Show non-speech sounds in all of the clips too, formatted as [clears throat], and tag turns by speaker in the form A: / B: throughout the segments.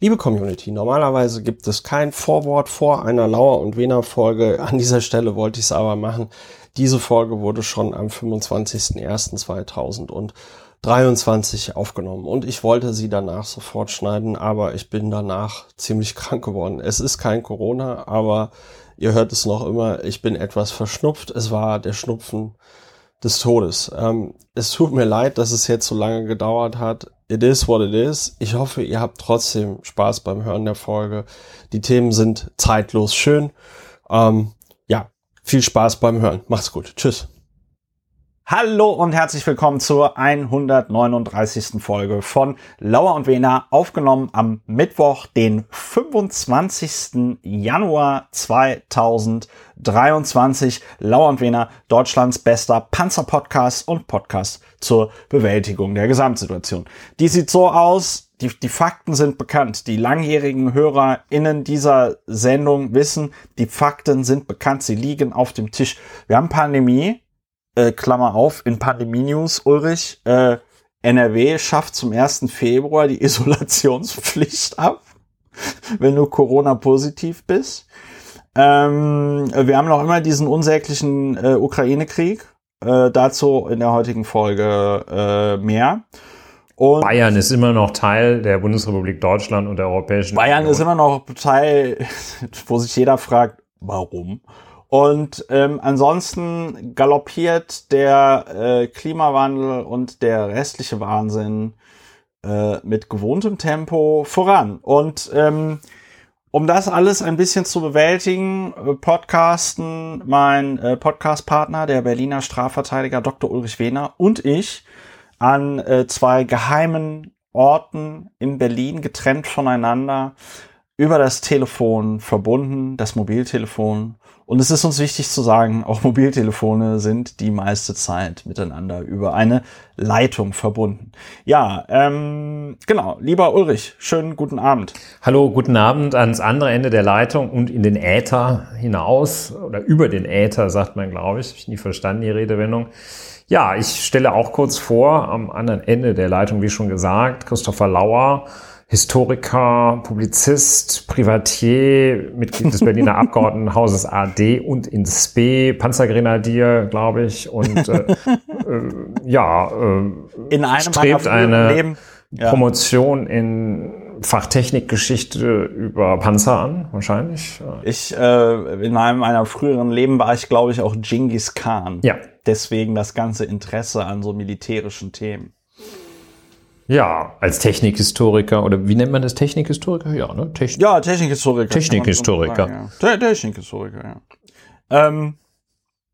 A: Liebe Community, normalerweise gibt es kein Vorwort vor einer Lauer und Wener Folge. An dieser Stelle wollte ich es aber machen. Diese Folge wurde schon am 25.01.2023 aufgenommen und ich wollte sie danach sofort schneiden, aber ich bin danach ziemlich [laughs] krank geworden. Es ist kein Corona, aber ihr hört es noch immer, ich bin etwas verschnupft. Es war der Schnupfen des Todes. Ähm, es tut mir leid, dass es jetzt so lange gedauert hat. It is what it is. Ich hoffe, ihr habt trotzdem Spaß beim Hören der Folge. Die Themen sind zeitlos schön. Ähm, ja, viel Spaß beim Hören. Macht's gut. Tschüss.
B: Hallo und herzlich willkommen zur 139. Folge von Lauer und Wena, aufgenommen am Mittwoch, den 25. Januar 2023. Lauer und Wena, Deutschlands bester Panzerpodcast und Podcast zur Bewältigung der Gesamtsituation. Die sieht so aus, die, die Fakten sind bekannt. Die langjährigen HörerInnen dieser Sendung wissen, die Fakten sind bekannt. Sie liegen auf dem Tisch. Wir haben Pandemie äh, Klammer auf, in Pandemie-News, Ulrich, äh, NRW schafft zum 1. Februar die [laughs] Isolationspflicht ab, wenn du Corona-positiv bist. Ähm, wir haben noch immer diesen unsäglichen äh, Ukraine-Krieg. Äh, dazu in der heutigen Folge äh, mehr.
C: Und Bayern ist immer noch Teil der Bundesrepublik Deutschland und der Europäischen
B: Bayern Union. ist immer noch Teil, [laughs] wo sich jeder fragt, warum? Und ähm, ansonsten galoppiert der äh, Klimawandel und der restliche Wahnsinn äh, mit gewohntem Tempo voran. Und ähm, um das alles ein bisschen zu bewältigen, äh, podcasten mein äh, Podcastpartner, der Berliner Strafverteidiger Dr. Ulrich Wehner und ich an äh, zwei geheimen Orten in Berlin getrennt voneinander über das Telefon verbunden, das Mobiltelefon und es ist uns wichtig zu sagen, auch Mobiltelefone sind die meiste Zeit miteinander über eine Leitung verbunden. Ja, ähm, genau. Lieber Ulrich, schönen guten Abend.
C: Hallo, guten Abend ans andere Ende der Leitung und in den Äther hinaus oder über den Äther, sagt man, glaube ich. Hab ich nie verstanden, die Redewendung. Ja, ich stelle auch kurz vor, am anderen Ende der Leitung, wie schon gesagt, Christopher Lauer, Historiker, Publizist, Privatier, Mitglied des Berliner [laughs] Abgeordnetenhauses AD und ins B, Panzergrenadier, glaube ich, und äh, [laughs] äh, ja, äh,
B: in einem
C: strebt eine Leben, ja. Promotion in Fachtechnikgeschichte über Panzer an, wahrscheinlich.
B: Ich, äh, in einem meiner früheren Leben war ich, glaube ich, auch Genghis Khan.
C: Ja.
B: Deswegen das ganze Interesse an so militärischen Themen.
C: Ja, als Technikhistoriker oder wie nennt man das? Technikhistoriker? Ja, ne?
B: Techn ja, Technikhistoriker.
C: Technikhistoriker.
B: Sagen, ja. Technikhistoriker, ja. Ähm,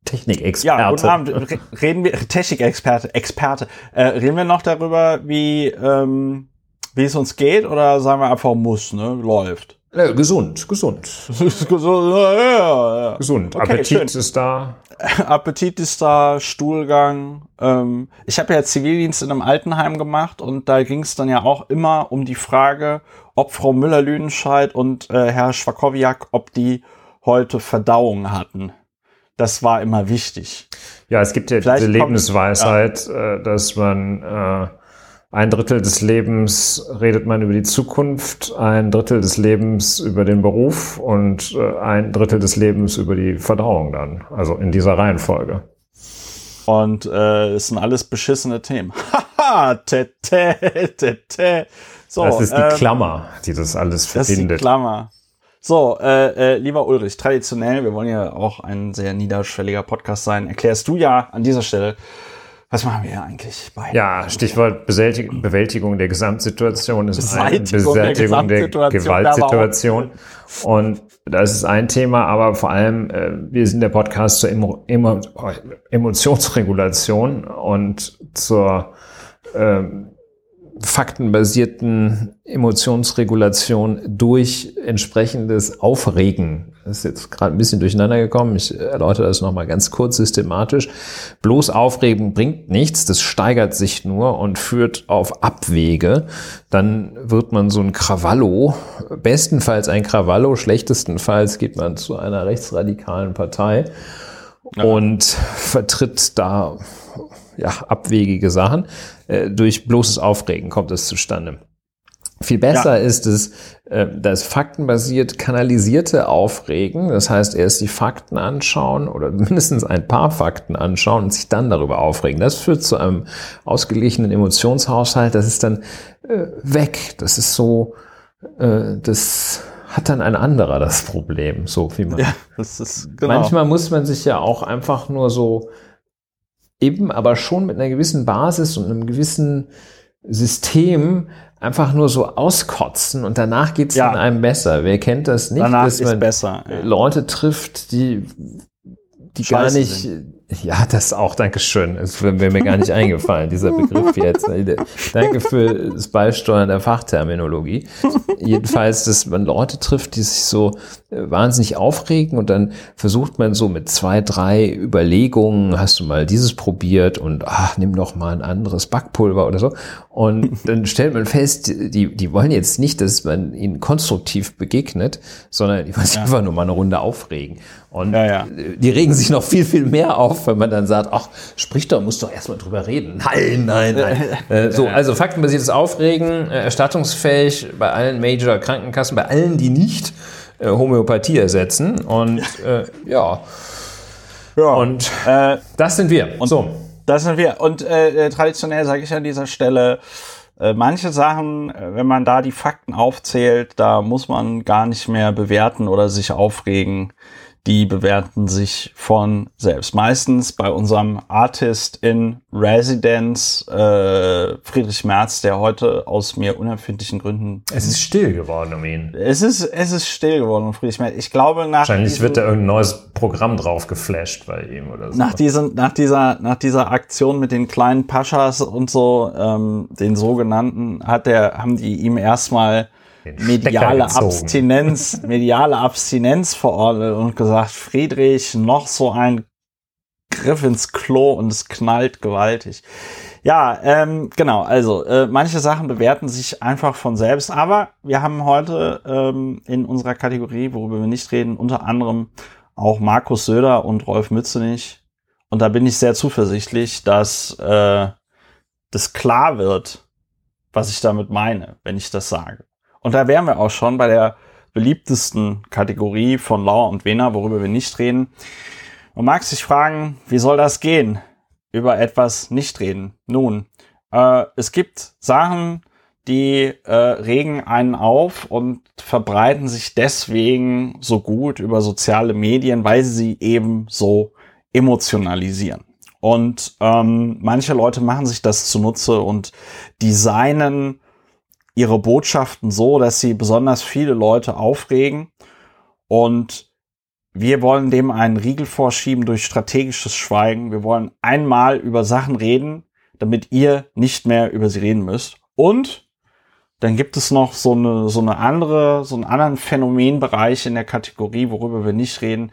C: Technikexperte.
B: Ja, guten Abend. Reden wir, Technikexperte, Experte. Äh, reden wir noch darüber, wie, ähm, wie es uns geht oder sagen wir einfach muss, ne? Läuft.
C: Ja, gesund, gesund. [laughs] gesund, ja, ja. Gesund. Okay, Appetit schön. ist da. [laughs]
B: Appetit ist da, Stuhlgang. Ähm, ich habe ja Zivildienst in einem Altenheim gemacht und da ging es dann ja auch immer um die Frage, ob Frau Müller-Lüdenscheid und äh, Herr Schwakowiak, ob die heute Verdauung hatten. Das war immer wichtig.
C: Ja, es gibt ja Vielleicht diese Lebensweisheit, ja. äh, dass man äh, ein Drittel des Lebens redet man über die Zukunft, ein Drittel des Lebens über den Beruf und äh, ein Drittel des Lebens über die Verdauung dann. Also in dieser Reihenfolge.
B: Und äh, es sind alles beschissene Themen. [laughs] Haha, tete, tete.
C: So, das ist die ähm, Klammer, die das alles verbindet. Das ist die
B: Klammer. So, äh, äh, lieber Ulrich, traditionell, wir wollen ja auch ein sehr niederschwelliger Podcast sein, erklärst du ja an dieser Stelle, was machen wir eigentlich
C: bei? Ja, Stichwort Bewältigung der Gesamtsituation ist Beseitigung, eine Beseitigung der, der Gewaltsituation. [laughs] Und das ist ein Thema, aber vor allem, äh, wir sind der Podcast zur Emo Emo Emotionsregulation und zur ähm, faktenbasierten Emotionsregulation durch entsprechendes Aufregen. Das ist jetzt gerade ein bisschen durcheinander gekommen. Ich erläutere das nochmal ganz kurz systematisch. Bloß Aufregen bringt nichts. Das steigert sich nur und führt auf Abwege. Dann wird man so ein Krawallo, bestenfalls ein Krawallo, schlechtestenfalls geht man zu einer rechtsradikalen Partei ja. und vertritt da ja, abwegige Sachen. Äh, durch bloßes Aufregen kommt es zustande. Viel besser ja. ist es, äh, das faktenbasiert kanalisierte Aufregen. Das heißt, erst die Fakten anschauen oder [laughs] mindestens ein paar Fakten anschauen und sich dann darüber aufregen. Das führt zu einem ausgeglichenen Emotionshaushalt. Das ist dann äh, weg. Das ist so, äh, das hat dann ein anderer das Problem, so wie man. Ja, das ist genau. Manchmal muss man sich ja auch einfach nur so eben, aber schon mit einer gewissen Basis und einem gewissen System einfach nur so auskotzen und danach geht's ja. einem besser. Wer kennt das nicht,
B: danach dass man besser,
C: ja. Leute trifft, die die Scheiße gar nicht sind. Ja, das auch, Dankeschön. Es wäre mir gar nicht [laughs] eingefallen, dieser Begriff jetzt. Danke für das Beisteuern der Fachterminologie. Jedenfalls, dass man Leute trifft, die sich so wahnsinnig aufregen und dann versucht man so mit zwei, drei Überlegungen, hast du mal dieses probiert und ach, nimm doch mal ein anderes Backpulver oder so. Und [laughs] dann stellt man fest, die, die wollen jetzt nicht, dass man ihnen konstruktiv begegnet, sondern die wollen sich ja. einfach nur mal eine Runde aufregen. Und ja, ja. die regen sich noch viel, viel mehr auf, wenn man dann sagt, ach, sprich doch, muss doch erstmal drüber reden. Nein, nein, nein. [laughs] äh, so, also faktenbasiertes Aufregen, äh, erstattungsfähig bei allen Major-Krankenkassen, bei allen, die nicht äh, Homöopathie ersetzen. Und äh, ja. ja. Und äh, das sind wir.
B: Und so. Das sind wir. Und äh, traditionell sage ich an dieser Stelle, manche Sachen, wenn man da die Fakten aufzählt, da muss man gar nicht mehr bewerten oder sich aufregen die bewerten sich von selbst. Meistens bei unserem Artist in Residence, äh, Friedrich Merz, der heute aus mir unerfindlichen Gründen.
C: Es ist still geworden um ihn.
B: Es ist, es ist still geworden um Friedrich Merz. Ich glaube nach.
C: Wahrscheinlich wird da irgendein neues Programm drauf geflasht bei ihm oder so.
B: Nach diesem, nach dieser, nach dieser Aktion mit den kleinen Paschas und so, ähm, den sogenannten, hat der, haben die ihm erstmal mediale Abstinenz, [laughs] mediale Abstinenz verordnet und gesagt, Friedrich, noch so ein Griff ins Klo und es knallt gewaltig. Ja, ähm, genau, also äh, manche Sachen bewerten sich einfach von selbst, aber wir haben heute ähm, in unserer Kategorie, worüber wir nicht reden, unter anderem auch Markus Söder und Rolf Mützenich. Und da bin ich sehr zuversichtlich, dass äh, das klar wird, was ich damit meine, wenn ich das sage. Und da wären wir auch schon bei der beliebtesten Kategorie von Lauer und Wena, worüber wir nicht reden. Man mag sich fragen, wie soll das gehen? Über etwas nicht reden. Nun, äh, es gibt Sachen, die äh, regen einen auf und verbreiten sich deswegen so gut über soziale Medien, weil sie eben so emotionalisieren. Und ähm, manche Leute machen sich das zunutze und designen ihre Botschaften so, dass sie besonders viele Leute aufregen. Und wir wollen dem einen Riegel vorschieben durch strategisches Schweigen. Wir wollen einmal über Sachen reden, damit ihr nicht mehr über sie reden müsst. Und dann gibt es noch so eine, so eine andere, so einen anderen Phänomenbereich in der Kategorie, worüber wir nicht reden.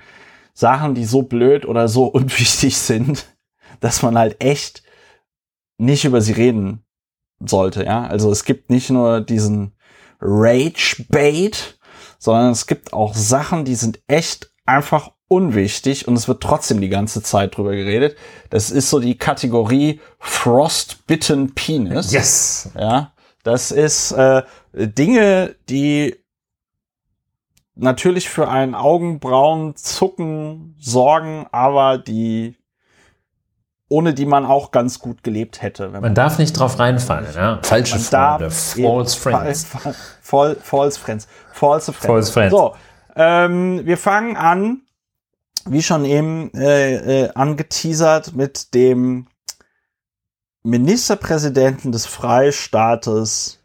B: Sachen, die so blöd oder so [laughs] unwichtig sind, dass man halt echt nicht über sie reden sollte, ja. Also es gibt nicht nur diesen Rage-Bait, sondern es gibt auch Sachen, die sind echt einfach unwichtig und es wird trotzdem die ganze Zeit drüber geredet. Das ist so die Kategorie Frostbitten Penis.
C: Yes.
B: Ja. Das ist äh, Dinge, die natürlich für einen Augenbrauenzucken sorgen, aber die ohne die man auch ganz gut gelebt hätte.
C: man, darf nicht drauf reinfallen, ja.
B: Falsche man Freunde, false friends. False, false friends. False friends. False friends. So, ähm, wir fangen an, wie schon eben äh, äh, angeteasert, mit dem Ministerpräsidenten des Freistaates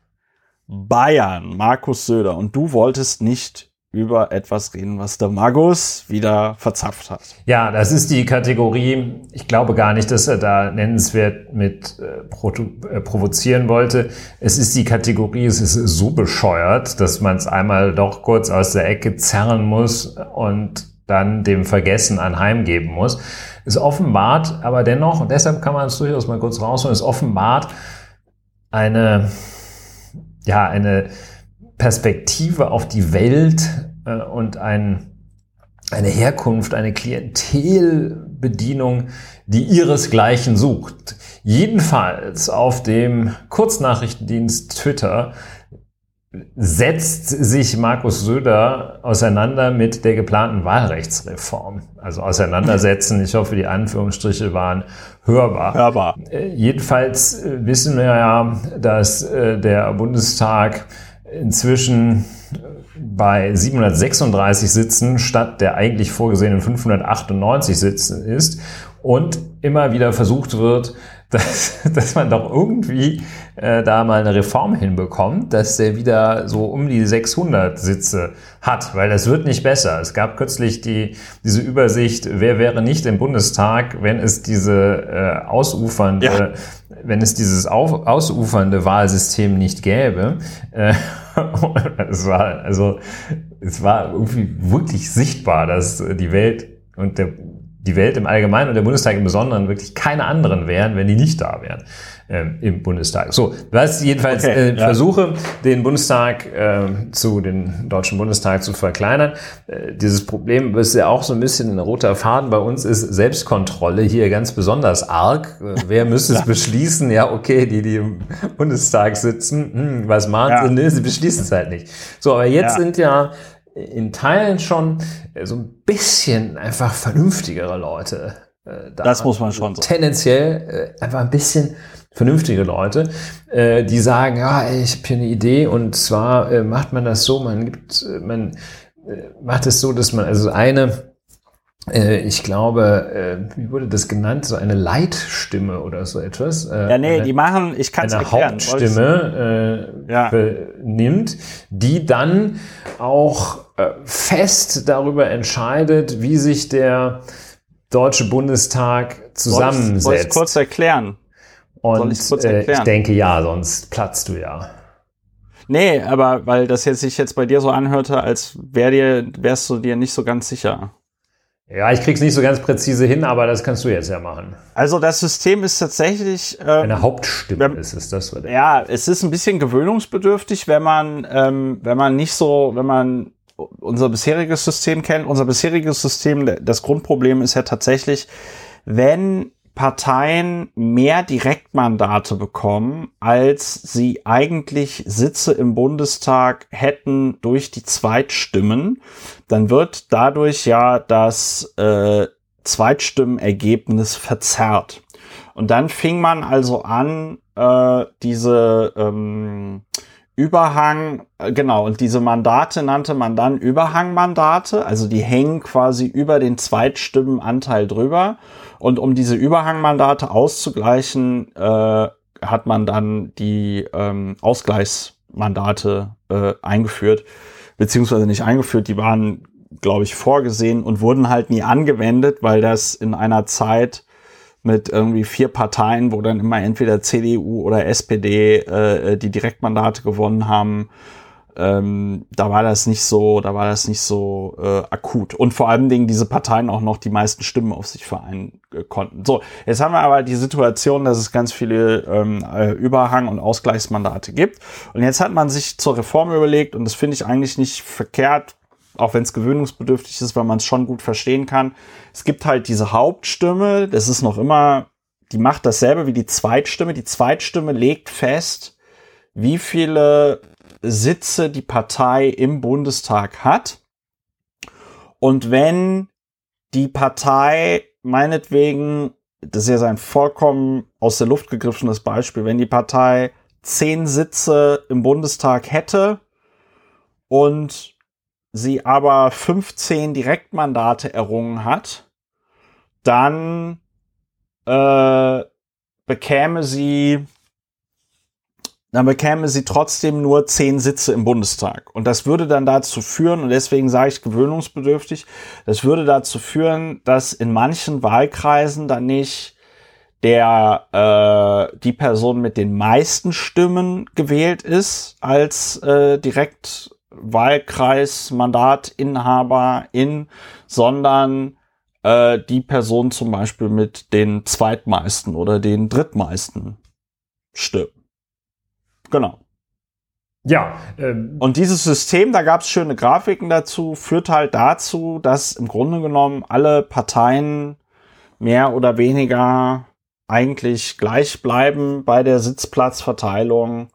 B: Bayern, Markus Söder. Und du wolltest nicht über etwas reden, was der Magus wieder verzapft hat.
C: Ja, das ist die Kategorie. Ich glaube gar nicht, dass er da nennenswert mit äh, äh, provozieren wollte. Es ist die Kategorie, es ist so bescheuert, dass man es einmal doch kurz aus der Ecke zerren muss und dann dem Vergessen anheimgeben muss. Es offenbart aber dennoch, und deshalb kann man es durchaus mal kurz rausholen, es offenbart eine, ja, eine Perspektive auf die Welt äh, und ein, eine Herkunft, eine Klientelbedienung, die ihresgleichen sucht. Jedenfalls auf dem Kurznachrichtendienst Twitter setzt sich Markus Söder auseinander mit der geplanten Wahlrechtsreform. Also auseinandersetzen, ich hoffe, die Anführungsstriche waren hörbar.
B: Hörbar.
C: Äh, jedenfalls äh, wissen wir ja, dass äh, der Bundestag inzwischen bei 736 Sitzen statt der eigentlich vorgesehenen 598 Sitzen ist und immer wieder versucht wird, [laughs] dass, dass man doch irgendwie äh, da mal eine Reform hinbekommt, dass der wieder so um die 600 Sitze hat, weil das wird nicht besser. Es gab kürzlich die, diese Übersicht, wer wäre nicht im Bundestag, wenn es diese äh, ausufernde, ja. wenn es dieses auf, ausufernde Wahlsystem nicht gäbe. Äh, [laughs] es war also es war irgendwie wirklich sichtbar, dass die Welt und der die Welt im Allgemeinen und der Bundestag im Besonderen wirklich keine anderen wären, wenn die nicht da wären ähm, im Bundestag. So, was jedenfalls okay, äh, ja. versuche, den Bundestag äh, zu den Deutschen Bundestag zu verkleinern. Äh, dieses Problem, was ja auch so ein bisschen ein roter Faden bei uns ist, Selbstkontrolle hier ganz besonders arg. Äh, wer [laughs] müsste es beschließen? Ja, okay, die, die im Bundestag sitzen, hm, was machen ja. sie? Nee, sie beschließen es halt nicht. So, aber jetzt ja. sind ja in Teilen schon äh, so ein bisschen einfach vernünftigere Leute
B: äh, da. Das muss man schon
C: sagen. Tendenziell äh, einfach ein bisschen vernünftige Leute, äh, die sagen, ja, ey, ich habe hier eine Idee und zwar äh, macht man das so, man gibt, äh, man äh, macht es so, dass man also eine äh, ich glaube, wie wurde das genannt? So eine Leitstimme oder so etwas.
B: Ja, nee,
C: eine,
B: die machen, ich kann es erklären.
C: Hauptstimme äh, ja. nimmt, die dann auch fest darüber entscheidet, wie sich der Deutsche Bundestag zusammensetzt. Soll
B: ich kurz erklären?
C: Und ich, kurz erklären? Äh, ich denke ja, sonst platzt du ja.
B: Nee, aber weil das jetzt sich jetzt bei dir so anhörte, als wär dir, wärst du dir nicht so ganz sicher.
C: Ja, ich krieg's nicht so ganz präzise hin, aber das kannst du jetzt ja machen.
B: Also das System ist tatsächlich
C: ähm, eine Hauptstimme wenn, ist es das.
B: Oder? Ja, es ist ein bisschen gewöhnungsbedürftig, wenn man ähm, wenn man nicht so, wenn man unser bisheriges System kennt. Unser bisheriges System, das Grundproblem ist ja tatsächlich, wenn Parteien mehr Direktmandate bekommen, als sie eigentlich Sitze im Bundestag hätten durch die Zweitstimmen, dann wird dadurch ja das äh, Zweitstimmenergebnis verzerrt. Und dann fing man also an, äh, diese ähm, Überhang, äh, genau, und diese Mandate nannte man dann Überhangmandate, also die hängen quasi über den Zweitstimmenanteil drüber. Und um diese Überhangmandate auszugleichen, äh, hat man dann die ähm, Ausgleichsmandate äh, eingeführt, beziehungsweise nicht eingeführt, die waren, glaube ich, vorgesehen und wurden halt nie angewendet, weil das in einer Zeit mit irgendwie vier Parteien, wo dann immer entweder CDU oder SPD äh, die Direktmandate gewonnen haben, ähm, da war das nicht so, da war das nicht so äh, akut. Und vor allen Dingen diese Parteien auch noch die meisten Stimmen auf sich vereinen äh, konnten. So, jetzt haben wir aber die Situation, dass es ganz viele ähm, äh, Überhang- und Ausgleichsmandate gibt. Und jetzt hat man sich zur Reform überlegt, und das finde ich eigentlich nicht verkehrt, auch wenn es gewöhnungsbedürftig ist, weil man es schon gut verstehen kann. Es gibt halt diese Hauptstimme, das ist noch immer, die macht dasselbe wie die Zweitstimme. Die Zweitstimme legt fest, wie viele Sitze die Partei im Bundestag hat. Und wenn die Partei meinetwegen, das ist ja sein vollkommen aus der Luft gegriffenes Beispiel, wenn die Partei zehn Sitze im Bundestag hätte und sie aber 15 Direktmandate errungen hat, dann äh, bekäme sie dann bekäme sie trotzdem nur zehn Sitze im Bundestag. Und das würde dann dazu führen, und deswegen sage ich gewöhnungsbedürftig, das würde dazu führen, dass in manchen Wahlkreisen dann nicht der äh, die Person mit den meisten Stimmen gewählt ist als äh, direkt in, sondern äh, die Person zum Beispiel mit den zweitmeisten oder den drittmeisten Stimmen. Genau.
C: Ja.
B: Ähm, und dieses System, da gab es schöne Grafiken dazu, führt halt dazu, dass im Grunde genommen alle Parteien mehr oder weniger eigentlich gleich bleiben bei der Sitzplatzverteilung.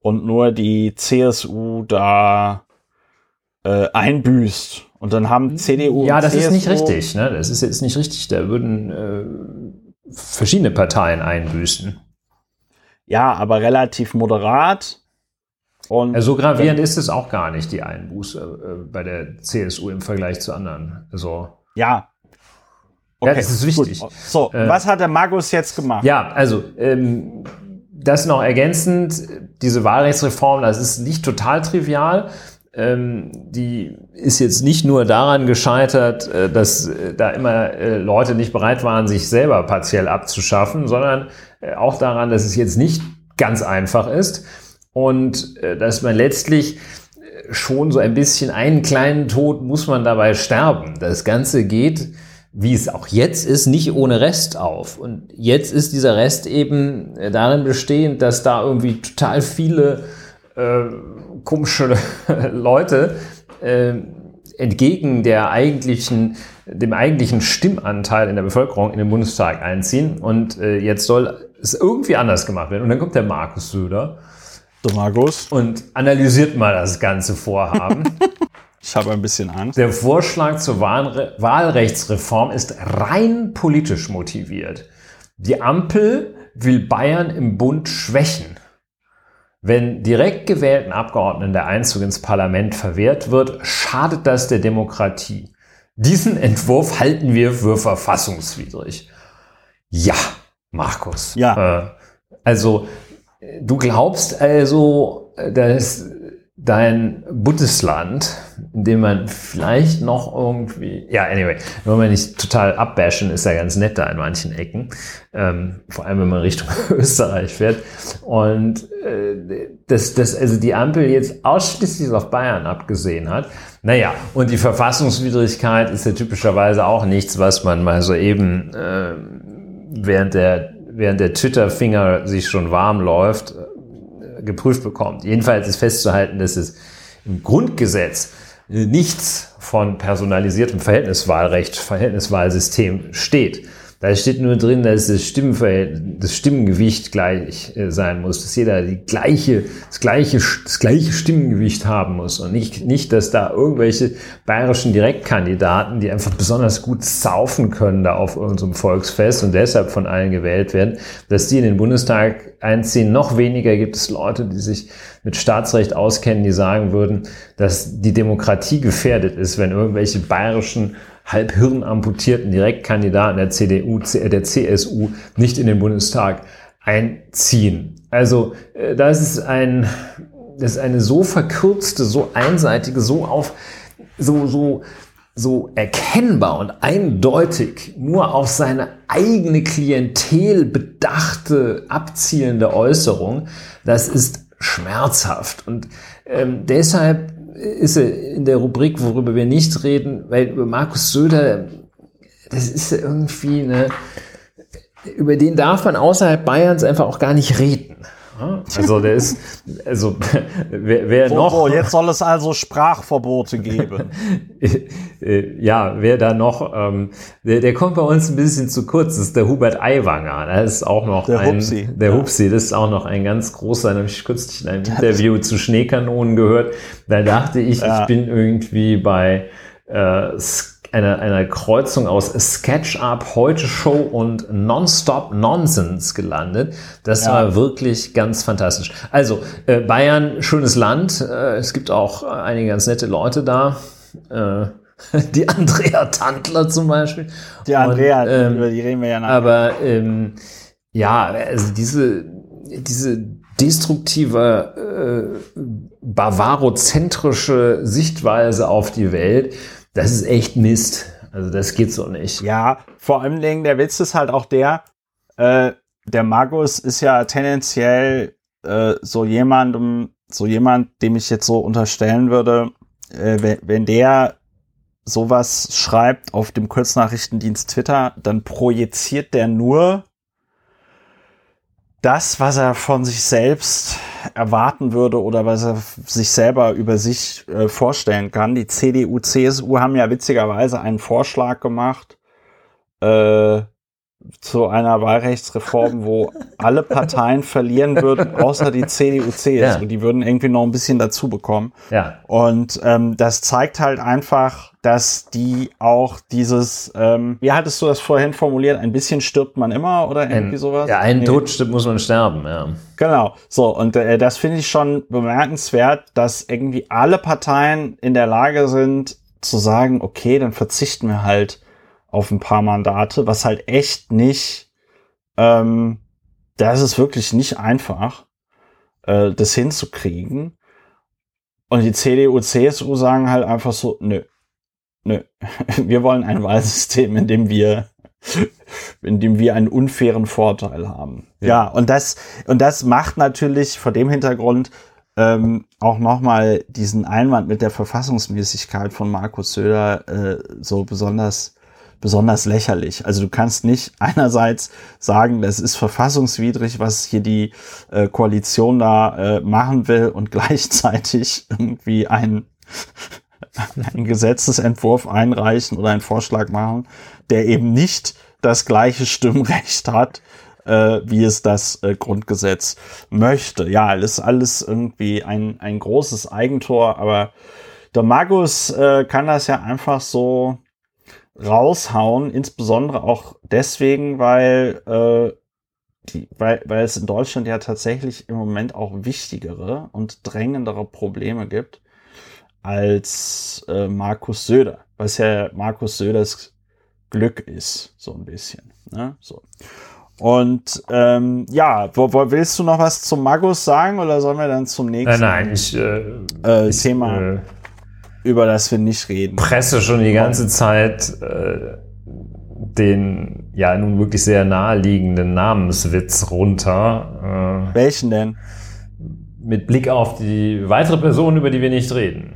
B: Und nur die CSU da äh, einbüßt. Und dann haben CDU
C: Ja, das
B: CSU
C: ist nicht richtig. Ne? Das ist jetzt nicht richtig. Da würden äh, verschiedene Parteien einbüßen.
B: Ja, aber relativ moderat. Und
C: Also so gravierend ist es auch gar nicht, die Einbuße äh, bei der CSU im Vergleich zu anderen. Also,
B: ja.
C: Ja, das ist wichtig.
B: Gut. So,
C: Äh,
B: was hat der Magus jetzt gemacht?
C: ja, also ähm, das noch ergänzend, diese Wahlrechtsreform, das ist nicht total trivial. Ähm, die ist jetzt nicht nur daran gescheitert, äh, dass äh, da immer äh, Leute nicht bereit waren, sich selber partiell abzuschaffen, sondern äh, auch daran, dass es jetzt nicht ganz einfach ist und äh, dass man letztlich äh, schon so ein bisschen einen kleinen Tod muss man dabei sterben. Das Ganze geht, wie es auch jetzt ist, nicht ohne Rest auf. Und jetzt ist dieser Rest eben äh, darin bestehend, dass da irgendwie total viele äh, komische [laughs] Leute äh, entgegen der eigentlichen, dem eigentlichen Stimmanteil in der Bevölkerung in den Bundestag einziehen. Und äh, jetzt soll es irgendwie anders gemacht werden. Und dann kommt der Markus Söder
B: Der Magus.
C: und analysiert mal das ganze Vorhaben. [laughs]
B: Ich habe ein bisschen Angst.
C: Der Vorschlag zur Wahlre Wahlrechtsreform ist rein politisch motiviert. Die Ampel will Bayern im Bund schwächen. Wenn direkt gewählten Abgeordneten der Einzug ins Parlament verwehrt wird, schadet das der Demokratie. Diesen Entwurf halten wir für verfassungswidrig. Ja, Markus.
B: Ja.
C: Äh, also, du glaubst also, dass dein Bundesland, in dem man vielleicht noch irgendwie, ja, anyway, wollen wir nicht total abbashen, ist ja ganz nett da in manchen Ecken, ähm, vor allem wenn man Richtung [laughs] Österreich fährt. Und äh, dass, dass also die Ampel jetzt ausschließlich auf Bayern abgesehen hat. Naja, und die Verfassungswidrigkeit ist ja typischerweise auch nichts, was man mal so eben äh, während der während der Twitter-Finger sich schon warm läuft, geprüft bekommt. Jedenfalls ist festzuhalten, dass es im Grundgesetz nichts von personalisiertem Verhältniswahlrecht, Verhältniswahlsystem steht. Da steht nur drin, dass das, Stimmenverhältnis, das Stimmengewicht gleich äh, sein muss, dass jeder die gleiche, das, gleiche, das gleiche Stimmengewicht haben muss und nicht, nicht, dass da irgendwelche bayerischen Direktkandidaten, die einfach besonders gut saufen können da auf irgendeinem Volksfest und deshalb von allen gewählt werden, dass die in den Bundestag einziehen. Noch weniger gibt es Leute, die sich mit Staatsrecht auskennen, die sagen würden, dass die Demokratie gefährdet ist, wenn irgendwelche bayerischen halb hirnamputierten Direktkandidaten der CDU, der CSU nicht in den Bundestag einziehen. Also äh, das ist ein, das ist eine so verkürzte, so einseitige, so auf, so, so, so erkennbar und eindeutig nur auf seine eigene Klientel bedachte, abzielende Äußerung, das ist schmerzhaft. Und ähm, deshalb ist er in der Rubrik, worüber wir nicht reden, weil über Markus Söder, das ist irgendwie eine, über den darf man außerhalb Bayerns einfach auch gar nicht reden. Also der ist, also [laughs] wer, wer
B: So,
C: noch,
B: so, jetzt soll es also Sprachverbote geben. [laughs]
C: äh, ja, wer da noch, ähm, der, der kommt bei uns ein bisschen zu kurz, das ist der Hubert Aiwanger. Das ist auch noch
B: Der
C: ein,
B: Hupsi.
C: der
B: Ja.
C: Hupsi, das ist auch noch ein ganz großer, da habe ich kürzlich in einem Interview zu Schneekanonen gehört. Da dachte ich,
B: Ja.
C: ich bin irgendwie bei äh, einer, einer Kreuzung aus SketchUp, Heute Show und Nonstop Nonsense gelandet. Das
B: Ja.
C: war wirklich ganz fantastisch. Also, äh, Bayern, schönes Land. Äh, es gibt auch einige ganz nette Leute da. Äh, [laughs] die Andrea Tandler zum Beispiel.
B: Die Andrea,
C: Und, ähm,
B: über die reden wir ja nachher.
C: aber ähm, ja, also diese, diese destruktive, äh, bavarozentrische Sichtweise auf die Welt, das ist echt Mist. Also das geht so nicht.
B: Ja, vor allem Dingen, der Witz ist halt auch der, äh, der Magus ist ja tendenziell äh, so jemandem, so jemand, dem ich jetzt so unterstellen würde, äh, wenn, wenn der sowas schreibt auf dem Kurznachrichtendienst Twitter, dann projiziert der nur das, was er von sich selbst erwarten würde oder was er sich selber über sich äh, vorstellen kann. Die CDU, CSU haben ja witzigerweise einen Vorschlag gemacht, äh, zu einer Wahlrechtsreform, wo [laughs] alle Parteien verlieren würden, außer die CDU, CSU. Ja. Die würden irgendwie noch ein bisschen dazu bekommen.
C: Ja.
B: Und ähm, das zeigt halt einfach, dass die auch dieses, ähm, wie hattest du das vorhin formuliert, ein bisschen stirbt man immer oder irgendwie
C: ein,
B: sowas?
C: Ja, einen nee. Tod stirbt, muss man sterben, ja.
B: Genau, so, und äh, das finde ich schon bemerkenswert, dass irgendwie alle Parteien in der Lage sind zu sagen, okay, dann verzichten wir halt auf ein paar Mandate, was halt echt nicht, ähm, das ist wirklich nicht einfach, äh, das hinzukriegen. Und die CDU, CSU sagen halt einfach so, nö, nö, [laughs] wir wollen ein Wahlsystem, in dem wir, [laughs] in dem wir einen unfairen Vorteil haben. Ja, ja und das, und das macht natürlich vor dem Hintergrund ähm, auch nochmal diesen Einwand mit der Verfassungsmäßigkeit von Markus Söder äh, so besonders besonders lächerlich. Also du kannst nicht [laughs] einerseits sagen, das ist verfassungswidrig, was hier die äh, Koalition da äh, machen will und gleichzeitig irgendwie ein [laughs] einen Gesetzesentwurf einreichen oder einen Vorschlag machen, der eben nicht das gleiche Stimmrecht hat, äh, wie es das äh, Grundgesetz möchte. Ja, das ist alles irgendwie ein, ein großes Eigentor, aber der Magus äh, kann das ja einfach so raushauen, insbesondere auch deswegen, weil, äh, die, weil, weil es in Deutschland ja tatsächlich im Moment auch wichtigere und drängendere Probleme gibt als äh, Markus Söder, was ja Markus Söders Glück ist, so ein bisschen. Ne? So. Und ähm, ja, wo, wo, willst du noch was zum Magus sagen oder sollen wir dann zum nächsten
C: nein, nein, ich, äh,
B: äh, ich, Thema? Äh, über das wir nicht reden.
C: Presse schon die ganze Zeit äh, den ja nun wirklich sehr naheliegenden Namenswitz runter.
B: Äh, Welchen denn?
C: Mit Blick auf die weitere Person, über die wir nicht reden.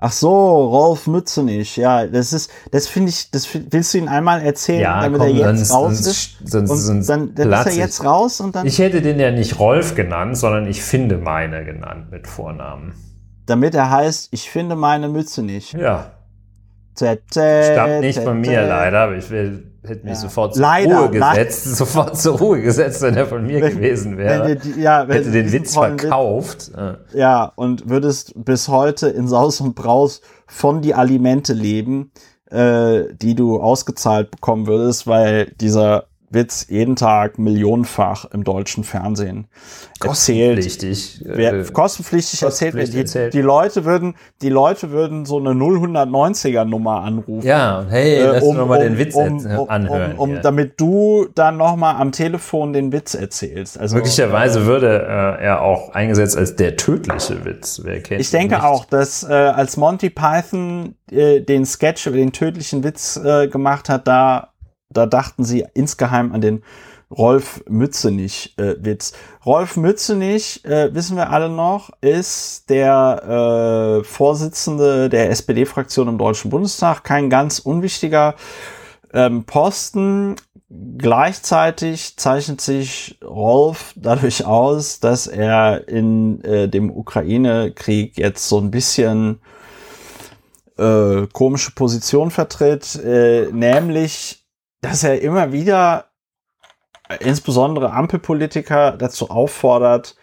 B: Ach so, Rolf Mützenich, ja, das ist, das finde ich, das willst du ihn einmal erzählen,
C: ja,
B: damit
C: komm,
B: er jetzt
C: sonst,
B: raus
C: ist? Sonst, sonst
B: dann, dann ist er jetzt raus und dann.
C: Ich hätte den ja nicht Rolf genannt, sondern ich finde meine genannt mit Vornamen
B: damit er heißt, ich finde meine Mütze nicht.
C: Ja. Stammt nicht von mir leider, aber ich will, hätte mich
B: Ja.
C: sofort zur
B: Leider,
C: Ruhe gesetzt, [laughs] sofort zur Ruhe gesetzt, wenn er von mir
B: Wenn-
C: gewesen wäre.
B: die, ja,
C: hätte den Witz
B: tollen Witz-
C: verkauft. Äh,
B: Ja, und würdest bis heute in Saus und Braus von die Alimente leben, äh, die du ausgezahlt bekommen würdest, weil dieser Witz jeden Tag millionenfach im deutschen Fernsehen erzählt.
C: Kostenpflichtig.
B: Wer,
C: äh,
B: kostenpflichtig erzählt wird.
C: kostenpflichtig
B: Die,
C: erzählt.
B: die Leute würden, die Leute würden so eine 090er Nummer anrufen.
C: Ja, hey,
B: äh,
C: lass um, mal den Witz
B: um, um,
C: anhören.
B: Um, um,
C: hier.
B: damit du dann noch mal am Telefon den Witz erzählst. Also
C: Möglicherweise würde äh, er auch eingesetzt als der tödliche Witz. Wer kennt
B: Ich denke
C: nicht?
B: auch, dass äh, als Monty Python äh, den Sketch über den tödlichen Witz äh, gemacht hat, da, da dachten sie insgeheim an den Rolf Mützenich äh. Rolf Mützenich, äh, wissen wir alle noch, ist der äh, Vorsitzende der SPD-Fraktion im Deutschen Bundestag. Kein ganz unwichtiger ähm, Posten. Gleichzeitig zeichnet sich Rolf dadurch aus, dass er in äh, dem Ukraine-Krieg jetzt so ein bisschen äh, komische Position vertritt, äh, nämlich, dass er immer wieder äh, insbesondere Ampelpolitiker dazu auffordert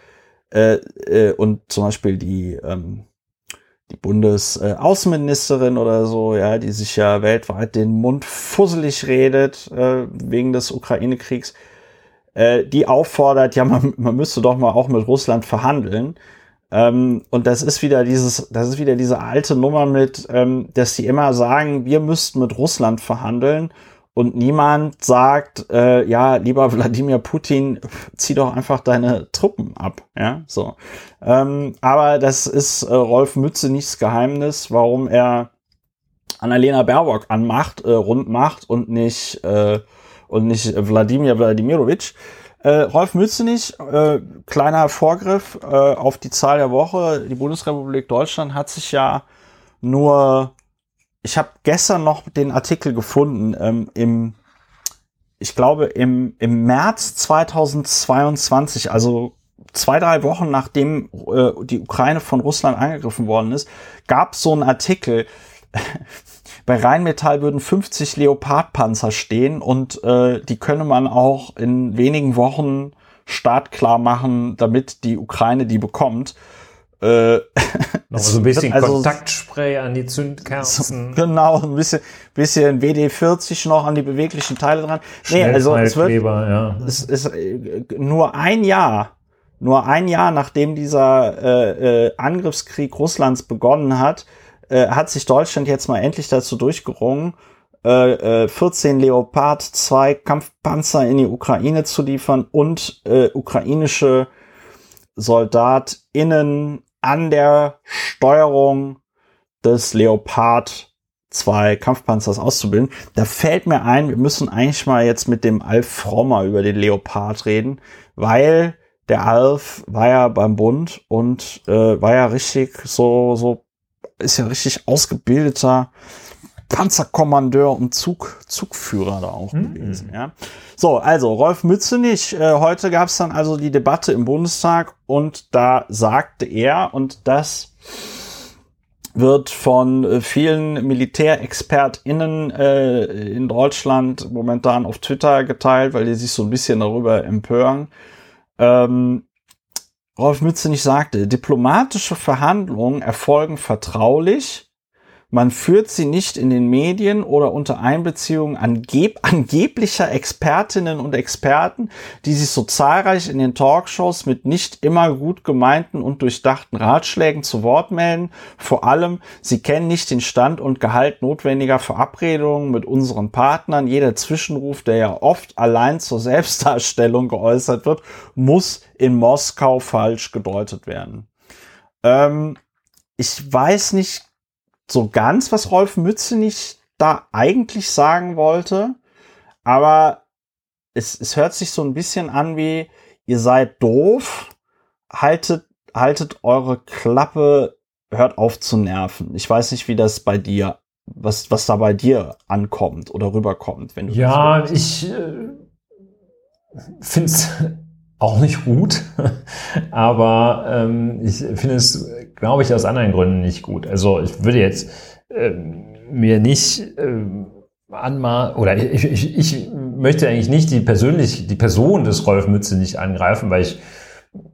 B: äh, äh, und zum Beispiel die ähm, die Bundesaußenministerin oder so, ja, die sich ja weltweit den Mund fusselig redet äh, wegen des Ukraine-Kriegs, äh, die auffordert, ja, man, man müsste doch mal auch mit Russland verhandeln. Ähm, und das ist wieder dieses, das ist wieder diese alte Nummer mit, ähm, dass die immer sagen, wir müssten mit Russland verhandeln und niemand sagt, äh, ja, lieber Wladimir Putin, zieh doch einfach deine Truppen ab, ja, so. Ähm, aber das ist äh, Rolf Mütze nichts Geheimnis, warum er Annalena Baerbock anmacht, äh, rund macht und nicht äh, und nicht Wladimir Wladimirovich. Äh, Rolf Mützenich, äh, kleiner Vorgriff äh, auf die Zahl der Woche. Die Bundesrepublik Deutschland hat sich ja nur, ich habe gestern noch den Artikel gefunden, ähm, im, ich glaube im, im März 2022, also zwei, drei Wochen nachdem äh, die Ukraine von Russland angegriffen worden ist, gab so einen Artikel, [laughs] bei Rheinmetall würden 50 Leopardpanzer stehen und äh, die könne man auch in wenigen Wochen startklar machen, damit die Ukraine die bekommt.
C: Äh, [laughs] Noch so ein bisschen also, Kontaktspray an die Zündkerzen. [laughs]
B: Genau, ein bisschen, bisschen WD-40 noch an die beweglichen Teile dran. Nee, also es wird, ja. es ist äh, nur ein Jahr, nur ein Jahr nachdem dieser äh, äh, Angriffskrieg Russlands begonnen hat, äh, hat sich Deutschland jetzt mal endlich dazu durchgerungen, äh, 14 äh, Leopard 2 Kampfpanzer in die Ukraine zu liefern und äh, ukrainische SoldatInnen an der Steuerung des Leopard 2 Kampfpanzers auszubilden. Da fällt mir ein, wir müssen eigentlich mal jetzt mit dem Alf Frommer über den Leopard reden, weil der Alf war ja beim Bund und äh, war ja richtig so, so, ist ja richtig ausgebildeter Panzerkommandeur und Zug, Zugführer da auch mhm. gewesen. Ja. So, also Rolf Mützenich, äh, heute gab es dann also die Debatte im Bundestag und da sagte er, und das wird von äh, vielen MilitärexpertInnen äh, in Deutschland momentan auf Twitter geteilt, weil die sich so ein bisschen darüber empören. Ähm, Rolf Mützenich sagte, diplomatische Verhandlungen erfolgen vertraulich man führt sie nicht in den Medien oder unter Einbeziehung angeb [laughs] angeblicher Expertinnen und Experten, die sich so zahlreich in den Talkshows mit nicht immer gut gemeinten und durchdachten Ratschlägen zu Wort melden. Vor allem, sie kennen nicht den Stand und Gehalt notwendiger Verabredungen mit unseren Partnern. Jeder Zwischenruf, der ja oft allein zur Selbstdarstellung geäußert wird, muss in Moskau falsch gedeutet werden. Ähm, ich weiß nicht so ganz, was Rolf Mützenich da eigentlich sagen wollte, aber es, es hört sich so ein bisschen an wie, ihr seid doof, haltet, haltet eure Klappe, hört auf zu nerven. Ich weiß nicht, wie das bei dir, was, was da bei dir ankommt oder rüberkommt, wenn du
C: Ja, ich äh, finde es [laughs] auch nicht gut, [laughs] aber ähm, ich finde es, glaube ich, aus anderen Gründen nicht gut. Also ich würde jetzt ähm, mir nicht ähm, anmal oder ich, ich, ich möchte eigentlich nicht die persönlich die Person des Rolf Mütze nicht angreifen, weil ich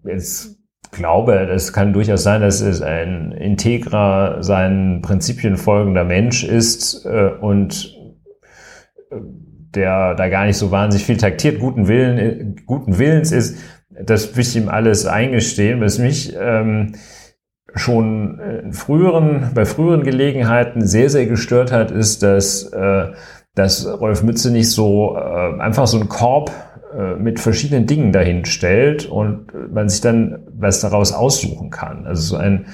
C: jetzt glaube, es kann durchaus sein, dass es ein integrer, seinen Prinzipien folgender Mensch ist äh, und äh, der da gar nicht so wahnsinnig viel taktiert, guten, Willen, guten Willens ist, das will ich ihm alles eingestehen. Was mich ähm, schon in früheren, bei früheren Gelegenheiten sehr, sehr gestört hat, ist, dass, äh, dass Rolf Mütze nicht so äh, einfach so einen Korb äh, mit verschiedenen Dingen dahin stellt und man sich dann was daraus aussuchen kann. Also so ein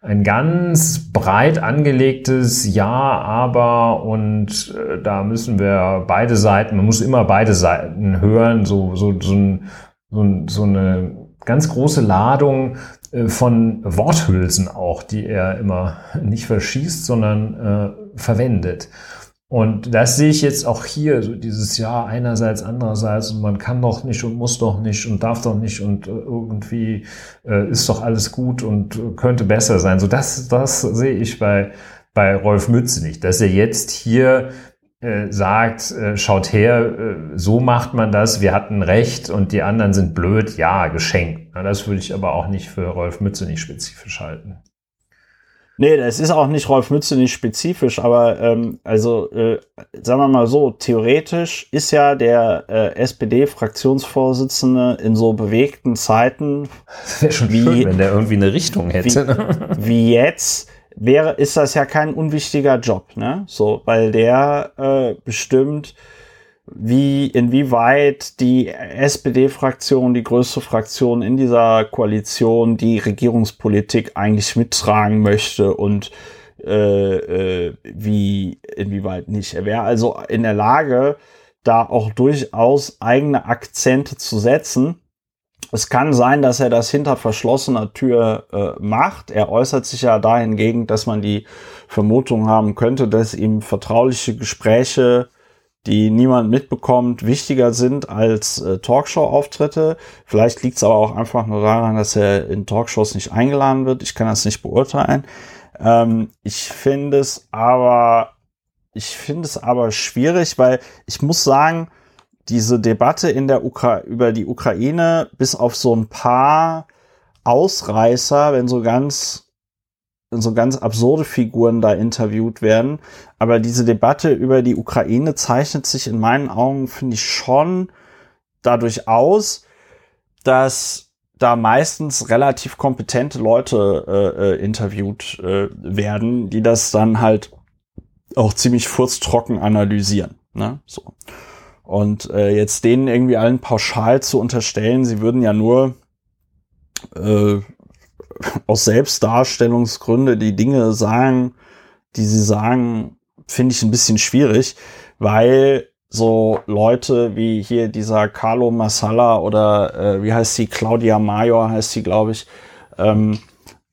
C: ein ganz breit angelegtes Ja, aber und äh, da müssen wir beide Seiten, man muss immer beide Seiten hören, so, so, so, ein, so, so eine ganz große Ladung äh, von Worthülsen auch, die er immer nicht verschießt, sondern äh, verwendet. Und das sehe ich jetzt auch hier, so dieses Jahr einerseits, andererseits und man kann doch nicht und muss doch nicht und darf doch nicht und äh, irgendwie äh, ist doch alles gut und äh, könnte besser sein. So das, das sehe ich bei, bei Rolf Mütze nicht, dass er jetzt hier äh, sagt, äh, schaut her, äh, so macht man das, wir hatten recht und die anderen sind blöd, ja, geschenkt. Das würde ich aber auch nicht für Rolf Mütze nicht spezifisch halten.
B: Nee, das ist auch nicht Rolf Mütze nicht spezifisch, aber ähm, also äh, sagen wir mal so, theoretisch ist ja der äh, SPD-Fraktionsvorsitzende in so bewegten Zeiten.
C: Wäre schon wie, schön, wenn der irgendwie eine Richtung hätte.
B: Wie, wie jetzt wäre, ist das ja kein unwichtiger Job, ne? So, weil der äh, bestimmt wie inwieweit die SPD-Fraktion, die größte Fraktion in dieser Koalition, die Regierungspolitik eigentlich mittragen möchte und äh, äh, wie inwieweit nicht. Er wäre also in der Lage, da auch durchaus eigene Akzente zu setzen. Es kann sein, dass er das hinter verschlossener Tür äh, macht. Er äußert sich ja dahingegen, dass man die Vermutung haben könnte, dass ihm vertrauliche Gespräche die niemand mitbekommt, wichtiger sind als äh, Talkshow-Auftritte. Vielleicht liegt es aber auch einfach nur daran, dass er in Talkshows nicht eingeladen wird. Ich kann das nicht beurteilen. Ähm, ich finde es aber ich finde es aber schwierig, weil ich muss sagen, diese Debatte in der Ukra über die Ukraine, bis auf so ein paar Ausreißer, wenn so ganz so ganz absurde Figuren da interviewt werden. Aber diese Debatte über die Ukraine zeichnet sich in meinen Augen, finde ich, schon dadurch aus, dass da meistens relativ kompetente Leute äh, äh, interviewt äh, werden, die das dann halt auch ziemlich furztrocken analysieren. Ne? So. Und äh, jetzt denen irgendwie allen pauschal zu unterstellen, sie würden ja nur äh, aus Selbstdarstellungsgründe die Dinge sagen, die sie sagen, finde ich ein bisschen schwierig, weil so Leute wie hier dieser Carlo Massala oder äh, wie heißt sie, Claudia Major heißt sie, glaube ich, ähm,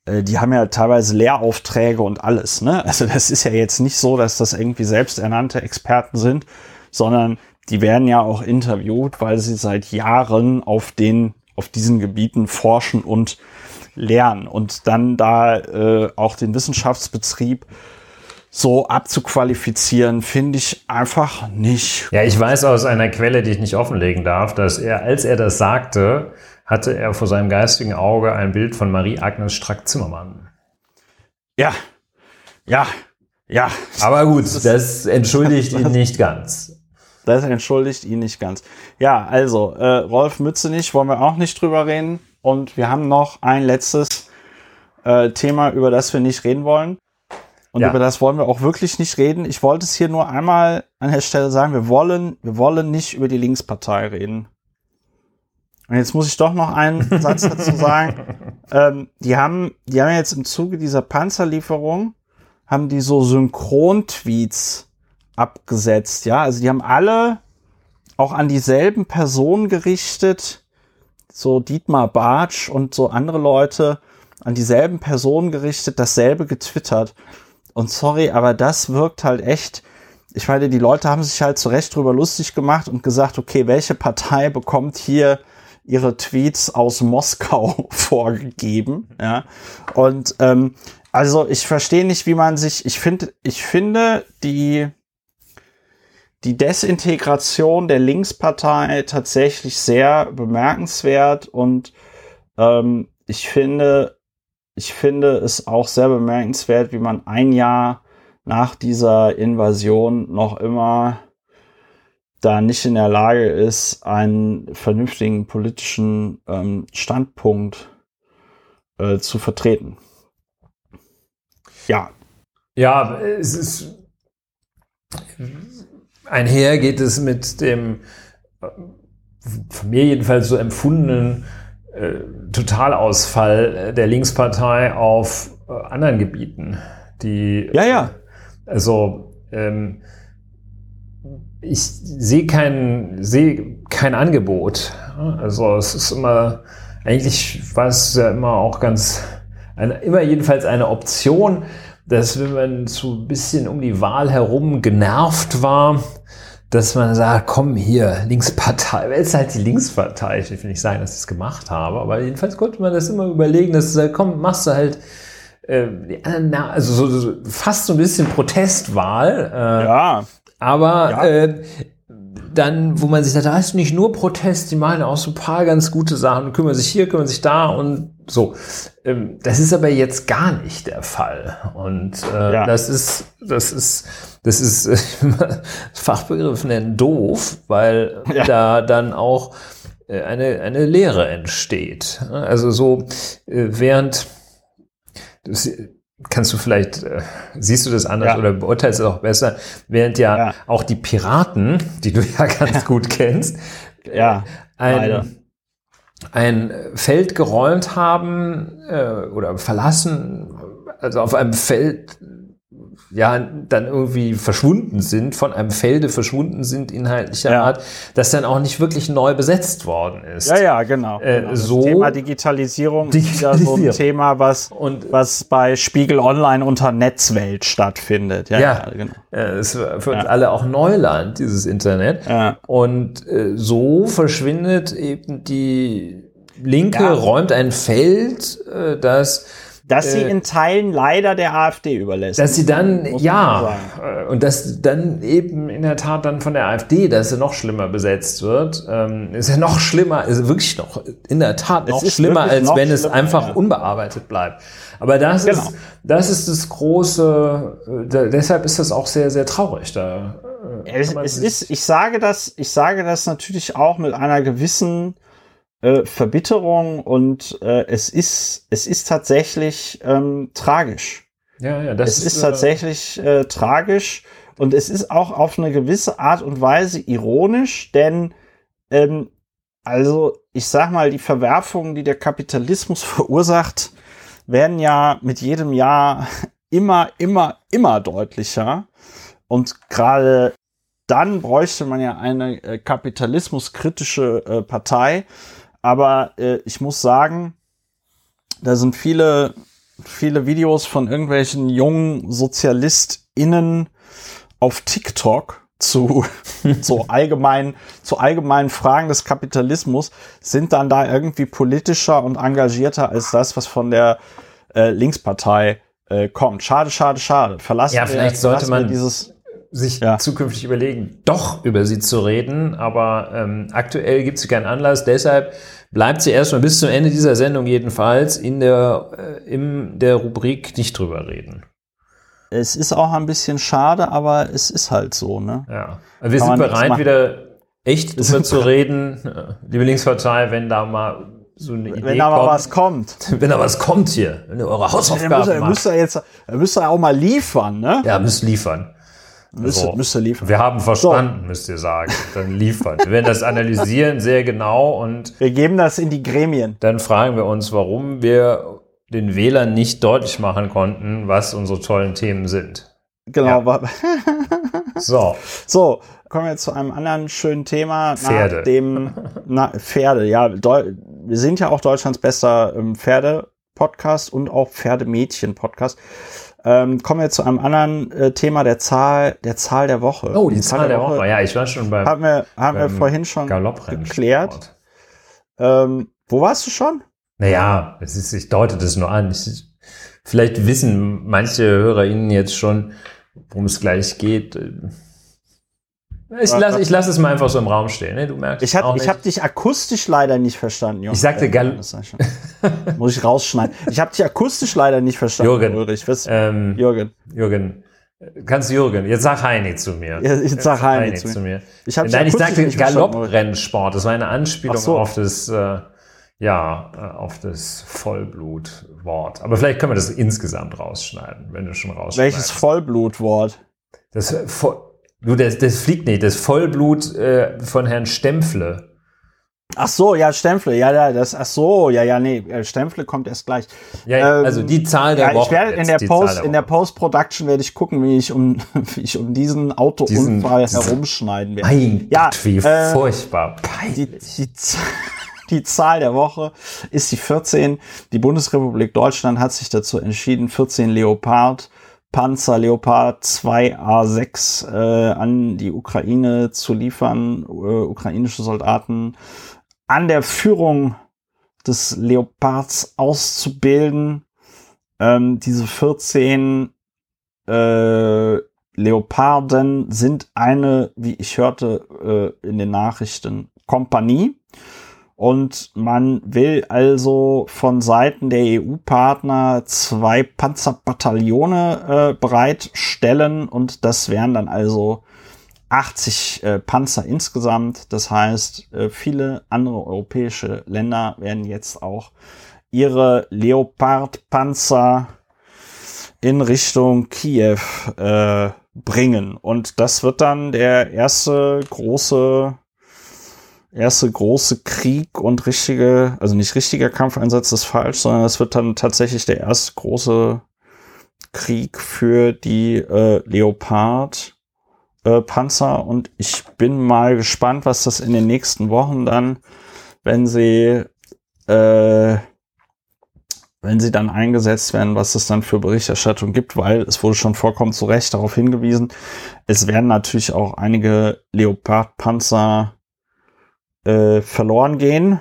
B: äh, die haben ja teilweise Lehraufträge und alles. Ne? Also das ist ja jetzt nicht so, dass das irgendwie selbsternannte Experten sind, sondern die werden ja auch interviewt, weil sie seit Jahren auf den auf diesen Gebieten forschen und lernen und dann da äh, auch den Wissenschaftsbetrieb so abzuqualifizieren, finde ich einfach nicht.
C: Ja, ich weiß aus einer Quelle, die ich nicht offenlegen darf, dass er, als er das sagte, hatte er vor seinem geistigen Auge ein Bild von Marie-Agnes Strack-Zimmermann.
B: Ja, ja, ja.
C: Aber gut, das, das entschuldigt ihn [laughs] nicht ganz.
B: Das entschuldigt ihn nicht ganz. Ja, also, äh, Rolf Mützenich wollen wir auch nicht drüber reden. Und wir haben noch ein letztes äh, Thema, über das wir nicht reden wollen. Und ja. über das wollen wir auch wirklich nicht reden. Ich wollte es hier nur einmal an der Stelle sagen, wir wollen, wir wollen nicht über die Linkspartei reden. Und jetzt muss ich doch noch einen [laughs] Satz dazu sagen. Ähm, die haben, die haben jetzt im Zuge dieser Panzerlieferung, haben die so Synchron-Tweets abgesetzt, ja. Also die haben alle auch an dieselben Personen gerichtet, so Dietmar Bartsch und so andere Leute an dieselben Personen gerichtet, dasselbe getwittert. Und sorry, aber das wirkt halt echt. Ich meine, die Leute haben sich halt zu Recht drüber lustig gemacht und gesagt, okay, welche Partei bekommt hier ihre Tweets aus Moskau [laughs] vorgegeben? Ja. Und ähm, also ich verstehe nicht, wie man sich. Ich finde, ich finde die die Desintegration der Linkspartei tatsächlich sehr bemerkenswert und ähm, ich finde, ich finde es auch sehr bemerkenswert, wie man ein Jahr nach dieser Invasion noch immer da nicht in der Lage ist, einen vernünftigen politischen ähm, Standpunkt äh, zu vertreten.
C: Ja. Ja, es ist Einher geht es mit dem von mir jedenfalls so empfundenen äh, Totalausfall der Linkspartei auf äh, anderen Gebieten. Die,
B: ja, ja.
C: Also ähm, ich sehe kein, sehe kein Angebot. Also es ist immer, eigentlich war es ja immer auch ganz, eine, immer jedenfalls eine Option, dass wenn man so ein bisschen um die Wahl herum genervt war, dass man sagt, komm hier, Linkspartei, weil es halt die Linkspartei, ich will nicht sagen, dass ich es gemacht habe, aber jedenfalls konnte man das immer überlegen, dass du sagst, komm, machst du halt äh, also so, so, fast so ein bisschen Protestwahl.
B: Äh, ja.
C: Aber ja. Äh, dann, wo man sich sagt, da ist nicht nur Protest, die machen auch so ein paar ganz gute Sachen, kümmern sich hier, kümmern sich da und so. Ähm, das ist aber jetzt gar nicht der Fall. Und äh, ja. das ist, das ist, das ist [laughs] äh, Fachbegriff nennen doof, weil ja. da dann auch äh, eine, eine Lehre entsteht. Also so, äh, während das, kannst du vielleicht, äh, siehst du das anders ja. oder beurteilst es auch besser, während ja, ja, auch die Piraten, die du ja ganz gut kennst,
B: ja,
C: ein, ein Feld geräumt haben äh, oder verlassen, also auf einem Feld ja dann irgendwie verschwunden sind, von einem Felde verschwunden sind inhaltlicher ja. Art, das dann auch nicht wirklich neu besetzt worden ist.
B: Ja, ja, genau. Äh, genau.
C: So
B: Thema Digitalisierung, Digitalisierung, ist ja so ein Thema, was, und, was bei Spiegel Online unter Netzwelt stattfindet.
C: Ja, ja, ja genau. Äh, ist für uns alle auch Neuland, dieses Internet. Und äh, so verschwindet eben die Linke, räumt ein Feld, äh, das
B: Dass sie in Teilen leider der AfD überlässt.
C: Dass sie dann, ja, äh, und dass dann eben in der Tat dann von der AfD, dass sie noch schlimmer besetzt wird, ähm, ist ja noch schlimmer, ist wirklich noch, in der Tat noch schlimmer, als
B: noch
C: wenn es
B: schlimmer,
C: einfach
B: ja.
C: unbearbeitet bleibt. Aber das
B: Genau.
C: ist, das ist das große, äh, da, deshalb ist das auch sehr, sehr traurig. Da, äh,
B: Es, es ist, ich sage das, ich sage das natürlich auch mit einer gewissen äh, Verbitterung und äh, es ist, es ist tatsächlich ähm, tragisch.
C: ja, ja, das
B: Es ist
C: äh,
B: tatsächlich äh, tragisch und es ist auch auf eine gewisse Art und Weise ironisch, denn ähm, also ich sag mal, die Verwerfungen, die der Kapitalismus [laughs] verursacht, werden ja mit jedem Jahr [laughs] immer, immer, immer deutlicher. Und gerade dann bräuchte man ja eine äh, kapitalismuskritische äh, Partei. Aber äh, ich muss sagen, da sind viele, viele Videos von irgendwelchen jungen SozialistInnen auf TikTok zu, [laughs] zu allgemeinen, zu allgemeinen Fragen des Kapitalismus sind dann da irgendwie politischer und engagierter als das, was von der äh, Linkspartei äh, kommt. Schade, schade, schade. Verlassen
C: Ja,
B: wir-
C: vielleicht sollte
B: wir
C: man-
B: dieses
C: sich
B: Ja.
C: zukünftig überlegen, doch über sie zu reden. Aber ähm, aktuell gibt es keinen Anlass. Deshalb bleibt sie erstmal bis zum Ende dieser Sendung jedenfalls in der, äh, in der Rubrik nicht drüber reden.
B: Es ist auch ein bisschen schade, aber es ist halt so, ne?
C: Ja. Also wir
B: Kann
C: sind bereit, wieder echt [laughs] drüber zu reden. Äh, Liebe Linkspartei, wenn da mal so eine Idee
B: Wenn da mal
C: kommt,
B: was kommt. [laughs]
C: wenn da was kommt hier, wenn ihr eure
B: Dann müsst
C: Hausaufgaben
B: ihr,
C: macht.
B: müsst ihr jetzt, müsst ihr auch mal liefern, ne?
C: Ja, müsst liefern.
B: Müsst,
C: so.
B: müsst ihr liefern.
C: Wir haben verstanden, müsst ihr sagen. Dann liefern. Wir werden das analysieren sehr genau und
B: Wir geben das in die Gremien.
C: dann fragen wir uns, warum wir den Wählern nicht deutlich machen konnten, was unsere tollen Themen sind.
B: Genau. wa- [laughs]
C: So,
B: So, kommen wir zu einem anderen schönen Thema.
C: Pferde.
B: Nach dem, na, Pferde, ja. Deu wir sind ja auch Deutschlands bester ähm, Pferde-Podcast und auch Pferdemädchen-Podcast. Ähm, kommen wir zu einem anderen äh, Thema, der Zahl, der Zahl der Woche.
C: oh, die Zahl der Woche. Ja, ich war schon beim
B: Haben wir, haben wir vorhin schon geklärt. Ähm, wo warst du schon?
C: Naja, es ist, ich deute das nur an. Ich, vielleicht wissen manche HörerInnen jetzt schon, worum es gleich geht. Ich lasse ich lass es mal einfach so im Raum stehen. Ne? Du merkst
B: Ich habe
C: auch
B: ich
C: nicht.
B: hab dich akustisch leider nicht verstanden, Jürgen.
C: Ich sagte Gal-
B: ich schon. [laughs] Muss ich rausschneiden. Ich habe dich akustisch leider nicht verstanden,
C: Jürgen.
B: Ulrich. Was,
C: ähm,
B: Jürgen.
C: Jürgen, kannst Jürgen, jetzt sag Heini zu mir.
B: Ja, jetzt sag Heini
C: Heini
B: zu
C: zu mir.
B: Ich hab
C: Nein, ich sagte Galopprennsport. Das war eine Anspielung
B: so.
C: auf das, äh, ja, äh, auf das Vollblutwort. Aber vielleicht können wir das insgesamt rausschneiden, wenn du schon rausschneidest.
B: Welches Vollblutwort?
C: Das, Vo- du, das, das fliegt nicht. Das Vollblut äh, von Herrn Stempfle.
B: Ach so, ja, Stempfle. Ja, ja, das, ach so, ja, ja, nee, äh, Stempfle kommt erst gleich.
C: Ja,
B: Ähm,
C: also die Zahl der
B: Ja,
C: Woche.
B: ich werde in der
C: die
B: Post, in der. Post-Production werde ich gucken, wie ich um, [laughs] wie ich um diesen Autounfall
C: Diesen-
B: herumschneiden werde.
C: Mein
B: Ja,
C: Gott, wie
B: äh,
C: furchtbar.
B: Die,
C: Peinlich.
B: die, Z- [laughs] die Zahl der Woche ist die 14. Die Bundesrepublik Deutschland hat sich dazu entschieden, 14 Leopard Panzer Leopard 2A6 äh, an die Ukraine zu liefern, äh, ukrainische Soldaten an der Führung des Leopards auszubilden. Ähm, diese 14 äh, Leoparden sind eine, wie ich hörte äh, in den Nachrichten, Kompanie. Und man will also von Seiten der EU-Partner zwei Panzerbataillone äh, bereitstellen und das wären dann also 80 äh, Panzer insgesamt. Das heißt, äh, viele andere europäische Länder werden jetzt auch ihre Leopard-Panzer in Richtung Kiew äh, bringen. Und das wird dann der erste große erste große Krieg und richtige, also nicht richtiger Kampfeinsatz ist falsch, sondern es wird dann tatsächlich der erste große Krieg für die äh, Leopard äh, Panzer. Und ich bin mal gespannt, was das in den nächsten Wochen dann, wenn sie äh, wenn sie dann eingesetzt werden, was es dann für Berichterstattung gibt, weil es wurde schon vollkommen zu Recht darauf hingewiesen, es werden natürlich auch einige Leopard-Panzer äh, verloren gehen.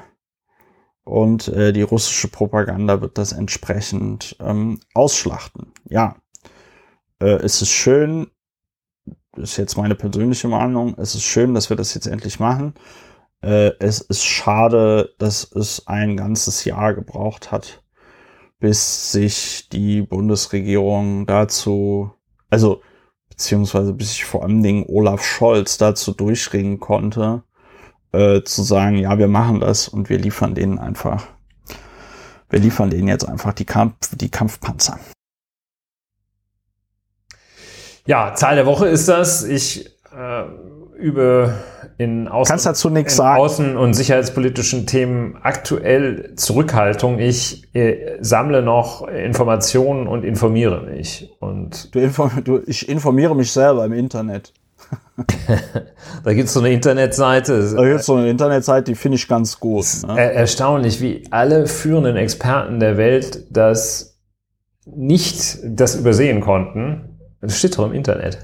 B: und äh, die russische Propaganda wird das entsprechend ähm, ausschlachten. Ja, äh, es ist schön, ist jetzt meine persönliche Meinung, es ist schön, dass wir das jetzt endlich machen. Äh, es ist schade, dass es ein ganzes Jahr gebraucht hat, bis sich die Bundesregierung dazu, also beziehungsweise bis sich vor allen Dingen Olaf Scholz dazu durchringen konnte, äh, zu sagen, ja, wir machen das und wir liefern denen einfach, wir liefern denen jetzt einfach die, Kampf, die Kampfpanzer.
C: Ja, Zahl der Woche ist das. Ich äh, übe in, Außen, in außen- und sicherheitspolitischen Themen aktuell Zurückhaltung. Ich äh, sammle noch Informationen und informiere mich. Und
B: Du inform du, ich informiere mich selber im Internet.
C: Da gibt es so eine Internetseite.
B: Da gibt es so eine Internetseite, die finde ich ganz gut. Ne?
C: Er erstaunlich, wie alle führenden Experten der Welt das nicht das übersehen konnten. Das steht doch im Internet.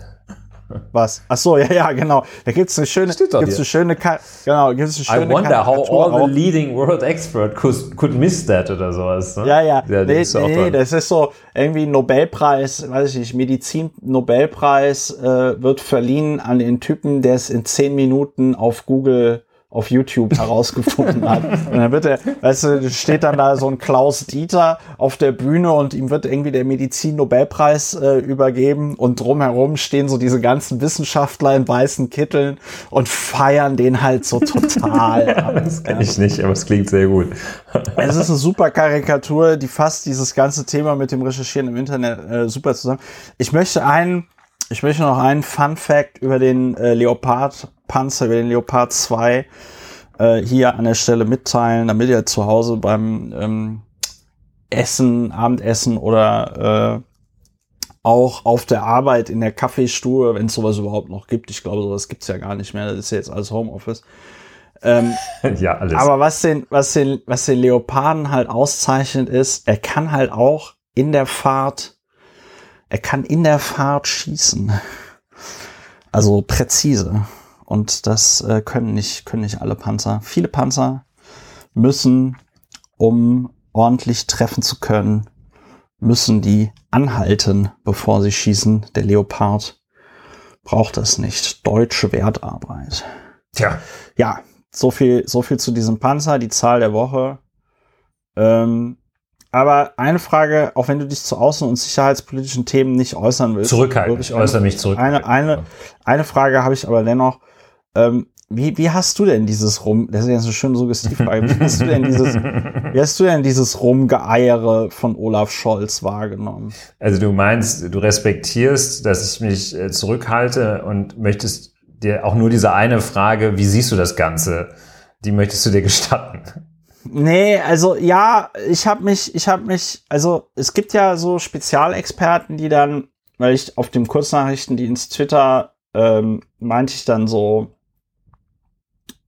B: Was? Ach so, ja, ja, genau. Da gibt's eine schöne, gibt's
C: hier.
B: eine schöne, Ka genau, gibt's eine
C: I
B: schöne
C: wonder how all
B: auch.
C: the leading world expert could, could miss that oder sowas. Ne?
B: Ja, ja.
C: ja
B: nee, nee,
C: dran.
B: das ist so irgendwie Nobelpreis, weiß ich nicht, Medizin-Nobelpreis äh, wird verliehen an den Typen, der es in zehn Minuten auf Google auf YouTube herausgefunden hat. Und dann wird er, weißt du, steht dann da so ein Klaus Dieter auf der Bühne und ihm wird irgendwie der Medizin-Nobelpreis äh, übergeben und drumherum stehen so diese ganzen Wissenschaftler in weißen Kitteln und feiern den halt so total. [laughs] ab.
C: Das kann ich nicht, aber es klingt sehr gut. [laughs]
B: Es ist eine super Karikatur, die fasst dieses ganze Thema mit dem Recherchieren im Internet äh, super zusammen. Ich möchte einen, ich möchte noch einen Fun Fact über den äh, Leopard Panzer, über den Leopard 2 äh, hier an der Stelle mitteilen, damit ihr zu Hause beim ähm, Essen, Abendessen oder äh, auch auf der Arbeit in der Kaffeestube, wenn es sowas überhaupt noch gibt. Ich glaube, sowas gibt's ja gar nicht mehr. Das ist ja jetzt alles Homeoffice. Ähm, [laughs]
C: ja, alles.
B: aber was den, was den, was den Leoparden halt auszeichnet ist, er kann halt auch in der Fahrt, er kann in der Fahrt schießen. Also präzise. Und das äh, können nicht, können nicht alle Panzer. Viele Panzer müssen, um ordentlich treffen zu können, müssen die anhalten, bevor sie schießen. Der Leopard braucht das nicht. Deutsche Wertarbeit.
C: Tja,
B: Ja, so viel, so viel zu diesem Panzer, die Zahl der Woche. Ähm, aber eine Frage, auch wenn du dich zu außen- und sicherheitspolitischen Themen nicht äußern willst.
C: zurückhaltend.
B: würde
C: Ich äußere mich zurück.
B: Eine, eine, eine Frage habe ich aber dennoch. Ähm, wie, wie hast du denn dieses Rum, das ist jetzt eine schöne Suggestivfrage, wie hast du denn dieses, [laughs] wie hast du denn dieses Rumgeeiere von Olaf Scholz wahrgenommen?
C: Also du meinst, du respektierst, dass ich mich äh, zurückhalte und möchtest dir auch nur diese eine Frage, wie siehst du das Ganze, die möchtest du dir gestatten.
B: Nee, also ja, ich habe mich, ich habe mich, also es gibt ja so Spezialexperten, die dann, weil ich auf dem Kurznachrichtendienst Twitter ähm, meinte ich dann so,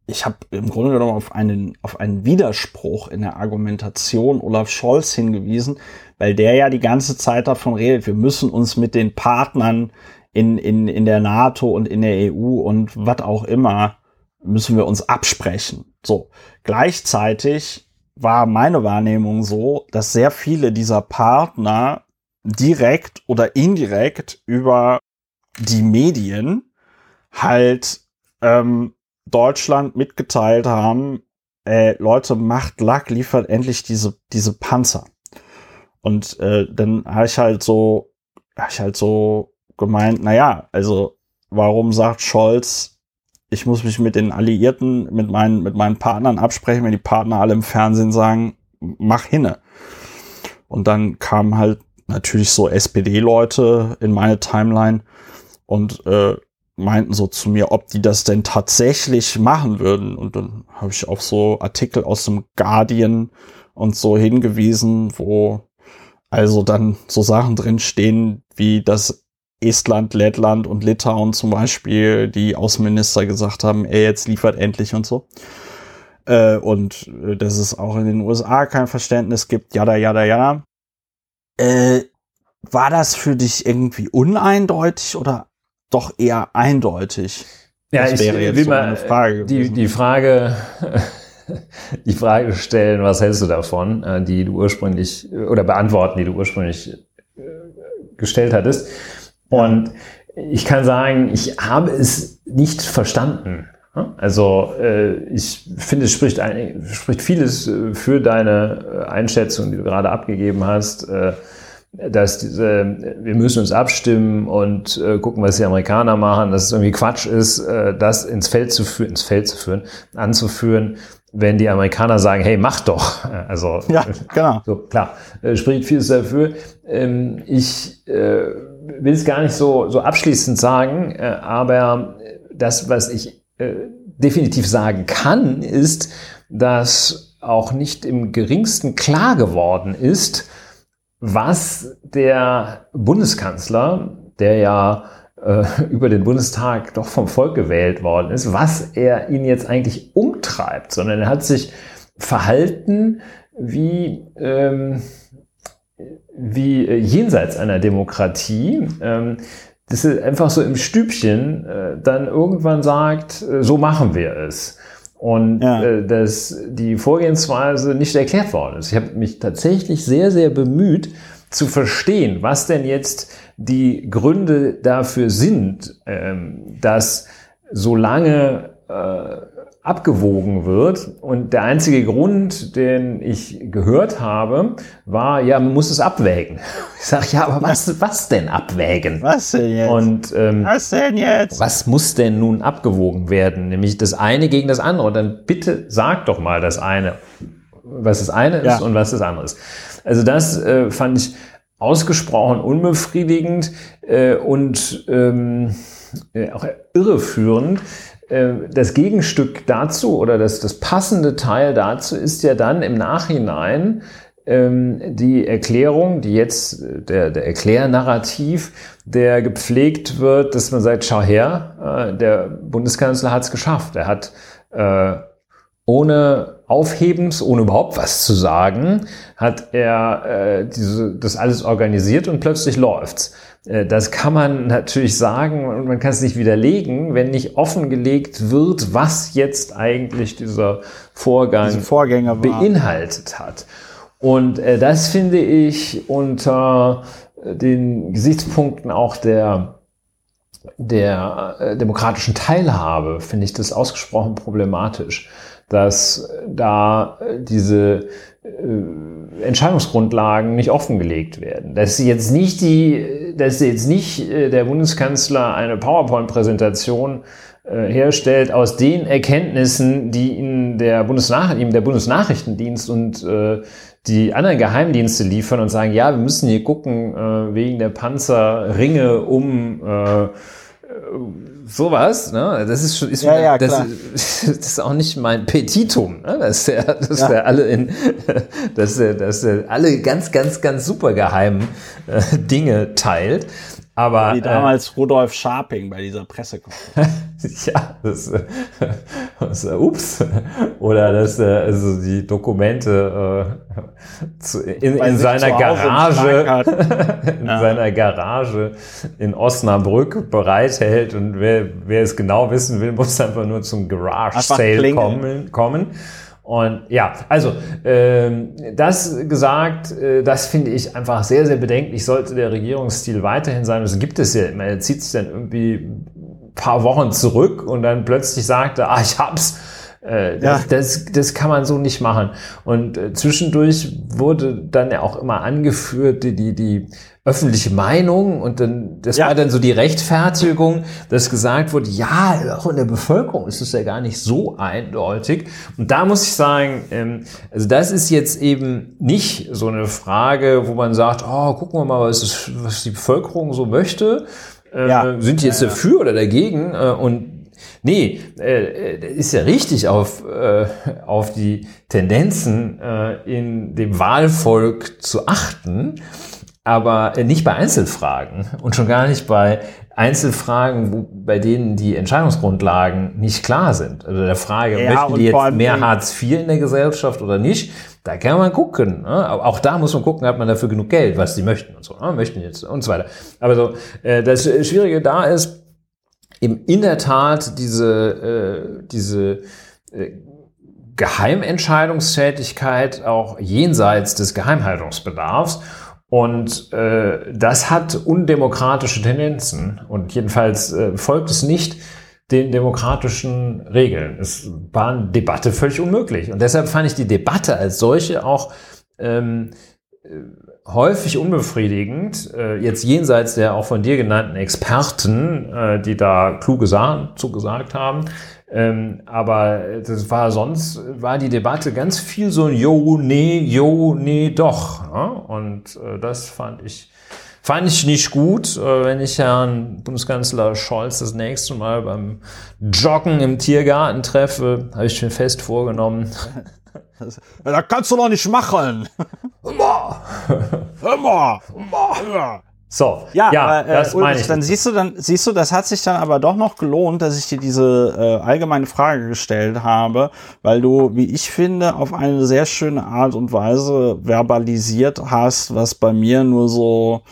B: ich habe im Grunde genommen auf einen, auf einen Widerspruch in der Argumentation Olaf Scholz hingewiesen, weil der ja die ganze Zeit davon redet, wir müssen uns mit den Partnern in, in, in der NATO und in der EU und was auch immer, müssen wir uns absprechen. So. Gleichzeitig war meine Wahrnehmung so, dass sehr viele dieser Partner direkt oder indirekt über die Medien halt ähm, Deutschland mitgeteilt haben, äh, Leute, macht Lack, liefert endlich diese, diese Panzer. Und äh, dann habe ich halt so, hab ich halt so gemeint, naja, also warum sagt Scholz, ich muss mich mit den Alliierten, mit meinen, mit meinen Partnern absprechen, wenn die Partner alle im Fernsehen sagen, mach hinne. Und dann kamen halt natürlich so SPD-Leute in meine Timeline und äh, meinten so zu mir, ob die das denn tatsächlich machen würden. Und dann habe ich auf so Artikel aus dem Guardian und so hingewiesen, wo also dann so Sachen drin stehen, wie dass Estland, Lettland und Litauen zum Beispiel die Außenminister gesagt haben, ey, jetzt liefert endlich und so. Äh, und äh, dass es auch in den USA kein Verständnis gibt, jada, jada, jada. Äh, war das für dich irgendwie uneindeutig oder doch eher eindeutig?
C: Ja,
B: Das
C: ich
B: wäre jetzt
C: will
B: so
C: mal
B: meine Frage
C: die, die Frage [laughs] die Frage stellen, was hältst du davon, äh, die du ursprünglich oder beantworten, die du ursprünglich äh, gestellt hattest. Und ich kann sagen, ich habe es nicht verstanden. Also äh, ich finde, es spricht, spricht vieles für deine Einschätzung, die du gerade abgegeben hast, dass diese, wir müssen uns abstimmen und äh, gucken, was die Amerikaner machen, dass es irgendwie Quatsch ist, äh, das ins Feld zu führen, ins Feld zu führen, anzuführen, wenn die Amerikaner sagen, hey, mach doch. [laughs] Also
B: ja, genau.
C: So klar, äh, spricht vieles dafür. Ähm, ich äh, will es gar nicht so so abschließend sagen, äh, aber das, was ich äh, definitiv sagen kann, ist, dass auch nicht im geringsten klar geworden ist, was der Bundeskanzler, der ja äh, [laughs] über den Bundestag doch vom Volk gewählt worden ist, was er ihn jetzt eigentlich umtreibt, sondern er hat sich verhalten wie, ähm, wie äh, jenseits einer Demokratie. Ähm, das ist einfach so im Stübchen äh, dann irgendwann sagt, äh, so machen wir es. Und ja. äh, dass die Vorgehensweise nicht erklärt worden ist. Ich habe mich tatsächlich sehr, sehr bemüht zu verstehen, was denn jetzt die Gründe dafür sind, ähm, dass so lange äh, abgewogen wird. Und der einzige Grund, den ich gehört habe, war, ja, man muss es abwägen. [laughs] Ich sage, ja, aber was, was denn abwägen?
B: Was denn jetzt?
C: Und ähm,
B: was denn jetzt?
C: Was muss denn nun abgewogen werden? Nämlich das eine gegen das andere. Und dann bitte sag doch mal das eine, was das eine ist ja. und was das andere ist. Also das äh, fand ich ausgesprochen unbefriedigend äh, und ähm, äh, auch irreführend, das Gegenstück dazu oder das, das passende Teil dazu ist ja dann im Nachhinein ähm, die Erklärung, die jetzt, der, der Erklärnarrativ, der gepflegt wird, dass man sagt, schau her, äh, der Bundeskanzler hat es geschafft. Er hat äh, ohne Aufhebens, ohne überhaupt was zu sagen, hat er äh, diese, das alles organisiert und plötzlich läuft's. Äh, das kann man natürlich sagen und man kann es nicht widerlegen, wenn nicht offengelegt wird, was jetzt eigentlich dieser Vorgang beinhaltet hat. Und äh, das finde ich unter den Gesichtspunkten auch der der äh, demokratischen Teilhabe finde ich das ausgesprochen problematisch, dass da diese äh, Entscheidungsgrundlagen nicht offengelegt werden. Dass sie jetzt nicht die, dass jetzt nicht äh, der Bundeskanzler eine PowerPoint-Präsentation äh, herstellt aus den Erkenntnissen, die ihm der, Bundesnach der Bundesnachrichtendienst und äh, die anderen Geheimdienste liefern und sagen, ja, wir müssen hier gucken äh, wegen der Panzerringe um äh, sowas, ne? Das ist schon, ist
B: ja, ja,
C: das, [laughs] das, ist auch nicht mein Petitum, ne? Dass der, dass ja. der alle in, dass der, dass der alle ganz, ganz, ganz super geheimen äh, Dinge teilt. Aber,
B: Wie damals äh, Rudolf Scharping bei dieser Pressekonferenz. [laughs]
C: ja, das, das, ups. Oder dass also die Dokumente äh, zu, in, in seiner Garage, [laughs] in ja. seiner Garage in Osnabrück bereithält und wer, wer es genau wissen will, muss einfach nur zum Garage Sale kommen, kommen. Und ja, also ähm, das gesagt, äh, das finde ich einfach sehr, sehr bedenklich, sollte der Regierungsstil weiterhin sein. Das gibt es ja immer. Er zieht sich dann irgendwie ein paar Wochen zurück und dann plötzlich sagt er, ah, ich hab's. Äh, das, ja. das, das kann man so nicht machen. Und äh, zwischendurch wurde dann ja auch immer angeführt, die, die, die öffentliche Meinung und dann, das ja. war dann so die Rechtfertigung, dass gesagt wurde, ja, auch in der Bevölkerung ist es ja gar nicht so eindeutig. Und da muss ich sagen, ähm, also das ist jetzt eben nicht so eine Frage, wo man sagt, oh, gucken wir mal, was, ist, was die Bevölkerung so möchte. Äh, ja. Sind die jetzt dafür oder dagegen? Äh, und Nee, äh, äh, ist ja richtig auf, äh, auf die Tendenzen äh, in dem Wahlvolk zu achten aber nicht bei Einzelfragen und schon gar nicht bei Einzelfragen, wo, bei denen die Entscheidungsgrundlagen nicht klar sind. Also der Frage, ja, möchten die jetzt mehr Hartz IV in der Gesellschaft oder nicht? Da kann man gucken. Ne? Auch da muss man gucken, hat man dafür genug Geld, was sie möchten und so. Ne? Möchten jetzt und so weiter. Aber so, äh, das Schwierige da ist, eben in der Tat diese, äh, diese äh, Geheimentscheidungstätigkeit auch jenseits des Geheimhaltungsbedarfs. Und äh, das hat undemokratische Tendenzen. Und jedenfalls äh, folgt es nicht den demokratischen Regeln. Es war eine Debatte völlig unmöglich. Und deshalb fand ich die Debatte als solche auch ähm, äh, häufig unbefriedigend, äh, jetzt jenseits der auch von dir genannten Experten, äh, die da kluge Sachen zugesagt haben. Ähm, aber das war sonst, war die Debatte ganz viel so ein Jo, nee, Jo, nee, doch. Ja? Und äh, das fand ich, fand ich nicht gut. Äh, wenn ich Herrn Bundeskanzler Scholz das nächste Mal beim Joggen im Tiergarten treffe, habe ich mir fest vorgenommen,
B: das kannst du doch nicht machen.
C: Immer.
B: Immer. Immer.
C: So,
B: Ja,
C: ja,
B: aber, äh,
C: das
B: Ulrich,
C: ich.
B: dann siehst du, dann siehst du, das hat sich dann aber doch noch gelohnt, dass ich dir diese äh, allgemeine Frage gestellt habe, weil du, wie ich finde, auf eine sehr schöne Art und Weise verbalisiert hast, was bei mir nur so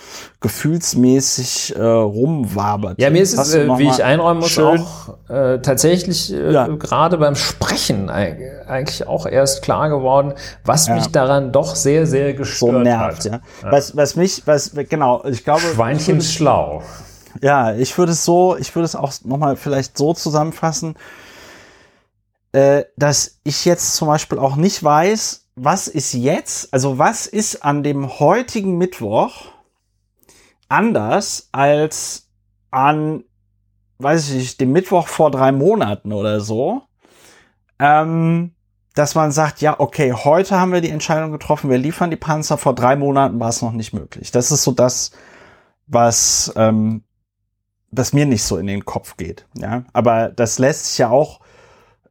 B: gefühlsmäßig äh, rumwabert.
C: Ja, mir ist es, äh, wie ich einräumen muss, auch äh, tatsächlich äh,
B: Ja.
C: gerade beim Sprechen eig- eigentlich auch erst klar geworden, was
B: Ja.
C: mich daran doch sehr, sehr
B: so
C: gestört
B: nervt,
C: hat.
B: ja. Was, was mich, was, genau, ich glaube.
C: Schweinchen ist schlau.
B: Ja, ich würde es so, ich würde es auch nochmal vielleicht so zusammenfassen, äh, dass ich jetzt zum Beispiel auch nicht weiß, was ist jetzt, also was ist an dem heutigen Mittwoch anders als an, weiß ich nicht, dem Mittwoch vor drei Monaten oder so, ähm, dass man sagt, ja, okay, heute haben wir die Entscheidung getroffen, wir liefern die Panzer, vor drei Monaten war es noch nicht möglich. Das ist so das, was, ähm, was mir nicht so in den Kopf geht. Ja, aber das lässt sich ja auch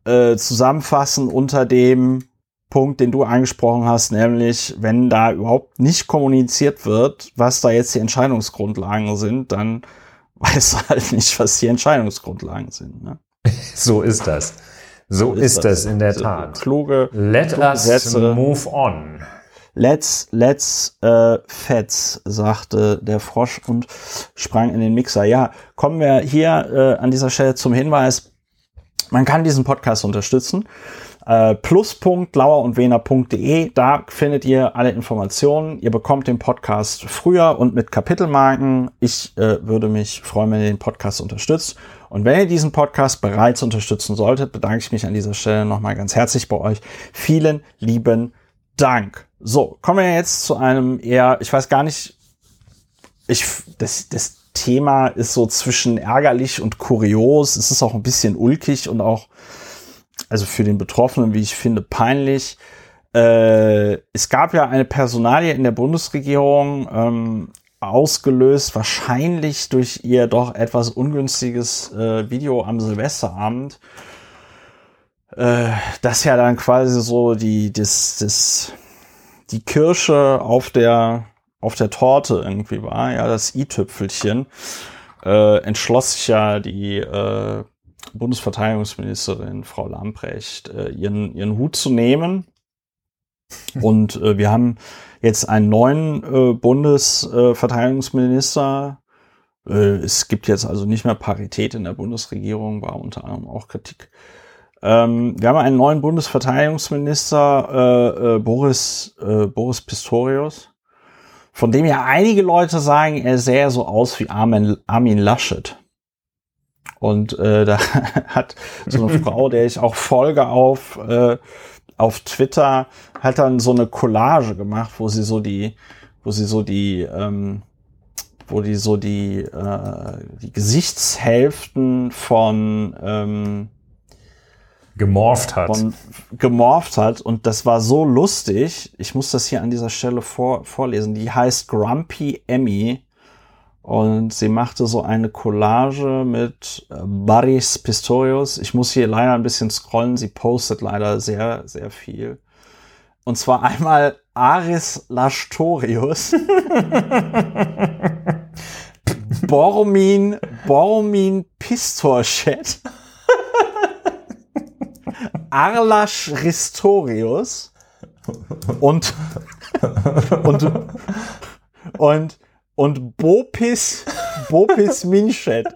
B: äh, zusammenfassen unter dem Punkt, den du angesprochen hast, nämlich wenn da überhaupt nicht kommuniziert wird, was da jetzt die Entscheidungsgrundlagen sind, dann [laughs] weiß du halt nicht, was die Entscheidungsgrundlagen sind. Ne? [laughs]
C: So ist das. So ist das in der
B: So
C: Tat.
B: Kluge,
C: Let
B: kluge
C: us
B: Sätze.
C: move on.
B: Let's, let's äh, fetz, sagte der Frosch und sprang in den Mixer. Ja, kommen wir hier äh, an dieser Stelle zum Hinweis. Man kann diesen Podcast unterstützen. Äh, Pluspunkt.lauerundwener.de, da findet ihr alle Informationen. Ihr bekommt den Podcast früher und mit Kapitelmarken. Ich äh, würde mich freuen, wenn ihr den Podcast unterstützt. Und wenn ihr diesen Podcast bereits unterstützen solltet, bedanke ich mich an dieser Stelle nochmal ganz herzlich bei euch. Vielen lieben Dank. So, kommen wir jetzt zu einem eher, ich weiß gar nicht, ich, das, das Thema ist so zwischen ärgerlich und kurios. Es ist auch ein bisschen ulkig und auch, also für den Betroffenen, wie ich finde, peinlich. Äh, es gab ja eine Personalie in der Bundesregierung, ähm, ausgelöst wahrscheinlich durch ihr doch etwas ungünstiges äh, Video am Silvesterabend, äh, das ja dann quasi so die, das, das, die Kirsche auf der, auf der Torte irgendwie war, ja, das i-Tüpfelchen, äh, entschloss sich ja die äh, Bundesverteidigungsministerin Frau Lamprecht, äh, ihren, ihren Hut zu nehmen. [laughs] Und äh, wir haben jetzt einen neuen äh, Bundesverteidigungsminister. Äh, es gibt jetzt also nicht mehr Parität in der Bundesregierung, war unter anderem auch Kritik. Ähm, wir haben einen neuen Bundesverteidigungsminister, äh, äh, Boris, Boris Pistorius, von dem ja einige Leute sagen, er sähe so aus wie Armin Laschet. Und äh, da [laughs] hat so eine [laughs] Frau, der ich auch folge auf, äh, auf Twitter, hat dann so eine Collage gemacht, wo sie so die, wo sie so die, ähm, wo die so die, äh, die Gesichtshälften von, ähm,
C: Gemorpht hat.
B: von gemorpht hat und das war so lustig. Ich muss das hier an dieser Stelle vor, vorlesen. Die heißt Grumpy Emmy und sie machte so eine Collage mit äh, Boris Pistorius. Ich muss hier leider ein bisschen scrollen. Sie postet leider sehr, sehr viel. Und zwar einmal Aris Lastorius. [laughs] Bormin, Bormin Pistorchet. [laughs] Arlasch Ristorius und [laughs] und und und Bopis Bopis [laughs] Minchet.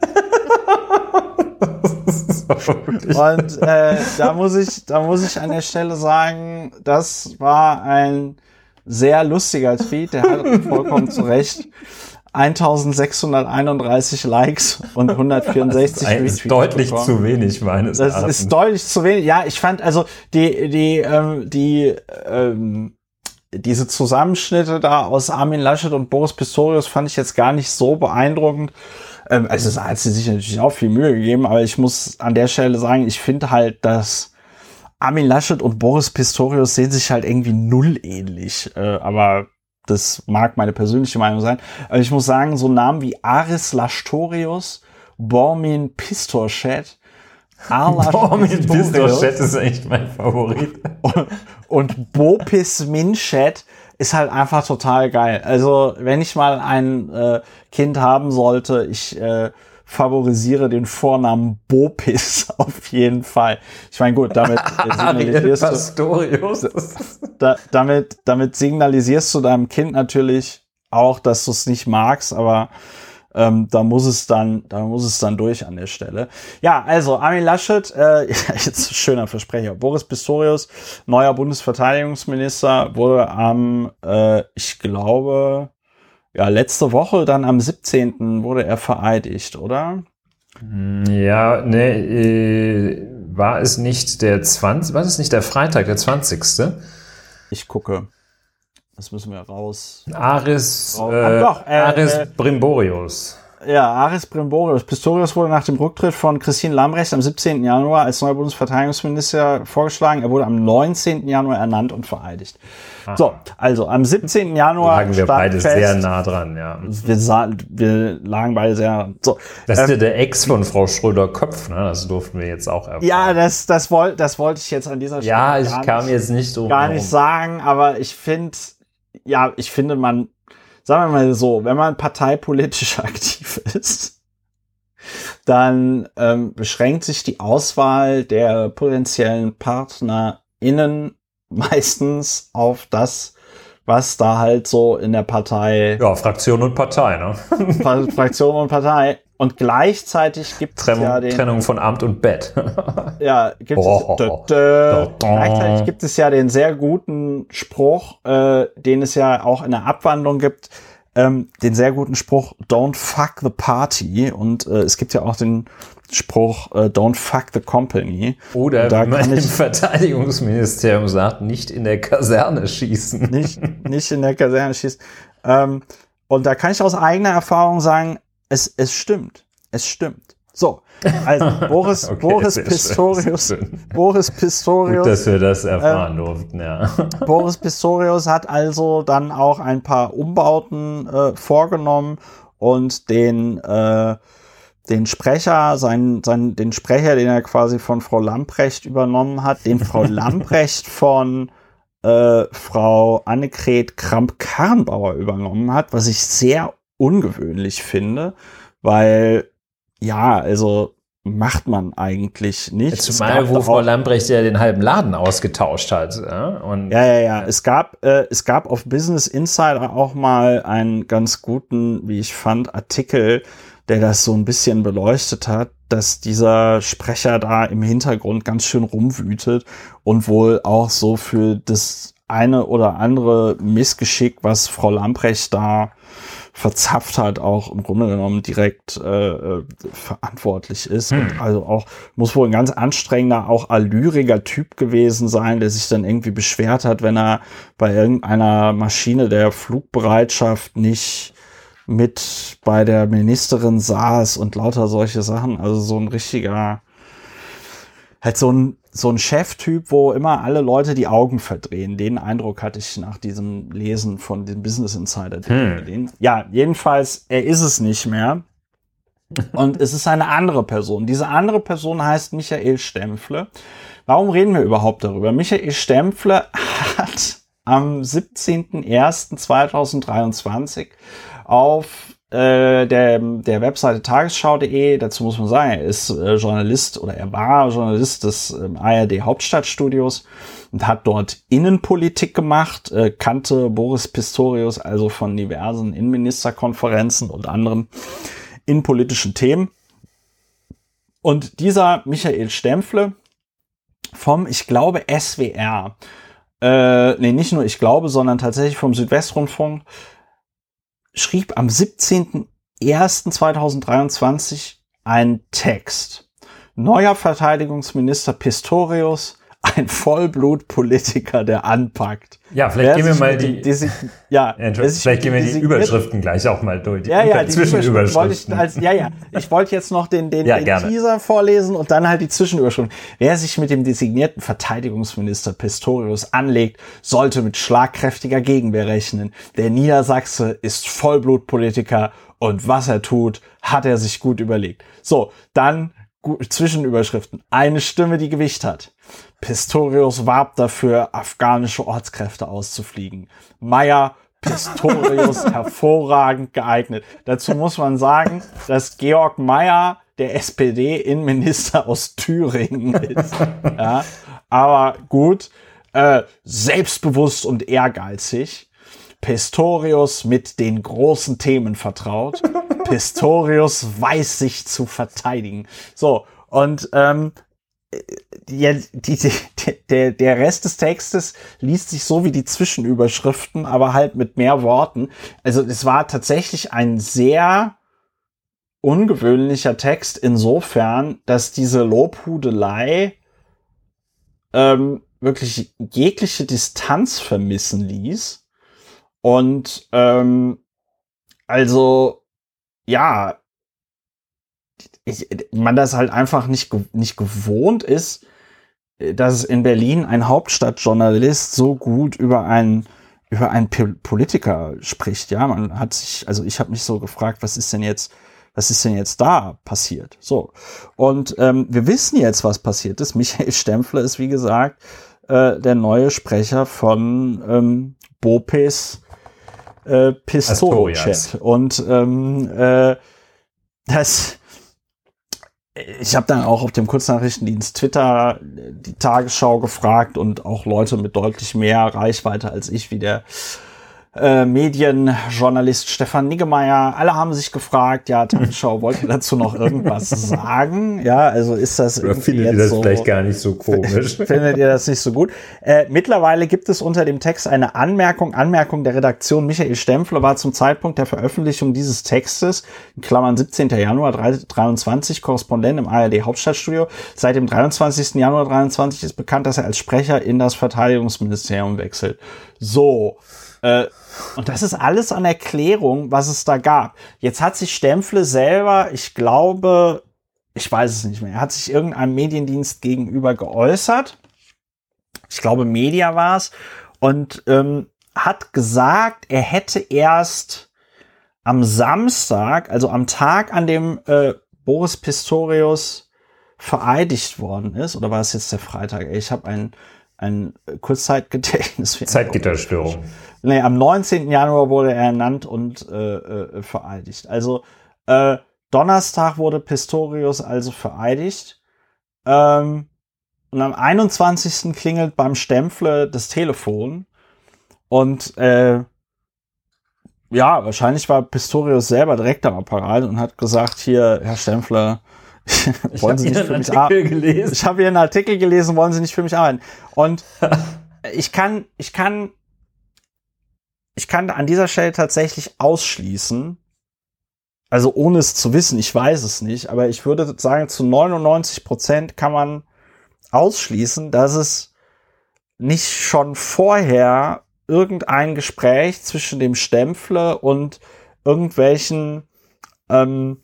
B: Und äh, da muss ich, da muss ich an der Stelle sagen, das war ein sehr lustiger Tweet, der hat vollkommen zu Recht 1631 Likes und 164
C: das ist deutlich bekommen. zu wenig meines
B: Das Erachtens. ist deutlich zu wenig. Ja, ich fand also die die ähm, die ähm, diese Zusammenschnitte da aus Armin Laschet und Boris Pistorius fand ich jetzt gar nicht so beeindruckend. Ähm, also es hat sie sich natürlich auch viel Mühe gegeben, aber ich muss an der Stelle sagen, ich finde halt, dass Armin Laschet und Boris Pistorius sehen sich halt irgendwie null ähnlich. Äh, aber das mag meine persönliche Meinung sein. Aber ich muss sagen, so Namen wie Aris Lastorius, Bormin Pistorchet,
C: Bormin Pistorchet ist echt mein Favorit.
B: Und, und Bopis Minchet ist halt einfach total geil. Also, wenn ich mal ein äh, Kind haben sollte, ich äh, favorisiere den Vornamen Bopis [laughs] auf jeden Fall. Ich meine, gut, damit [laughs] signalisierst du, da, damit, damit signalisierst du deinem Kind natürlich auch, dass du es nicht magst, aber ähm, da muss es dann, da muss es dann durch an der Stelle. Ja, also Armin Laschet, äh, [laughs] jetzt schöner Versprecher. Boris Pistorius, neuer Bundesverteidigungsminister, wurde am, äh, ich glaube, ja, letzte Woche, dann am 17. wurde er vereidigt, oder?
C: Ja, ne, äh, war es nicht der 20, war es nicht der Freitag, der 20.
B: Ich gucke. Das müssen wir raus.
C: Aris, raus. Äh, doch, äh, Aris äh, Brimborius.
B: Ja, Aris Brimborius. Pistorius wurde nach dem Rücktritt von Christine Lambrecht am 17. Januar als neuer Bundesverteidigungsminister vorgeschlagen. Er wurde am 19. Januar ernannt und vereidigt. Aha. So, also am 17. Januar.
C: Lagen wir beide fest, sehr nah dran, ja.
B: Wir, wir lagen beide sehr. So,
C: das ist ja ähm, der Ex von Frau Schröder-Köpf, ne? Das durften wir jetzt auch erfahren.
B: Ja, das, das wollte das wollte ich jetzt an dieser
C: Stelle. Ja, ich kam nicht, jetzt nicht
B: um. Gar nicht sagen, aber ich finde, ja, ich finde, man, sagen wir mal so, wenn man parteipolitisch [laughs] aktiv ist, dann ähm, beschränkt sich die Auswahl der potenziellen PartnerInnen meistens auf das, was da halt so in der Partei.
C: Ja, Fraktion und Partei, ne?
B: Fraktion und Partei. Und gleichzeitig gibt es ja den.
C: Trennung von Amt und Bett. [laughs]
B: ja, gibt oh, es, dö, dö, gleichzeitig gibt es ja den sehr guten Spruch, äh, den es ja auch in der Abwandlung gibt, ähm, den sehr guten Spruch, don't fuck the party. Und äh, es gibt ja auch den Spruch, äh, don't fuck the company.
C: Oder da wie man im Verteidigungsministerium sagt, nicht in der Kaserne schießen.
B: Nicht, nicht in der Kaserne schießen. Ähm, und da kann ich aus eigener Erfahrung sagen, es, es stimmt. Es stimmt. So, also Boris, [laughs] okay, Boris Pistorius, schön, Boris Pistorius.
C: Gut, dass wir das erfahren äh, durften, ja. [laughs]
B: Boris Pistorius hat also dann auch ein paar Umbauten äh, vorgenommen und den äh, den Sprecher, sein, sein, den Sprecher, den er quasi von Frau Lamprecht übernommen hat, den Frau [laughs] Lamprecht von äh, Frau Annegret Kramp-Karrenbauer übernommen hat, was ich sehr ungewöhnlich finde, weil ja, also macht man eigentlich nicht.
C: Zumal, wo Frau Lambrecht ja den halben Laden ausgetauscht hat. Ja,
B: und ja, ja, ja. Es gab, äh, es gab auf Business Insider auch mal einen ganz guten, wie ich fand, Artikel, der das so ein bisschen beleuchtet hat, dass dieser Sprecher da im Hintergrund ganz schön rumwütet und wohl auch so für das eine oder andere Missgeschick, was Frau Lamprecht da verzapft hat, auch im Grunde genommen direkt äh, äh, verantwortlich ist. Hm. Und also auch, muss wohl ein ganz anstrengender, auch allüriger Typ gewesen sein, der sich dann irgendwie beschwert hat, wenn er bei irgendeiner Maschine der Flugbereitschaft nicht mit bei der Ministerin saß und lauter solche Sachen. Also so ein richtiger, halt so ein, so ein Cheftyp, wo immer alle Leute die Augen verdrehen. Den Eindruck hatte ich nach diesem Lesen von dem Business Insider. Hm. Ja, jedenfalls, er ist es nicht mehr. [laughs] Und es ist eine andere Person. Diese andere Person heißt Michael Stempfle. Warum reden wir überhaupt darüber? Michael Stempfle hat am 17.01.2023 auf äh, der, der Webseite tagesschau.de, dazu muss man sagen, er ist äh, Journalist oder er war Journalist des äh, ARD Hauptstadtstudios und hat dort Innenpolitik gemacht, äh, kannte Boris Pistorius also von diversen Innenministerkonferenzen und anderen innenpolitischen Themen. Und dieser Michael Stempfle vom, ich glaube, SWR, äh, nee, nicht nur ich glaube, sondern tatsächlich vom Südwestrundfunk, schrieb am 17.01.2023 einen Text. Neuer Verteidigungsminister Pistorius ein Vollblutpolitiker, der anpackt.
C: Ja, vielleicht
B: Wer
C: gehen wir mal die,
B: Desi- ja,
C: vielleicht gehen wir die Überschriften gleich auch mal durch. Die
B: Ja, ja, die Zwischenüberschriften wollte ich als, ja, ja. Ich wollte jetzt noch den, den,
C: Ja,
B: den. Teaser vorlesen und dann halt die Zwischenüberschriften. Wer sich mit dem designierten Verteidigungsminister Pistorius anlegt, sollte mit schlagkräftiger Gegenwehr rechnen. Der Niedersachse ist Vollblutpolitiker und was er tut, hat er sich gut überlegt. So, dann Zwischenüberschriften. Eine Stimme, die Gewicht hat. Pistorius warb dafür, afghanische Ortskräfte auszufliegen. Meyer Pistorius [laughs] hervorragend geeignet. Dazu muss man sagen, dass Georg Meyer der SPD-Innenminister aus Thüringen ist. [laughs] Ja, aber gut, äh, selbstbewusst und ehrgeizig. Pistorius mit den großen Themen vertraut. Pistorius weiß sich zu verteidigen. So, und ähm, ja, die, die, der, der Rest des Textes liest sich so wie die Zwischenüberschriften, aber halt mit mehr Worten. Also es war tatsächlich ein sehr ungewöhnlicher Text insofern, dass diese Lobhudelei ähm, wirklich jegliche Distanz vermissen ließ. Und ähm, also ja, ich, man das halt einfach nicht, nicht gewohnt ist, dass in Berlin ein Hauptstadtjournalist so gut über einen über einen Politiker spricht. Ja, man hat sich, also ich habe mich so gefragt, was ist denn jetzt, was ist denn jetzt da passiert? So und ähm, wir wissen jetzt, was passiert ist. [laughs] Michael Stempfler ist wie gesagt äh, der neue Sprecher von ähm, Bopes äh, Pistolo-Chat
C: Astorias.
B: und ähm, äh, das ich habe dann auch auf dem Kurznachrichtendienst Twitter die Tagesschau gefragt und auch Leute mit deutlich mehr Reichweite als ich, wie der äh, Medienjournalist Stefan Niggemeier. Alle haben sich gefragt, ja, Tagesschau, wollt ihr dazu noch irgendwas [laughs] sagen? Ja, also ist das
C: Oder findet ihr das
B: so,
C: vielleicht gar nicht so komisch? [laughs]
B: Findet ihr das nicht so gut? Äh, mittlerweile gibt es unter dem Text eine Anmerkung, Anmerkung der Redaktion. Michael Stempfle war zum Zeitpunkt der Veröffentlichung dieses Textes, in Klammern 17. Januar 23, Korrespondent im ARD Hauptstadtstudio. Seit dem 23. Januar 23 ist bekannt, dass er als Sprecher in das Verteidigungsministerium wechselt. So. Äh, und das ist alles an Erklärung, was es da gab. Jetzt hat sich Stempfle selber, ich glaube, ich weiß es nicht mehr, er hat sich irgendeinem Mediendienst gegenüber geäußert. Ich glaube, Media war es. Und ähm, hat gesagt, er hätte erst am Samstag, also am Tag, an dem äh, Boris Pistorius vereidigt worden ist, oder war es jetzt der Freitag? Ich habe ein, ein Kurzzeitgedächtnis. [laughs]
C: Zeitgitterstörung.
B: Nee, am 19. Januar wurde er ernannt und äh, äh, vereidigt. Also äh, Donnerstag wurde Pistorius also vereidigt. Ähm, und am 21. klingelt beim Stempfle das Telefon. Und äh, ja, wahrscheinlich war Pistorius selber direkt am Apparat und hat gesagt, hier, Herr Stempfle, wollen Sie nicht für mich arbeiten? Ich habe hier einen Artikel gelesen, wollen Sie nicht für mich arbeiten? Und [laughs] ich kann, ich kann, ich kann an dieser Stelle tatsächlich ausschließen, also ohne es zu wissen, ich weiß es nicht, aber ich würde sagen, zu 99 Prozent kann man ausschließen, dass es nicht schon vorher irgendein Gespräch zwischen dem Stempfle und irgendwelchen ähm,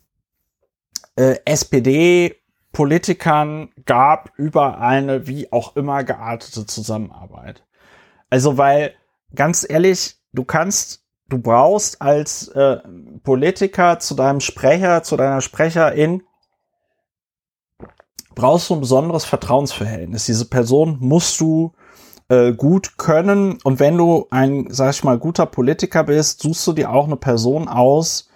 B: äh, SPD-Politikern gab über eine wie auch immer geartete Zusammenarbeit. Also, weil, ganz ehrlich, du kannst, du brauchst als äh, Politiker zu deinem Sprecher, zu deiner Sprecherin, brauchst du ein besonderes Vertrauensverhältnis. Diese Person musst du äh, gut können und wenn du ein, sag ich mal, guter Politiker bist, suchst du dir auch eine Person aus,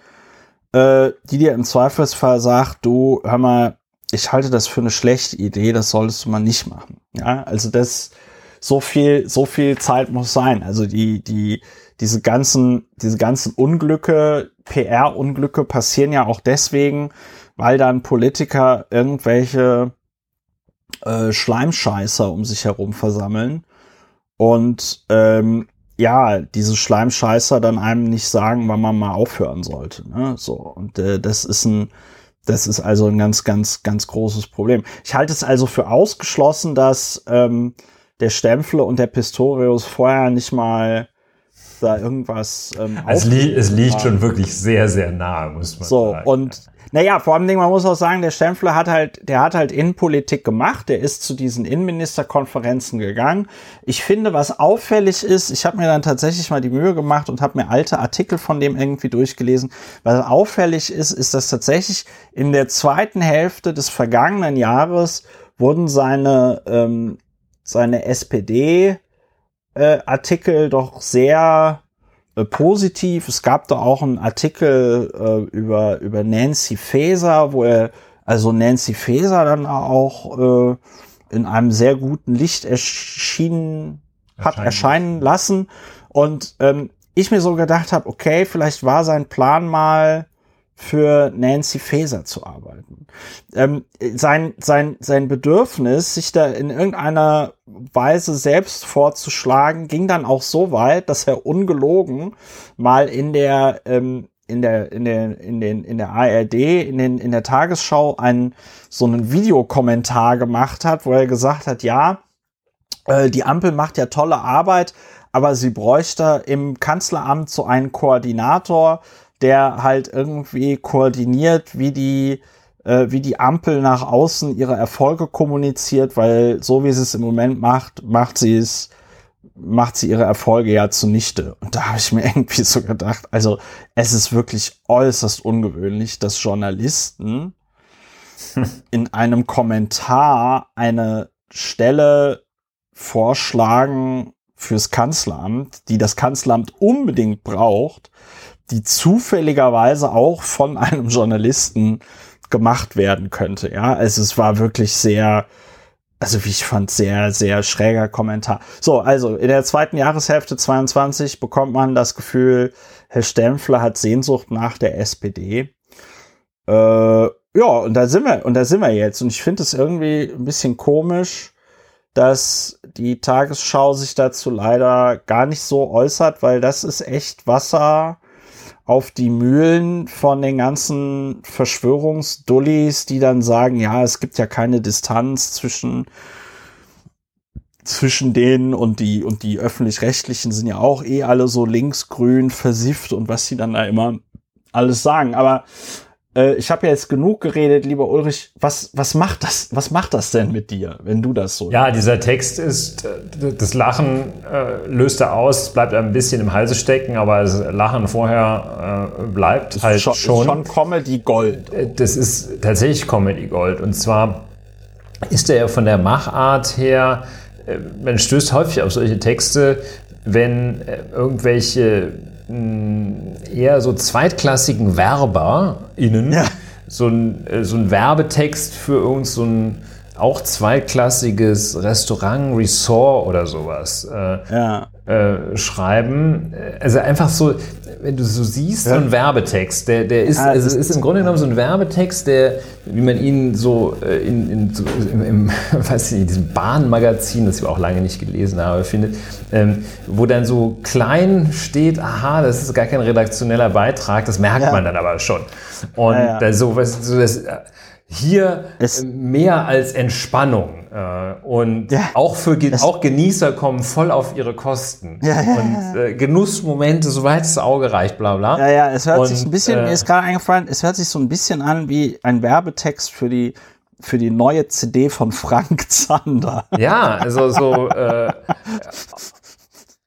B: äh, die dir im Zweifelsfall sagt, du, hör mal, ich halte das für eine schlechte Idee, das solltest du mal nicht machen. Ja, also das, so viel, so viel Zeit muss sein. Also die, die, diese ganzen, diese ganzen Unglücke, PR-Unglücke passieren ja auch deswegen, weil dann Politiker irgendwelche äh, Schleimscheißer um sich herum versammeln und ähm, ja, diese Schleimscheißer dann einem nicht sagen, wann man mal aufhören sollte. Ne? So und äh, das ist ein das ist also ein ganz, ganz, ganz großes Problem. Ich halte es also für ausgeschlossen, dass ähm, der Stempfle und der Pistorius vorher nicht mal da irgendwas.
C: Ähm, es, li es liegt schon wirklich sehr, sehr nahe, muss man
B: so, sagen. So, und naja, vor allem, man muss auch sagen, der Stempfle hat halt, der hat halt Innenpolitik gemacht, der ist zu diesen Innenministerkonferenzen gegangen. Ich finde, was auffällig ist, ich habe mir dann tatsächlich mal die Mühe gemacht und habe mir alte Artikel von dem irgendwie durchgelesen. Was auffällig ist, ist, dass tatsächlich in der zweiten Hälfte des vergangenen Jahres wurden seine, ähm, seine SPD äh, doch sehr positiv. Es gab da auch einen Artikel äh, über, über Nancy Faeser, wo er also Nancy Faeser dann auch äh, in einem sehr guten Licht erschienen hat erscheinen, erscheinen lassen. Und ähm, ich mir so gedacht habe, okay, vielleicht war sein Plan mal für Nancy Faeser zu arbeiten. Ähm, sein, sein, sein Bedürfnis, sich da in irgendeiner Weise selbst vorzuschlagen, ging dann auch so weit, dass er ungelogen mal in der, ähm, in der, in der, in den, in der ARD, in den, in der Tagesschau einen, so einen Videokommentar gemacht hat, wo er gesagt hat, ja, äh, die Ampel macht ja tolle Arbeit, aber sie bräuchte im Kanzleramt so einen Koordinator, der halt irgendwie koordiniert, wie die, äh, wie die Ampel nach außen ihre Erfolge kommuniziert, weil so wie sie es im Moment macht, macht sie es, macht sie ihre Erfolge ja zunichte. Und da habe ich mir [laughs] irgendwie so gedacht, also es ist wirklich äußerst ungewöhnlich, dass Journalisten [laughs] in einem Kommentar eine Stelle vorschlagen fürs Kanzleramt, die das Kanzleramt unbedingt braucht, die zufälligerweise auch von [laughs] einem Journalisten gemacht werden könnte. Ja, also es war wirklich sehr, also wie ich fand, sehr, sehr schräger Kommentar. So, also in der zweiten Jahreshälfte 22 bekommt man das Gefühl, Herr Stempfler hat Sehnsucht nach der SPD. Äh, ja, und da sind wir, und da sind wir jetzt. Und ich finde es irgendwie ein bisschen komisch, dass die Tagesschau sich dazu leider gar nicht so äußert, weil das ist echt Wasser auf die Mühlen von den ganzen Verschwörungsdullis, die dann sagen, ja, es gibt ja keine Distanz zwischen zwischen denen und die und die öffentlich-rechtlichen sind ja auch eh alle so linksgrün versifft und was sie dann da immer alles sagen. Aber äh, ich habe ja jetzt genug geredet, lieber Ulrich. Was, was macht das? Was macht das denn mit dir, wenn du das so?
C: Ja, dieser Text ist, äh, das Lachen äh, löst er aus, bleibt ein bisschen im Halse stecken, aber das Lachen vorher äh, bleibt halt schon. schon. Ist
B: schon Comedy Gold.
C: Äh, das ist tatsächlich Comedy Gold. Und zwar ist er ja von der Machart her, man stößt häufig auf solche Texte, wenn irgendwelche eher so zweitklassigen WerberInnen ja. so, ein, äh, so ein Werbetext für irgend so ein auch zweitklassiges Restaurant, Resort oder sowas äh, ja. Äh, schreiben. Also einfach so, wenn du so siehst, ja. so ein Werbetext, der, der ist, ah, also ist im Grunde genommen so ein Werbetext, der, wie man ihn so äh, in, in so im, im [laughs] weiß ich, in diesem Bahnmagazin, das ich auch lange nicht gelesen habe, findet, ähm, wo dann so klein steht, aha, das ist gar kein redaktioneller Beitrag, das merkt ja. man dann aber schon. Und ja, da so, was, so das, hier es mehr als Entspannung. Äh, und ja, auch für auch Genießer kommen voll auf ihre Kosten. Ja, ja, und äh, Genussmomente, soweit das Auge reicht, bla bla.
B: Ja, ja, es hört und, sich ein bisschen, äh, mir ist gerade eingefallen, es hört sich so ein bisschen an wie ein Werbetext für die für die neue CD von Frank [laughs] Zander.
C: Ja, also so äh,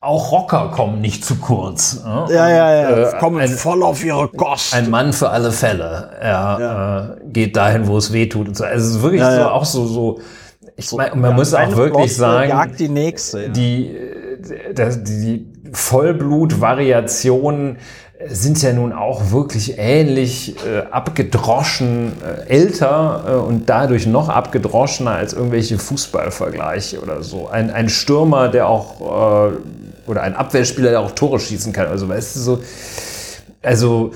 C: auch Rocker kommen nicht zu kurz.
B: Ja, ja, ja. ja. Äh, kommen ein, voll auf ihre Kosten.
C: Ein Mann für alle Fälle. Er ja. äh, geht dahin, wo es weh tut und so. Also es ist wirklich ja, so, auch so, so. Ich meine, man muss auch wirklich sagen,
B: jagt die nächste.
C: Die, die, die Vollblut-Variationen sind ja nun auch wirklich ähnlich äh, abgedroschen äh, älter äh, und dadurch noch abgedroschener als irgendwelche Fußballvergleiche oder so. Ein, ein Stürmer, der auch äh, oder ein Abwehrspieler, der auch Tore schießen kann. Also weißt du so, also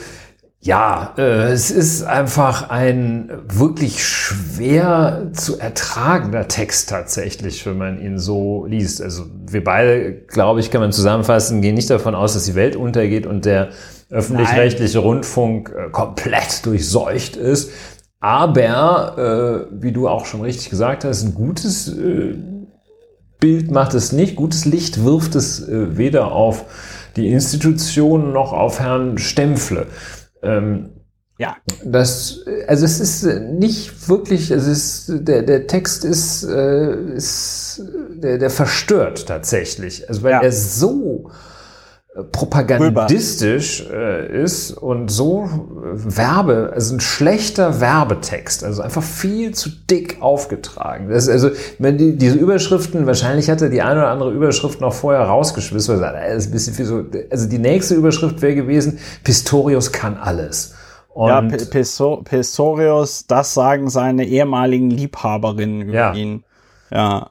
C: ja, äh, es ist einfach ein wirklich schwer zu ertragender Text tatsächlich, wenn man ihn so liest. Also wir beide, glaube ich, kann man zusammenfassen, gehen nicht davon aus, dass die Welt untergeht und der öffentlich-rechtliche Rundfunk äh, komplett durchseucht ist. Aber, äh, wie du auch schon richtig gesagt hast, ein gutes äh, Bild macht es nicht. Gutes Licht wirft es äh, weder auf die Institutionen noch auf Herrn Stempfle. Ähm, ja. Das, also es ist nicht wirklich, es ist, der, der Text ist, äh, ist der, der verstört tatsächlich. Also weil ja. er so propagandistisch äh, ist und so Werbe, also ein schlechter Werbetext, also einfach viel zu dick aufgetragen. Das ist also, wenn die, diese Überschriften, wahrscheinlich hatte die eine oder andere Überschrift noch vorher rausgeschmissen, weil das ist ein bisschen viel so, also die nächste Überschrift wäre gewesen, Pistorius kann alles.
B: Und ja, Pistorius, das sagen seine ehemaligen Liebhaberinnen über ja. ihn. Ja.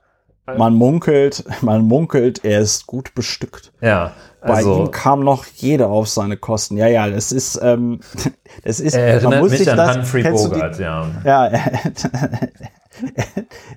B: Man munkelt, [laughs] man munkelt, er ist gut bestückt.
C: Ja.
B: Also, Bei ihm kam noch jeder auf seine Kosten. Ja, ja, das ist, ähm, [laughs] das ist,
C: er erinnert man muss mich sich an das, Humphrey Bogart,
B: die, ja. Ja, [laughs]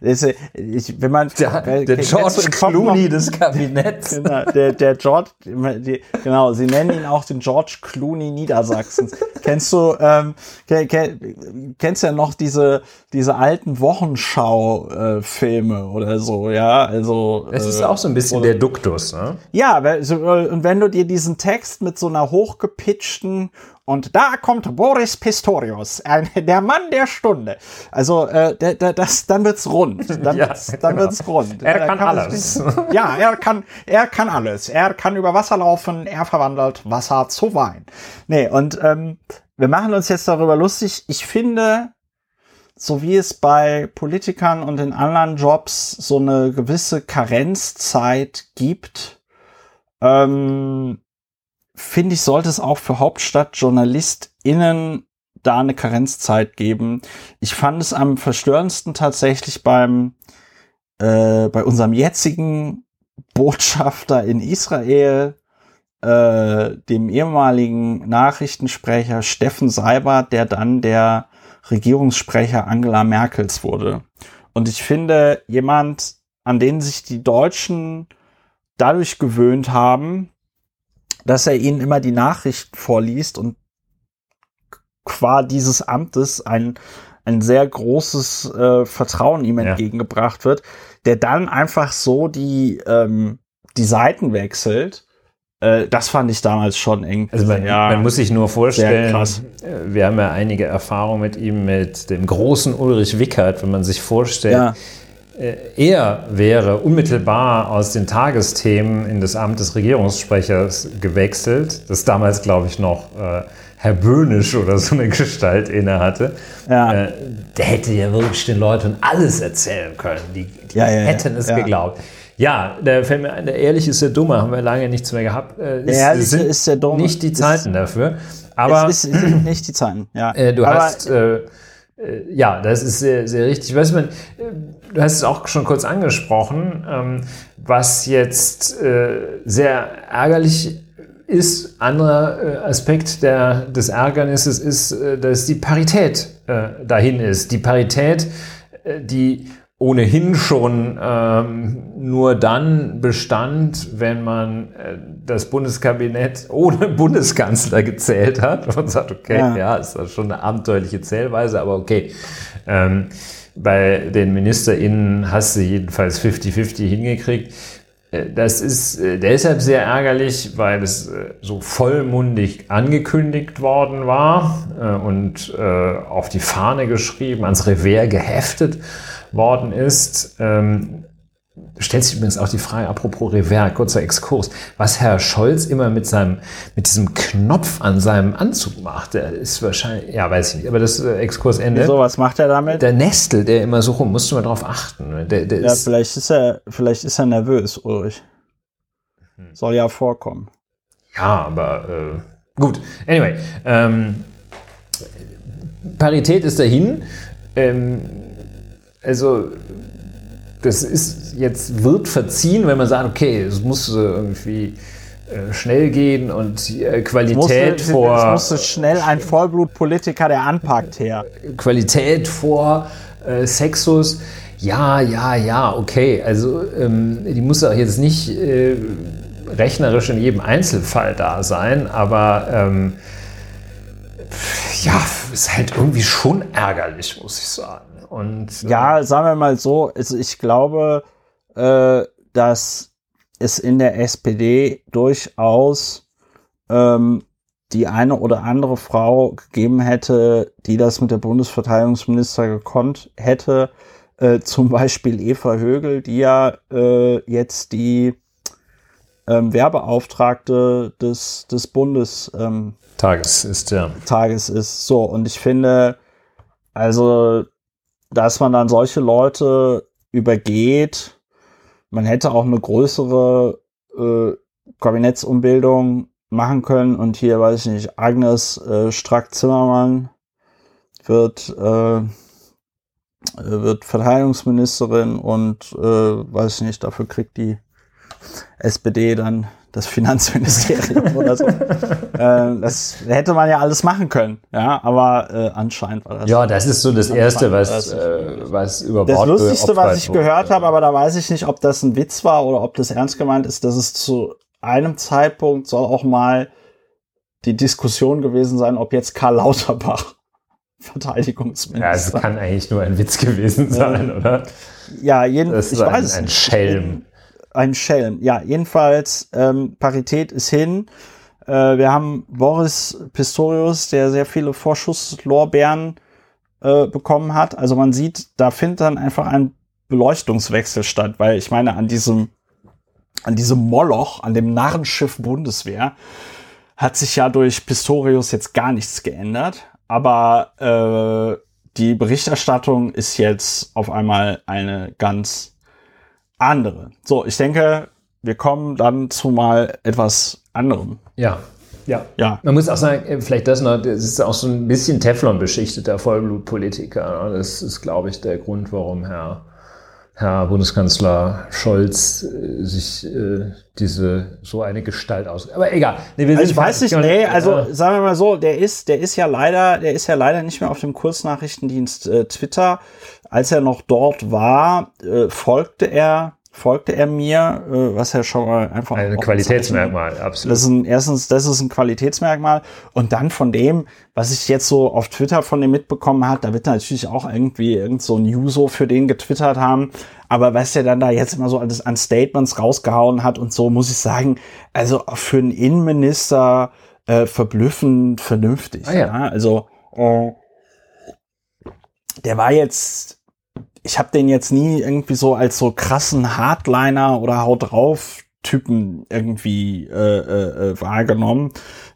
B: das, ich, wenn man
C: der, der George Clooney des Kabinetts.
B: Genau, der, der George, die, genau, sie nennen ihn auch den George Clooney Niedersachsens. kennst du, ähm, kenn, kennst ja noch diese diese alten Wochenschau-Filme äh, oder so, ja, also.
C: Es ist äh, auch so ein bisschen oder, der Duktus, ne?
B: Ja, und wenn du dir diesen Text mit so einer hochgepitchten und da kommt Boris Pistorius, ein, der Mann der Stunde. Also äh, der, der, das, dann wird's rund. [laughs] Dann ja, wird's, dann genau. wird's rund.
C: Er kann, kann alles.
B: Ja, er kann, er kann alles. Er kann über Wasser laufen. Er verwandelt Wasser zu Wein. Nee, und ähm, wir machen uns jetzt darüber lustig. Ich finde, so wie es bei Politikern und in anderen Jobs so eine gewisse Karenzzeit gibt, ähm, finde ich, sollte es auch für HauptstadtjournalistInnen da eine Karenzzeit geben. Ich fand es am verstörendsten tatsächlich beim äh, bei unserem jetzigen Botschafter in Israel, äh, dem ehemaligen Nachrichtensprecher Steffen Seibert, der dann der Regierungssprecher Angela Merkels wurde. Und ich finde, jemand, an den sich die Deutschen dadurch gewöhnt haben, dass er ihnen immer die Nachrichten vorliest und qua dieses Amtes ein, ein sehr großes äh, Vertrauen ihm entgegengebracht wird, der dann einfach so die, ähm, die Seiten wechselt. Äh, das fand ich damals schon eng.
C: Also man, ja, man muss sich nur vorstellen, äh, wir haben ja einige Erfahrungen mit ihm, mit dem großen Ulrich Wickert, wenn man sich vorstellt, ja er wäre unmittelbar aus den Tagesthemen in das Amt des Regierungssprechers gewechselt, das damals, glaube ich, noch äh, Herr Böhnisch oder so eine Gestalt innehatte. Ja. Äh, der hätte ja wirklich den Leuten alles erzählen können. Die, die ja, ja, hätten es geglaubt. Ja, der fällt mir ein, der Ehrliche ist der Dumme, haben wir lange nichts mehr gehabt.
B: Äh, ist, der Ehrliche ist der Dumme.
C: Nicht die Zeiten dafür. Aber
B: es ist, sind nicht die Zeiten, ja.
C: Äh, du Aber hast äh, äh, ja, das ist sehr, sehr richtig. Weißt man, du hast es auch schon kurz angesprochen, ähm, was jetzt äh, sehr ärgerlich ist. Anderer äh, Aspekt der, des Ärgernisses ist, dass die Parität dahin ist. Die Parität, die ohnehin schon ähm, nur dann bestand, wenn man äh, das Bundeskabinett ohne [laughs] Bundeskanzler gezählt hat und sagt, okay, ja, ja ist das schon eine abenteuerliche Zählweise, aber okay. Ähm, bei den MinisterInnen hast du jedenfalls 50-50 hingekriegt. Äh, das ist äh, deshalb sehr ärgerlich, weil es äh, so vollmundig angekündigt worden war und auf die Fahne geschrieben, ans Revers geheftet worden ist. Ähm, stellt sich übrigens auch die Frage, apropos Revers, kurzer Exkurs, was Herr Scholz immer mit seinem, mit diesem Knopf an seinem Anzug macht, der ist wahrscheinlich, ja, weiß ich nicht, aber das äh, Exkursende.
B: Wieso, was macht er damit?
C: Der Nestel, der immer so rum, musst du mal drauf achten. Der, der
B: ja, ist, vielleicht ist er, vielleicht ist er nervös, Ulrich. Hm. Soll ja vorkommen.
C: Ja, aber, äh, gut. Anyway, ähm, Parität ist dahin. Ähm, also das ist jetzt wird verziehen, wenn man sagt, okay, es muss irgendwie äh, schnell gehen und äh, Qualität musste, vor. Es
B: musste schnell ein Vollblutpolitiker, der anpackt, her.
C: Qualität vor äh, Sexus. Ja, ja, ja, okay. Also ähm, die muss auch jetzt nicht äh, rechnerisch in jedem Einzelfall da sein, aber ähm, ja, ist halt irgendwie schon ärgerlich, muss ich sagen. Und,
B: äh, ja, sagen wir mal so, also ich glaube, äh, dass es in der SPD durchaus ähm, die eine oder andere Frau gegeben hätte, die das mit der Bundesverteidigungsminister gekonnt hätte. Äh, [laughs] zum Beispiel Eva Högel, die ja äh, jetzt die ähm, Werbeauftragte des, des Bundes ähm,
C: Tages ist, ja.
B: Tages ist. So, und ich finde, also, dass man dann solche Leute übergeht, man hätte auch eine größere äh, Kabinettsumbildung machen können und hier, weiß ich nicht, Agnes äh, Strack-Zimmermann wird, äh, wird Verteidigungsministerin und äh, weiß ich nicht, dafür kriegt die SPD dann das Finanzministerium oder so. [laughs] äh, das hätte man ja alles machen können, ja, aber äh, anscheinend war das.
C: Ja, das ist so das Erste, was, äh, was über
B: Das Lustigste, was ich gehört habe, aber da weiß ich nicht, ob das ein Witz war oder ob das ernst gemeint ist, dass es zu einem Zeitpunkt soll auch mal die Diskussion gewesen sein, ob jetzt Karl Lauterbach [laughs] Verteidigungsminister.
C: Ja, es kann eigentlich nur ein Witz gewesen sein, ja. oder?
B: Ja, jeden,
C: das ist ich ein, weiß ein Schelm
B: ein Schelm. Ja, jedenfalls, ähm, Parität ist hin. Äh, wir haben Boris Pistorius, der sehr viele Vorschusslorbeeren äh, bekommen hat. Also man sieht, da findet dann einfach ein Beleuchtungswechsel statt, weil ich meine, an diesem, an diesem Moloch, an dem Narrenschiff Bundeswehr, hat sich ja durch Pistorius jetzt gar nichts geändert. Aber äh, die Berichterstattung ist jetzt auf einmal eine ganz andere. So, ich denke, wir kommen dann zu mal etwas anderem.
C: Ja. Ja. ja. Man muss auch sagen, äh, vielleicht das noch, das ist auch so ein bisschen Teflon beschichteter Vollblutpolitiker. Das ist, glaube ich, der Grund, warum Herr, Herr Bundeskanzler Scholz äh, sich äh, diese so eine Gestalt aus. Aber egal.
B: Nee, also ich weiß nicht, nee, also äh, sagen wir mal so, der ist, der ist ja leider, der ist ja leider nicht mehr auf dem Kurznachrichtendienst äh, Twitter als er noch dort war, äh, folgte er folgte er mir, äh, was ja schon mal einfach
C: ein Qualitätsmerkmal, absolut.
B: Das ist ein, erstens, das ist ein Qualitätsmerkmal und dann von dem, was ich jetzt so auf Twitter von dem mitbekommen hat, da wird natürlich auch irgendwie irgend so ein User für den getwittert haben, aber was der dann da jetzt immer so alles an Statements rausgehauen hat und so, muss ich sagen, also für einen Innenminister äh, verblüffend vernünftig. Ah, ja. ja. Also äh, der war jetzt ich habe den jetzt nie irgendwie so als so krassen Hardliner oder Haut drauf Typen irgendwie äh, äh, äh wahrgenommen.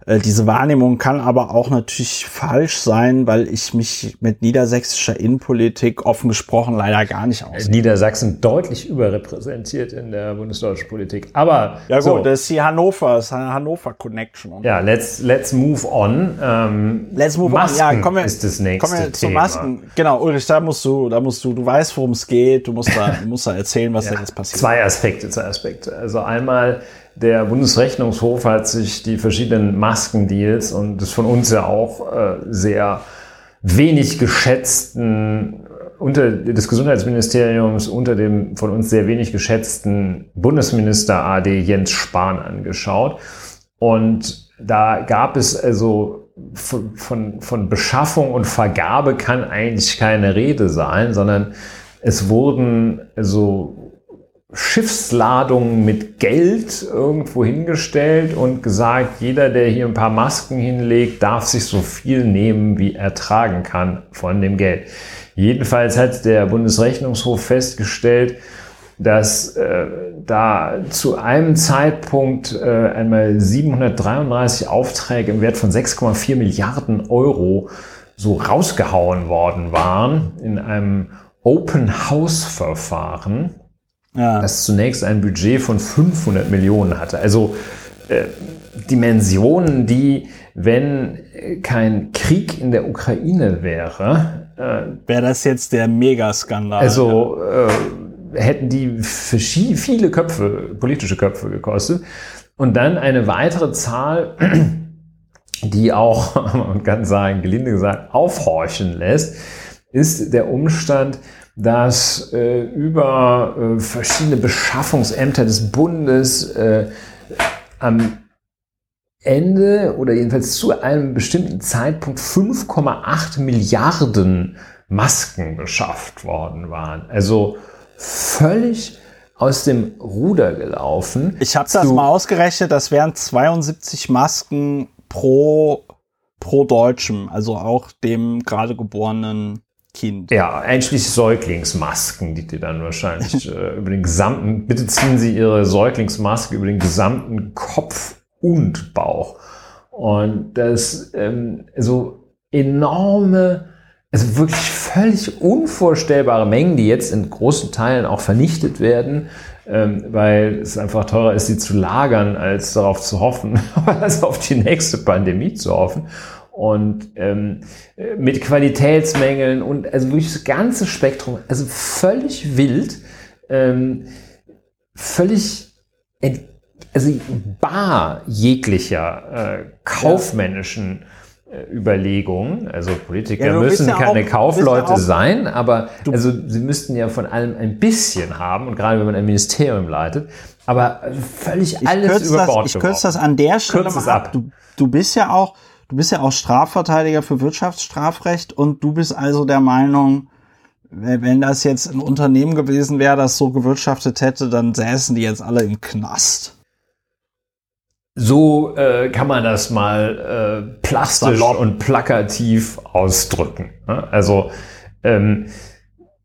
B: Äh, diese Wahrnehmung kann aber auch natürlich falsch sein, weil ich mich mit niedersächsischer Innenpolitik offen gesprochen leider gar nicht aus.
C: Niedersachsen deutlich überrepräsentiert in der bundesdeutschen Politik. Aber
B: ja gut, so. das ist die Hannover, das ist eine Hannover Connection.
C: Ja, let's let's move on.
B: Ähm, let's move
C: Masken
B: on. Ja,
C: komm wir, ist das nächste kommen wir
B: zu Masken. Genau, Ulrich, da musst du, da musst du, du weißt, worum es geht. Du musst da, du musst da erzählen, was ja, da jetzt passiert.
C: Zwei Aspekte, zwei Aspekte. Also einmal der Bundesrechnungshof hat sich die verschiedenen Maskendeals und das von uns ja auch äh, sehr wenig geschätzten unter des Gesundheitsministeriums unter dem von uns sehr wenig geschätzten Bundesminister AD Jens Spahn angeschaut. Und da gab es also von, von, von Beschaffung und Vergabe kann eigentlich keine Rede sein, sondern es wurden also Schiffsladungen mit Geld irgendwo hingestellt und gesagt, jeder, der hier ein paar Masken hinlegt, darf sich so viel nehmen, wie er tragen kann von dem Geld. Jedenfalls hat der Bundesrechnungshof festgestellt, dass äh, da zu einem Zeitpunkt äh, einmal 733 Aufträge im Wert von 6,4 Milliarden Euro so rausgehauen worden waren in einem Open House Verfahren ja. das zunächst ein Budget von 500 Millionen hatte. Also äh, Dimensionen, die, wenn kein Krieg in der Ukraine wäre,
B: äh, wäre das jetzt der Megaskandal.
C: Also äh, hätten die viele Köpfe, politische Köpfe gekostet. Und dann eine weitere Zahl, [clears throat] die auch, [laughs] man kann sagen, gelinde gesagt, aufhorchen lässt, ist der Umstand, dass äh, über äh, verschiedene Beschaffungsämter des Bundes äh, am Ende oder jedenfalls zu einem bestimmten Zeitpunkt 5,8 Milliarden Masken beschafft worden waren. Also völlig aus dem Ruder gelaufen.
B: Ich habe das mal ausgerechnet, das wären 72 Masken pro, pro Deutschen, also auch dem gerade geborenen Kind.
C: Ja, einschließlich Säuglingsmasken, die die dann wahrscheinlich [laughs] äh, über den gesamten, bitte ziehen Sie Ihre Säuglingsmaske über den gesamten Kopf und Bauch. Und das ähm, so enorme, also wirklich völlig unvorstellbare Mengen, die jetzt in großen Teilen auch vernichtet werden, ähm, weil es einfach teurer ist, sie zu lagern, als darauf zu hoffen, [laughs] als auf die nächste Pandemie zu hoffen und ähm, mit Qualitätsmängeln und also wirklich das ganze Spektrum, also völlig wild, ähm, völlig also bar jeglicher äh, kaufmännischen äh, Überlegungen. Also Politiker ja, müssen ja keine auch, Kaufleute ja sein, aber also sie müssten ja von allem ein bisschen haben und gerade wenn man ein Ministerium leitet, aber völlig alles über Bord
B: das, Ich kürze das an der Stelle mal ab. Du, du bist ja auch Du bist ja auch Strafverteidiger für Wirtschaftsstrafrecht und du bist also der Meinung, wenn das jetzt ein Unternehmen gewesen wäre, das so gewirtschaftet hätte, dann säßen die jetzt alle im Knast.
C: So äh, kann man das mal äh, plastisch Salopp. und plakativ ausdrücken. Ne? Also ähm,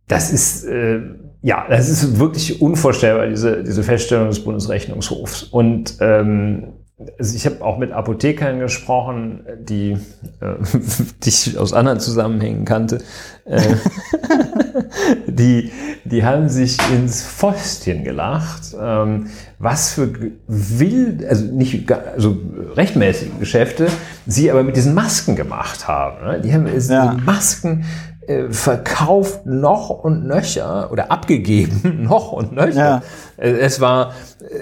C: das ist äh, ja, das ist wirklich unvorstellbar diese diese Feststellung des Bundesrechnungshofs und ähm, also ich habe auch mit Apothekern gesprochen, die, äh, [laughs] die ich aus anderen Zusammenhängen kannte. Äh, [laughs] die, die haben sich ins Fäustchen gelacht, ähm, was für wild, also nicht also rechtmäßige Geschäfte sie aber mit diesen Masken gemacht haben. Ne? Die haben ja. Masken verkauft noch und nöcher oder abgegeben [laughs] noch und nöcher. Ja. Äh, es war,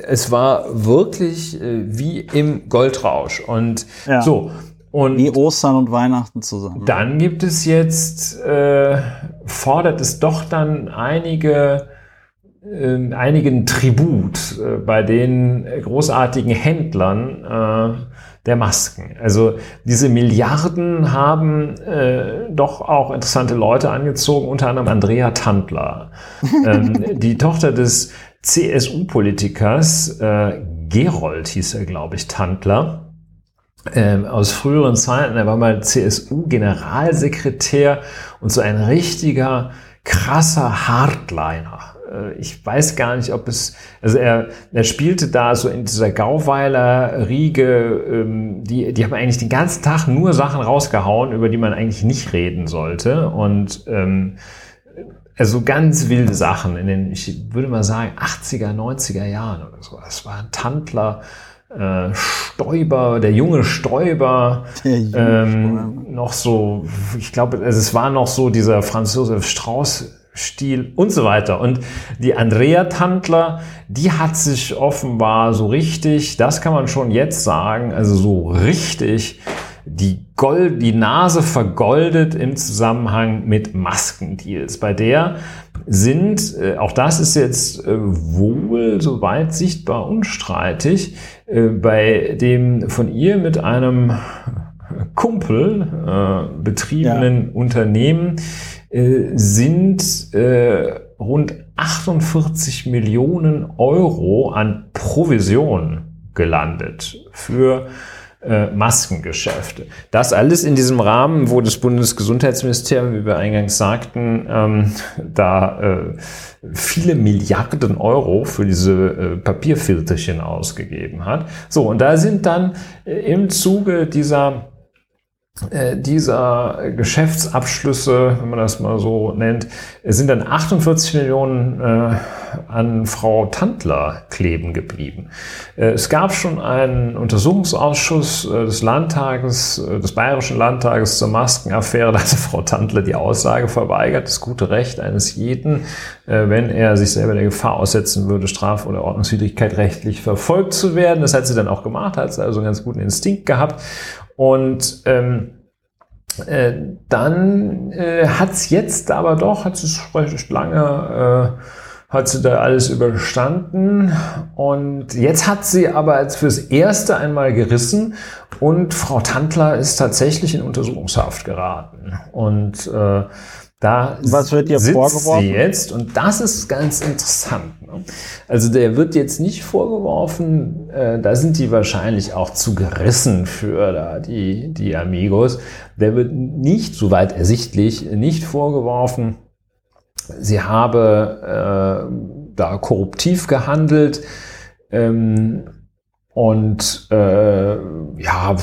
C: es war wirklich äh, wie im Goldrausch und ja. so.
B: Und wie Ostern und Weihnachten zusammen.
C: Dann gibt es jetzt, äh, fordert es doch dann einige, äh, einigen Tribut äh, bei den großartigen Händlern, äh, der Masken. Also diese Milliarden haben äh, doch auch interessante Leute angezogen, unter anderem Andrea Tandler, [laughs] ähm, die Tochter des CSU-Politikers äh, Gerold hieß er, glaube ich, Tandler. Ähm, aus früheren Zeiten, er war mal CSU-Generalsekretär und so ein richtiger krasser Hardliner. Äh, ich weiß gar nicht, ob es, also er, er spielte da so in dieser Gauweiler Riege, ähm, die, die haben eigentlich den ganzen Tag nur Sachen rausgehauen, über die man eigentlich nicht reden sollte und ähm, also ganz wilde Sachen in den, ich würde mal sagen, 80er, 90er Jahren oder so. Das war ein Tandler, äh, Stoiber, der junge Stoiber, der junge ähm, noch so, ich glaube, also es war noch so dieser Franz Josef Strauß Stil und so weiter. Und die Andrea Tandler, die hat sich offenbar so richtig, das kann man schon jetzt sagen, also so richtig die Gold, die Nase vergoldet im Zusammenhang mit Maskendeals. Bei der sind, äh, auch das ist jetzt äh, wohl soweit sichtbar unstreitig, äh, bei dem von ihr mit einem Kumpel äh, betriebenen ja. Unternehmen äh, sind äh, rund 48 Millionen Euro an Provision gelandet für äh, Maskengeschäfte. Das alles in diesem Rahmen, wo das Bundesgesundheitsministerium, wie wir eingangs sagten, ähm, da äh, viele Milliarden Euro für diese äh, Papierfilterchen ausgegeben hat. So, und da sind dann äh, im Zuge dieser dieser Geschäftsabschlüsse, wenn man das mal so nennt, sind dann 48 Millionen äh, an Frau Tandler kleben geblieben. Äh, es gab schon einen Untersuchungsausschuss äh, des Landtages, äh, des Bayerischen Landtages zur Maskenaffäre. Da hatte Frau Tandler die Aussage verweigert, das gute Recht eines jeden, äh, wenn er sich selber der Gefahr aussetzen würde, Straf- oder Ordnungswidrigkeit rechtlich verfolgt zu werden. Das hat sie dann auch gemacht, hat also einen ganz guten Instinkt gehabt. Und ähm, äh, dann äh, hat es jetzt aber doch, hat es lange, äh, hat sie da alles überstanden. Und jetzt hat sie aber fürs Erste einmal gerissen und Frau Tantler ist tatsächlich in Untersuchungshaft geraten. Und äh, da
B: Was wird
C: sitzt
B: vorgeworfen?
C: sie jetzt und das ist ganz interessant. Ne? Also der wird jetzt nicht vorgeworfen, äh, da sind die wahrscheinlich auch zu gerissen für da die, die Amigos. Der wird nicht, soweit ersichtlich, nicht vorgeworfen, sie habe äh, da korruptiv gehandelt. Ähm, und äh, ja,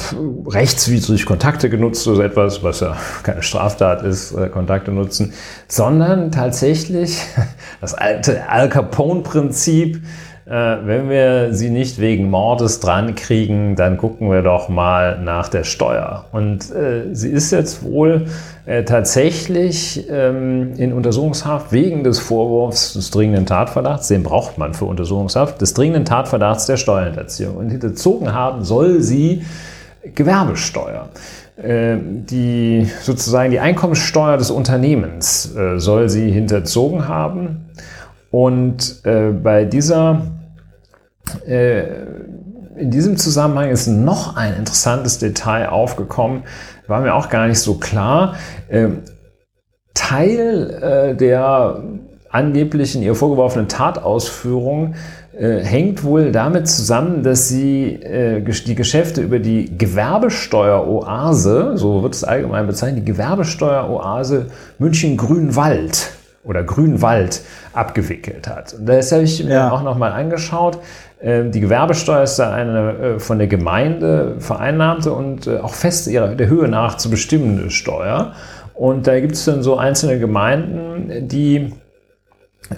C: rechtswidrig Kontakte genutzt, so etwas, was ja [laughs] keine Straftat ist, äh, Kontakte nutzen, sondern tatsächlich [laughs] das alte Al Capone-Prinzip, wenn wir sie nicht wegen Mordes dran kriegen, dann gucken wir doch mal nach der Steuer. Und äh, sie ist jetzt wohl äh, tatsächlich ähm, in Untersuchungshaft wegen des Vorwurfs des dringenden Tatverdachts, den braucht man für Untersuchungshaft, des dringenden Tatverdachts der Steuerhinterziehung. Und hinterzogen haben soll sie Gewerbesteuer. Äh, Die sozusagen die Einkommenssteuer des Unternehmens äh, soll sie hinterzogen haben. Und äh, bei dieser äh, in diesem Zusammenhang ist noch ein interessantes Detail aufgekommen, war mir auch gar nicht so klar. Ähm, Teil äh, der angeblich in ihr vorgeworfenen Tatausführung äh, hängt wohl damit zusammen, dass sie äh, die Geschäfte über die Gewerbesteueroase, so wird es allgemein bezeichnet, die Gewerbesteueroase München-Grünwald oder Grünwald abgewickelt hat. Und das habe ich mir
B: Ja.
C: auch nochmal angeschaut. Ähm, Die Gewerbesteuer ist da eine äh, von der Gemeinde vereinnahmte und äh, auch fest ihrer der Höhe nach zu bestimmende Steuer. Und da gibt es dann so einzelne Gemeinden, die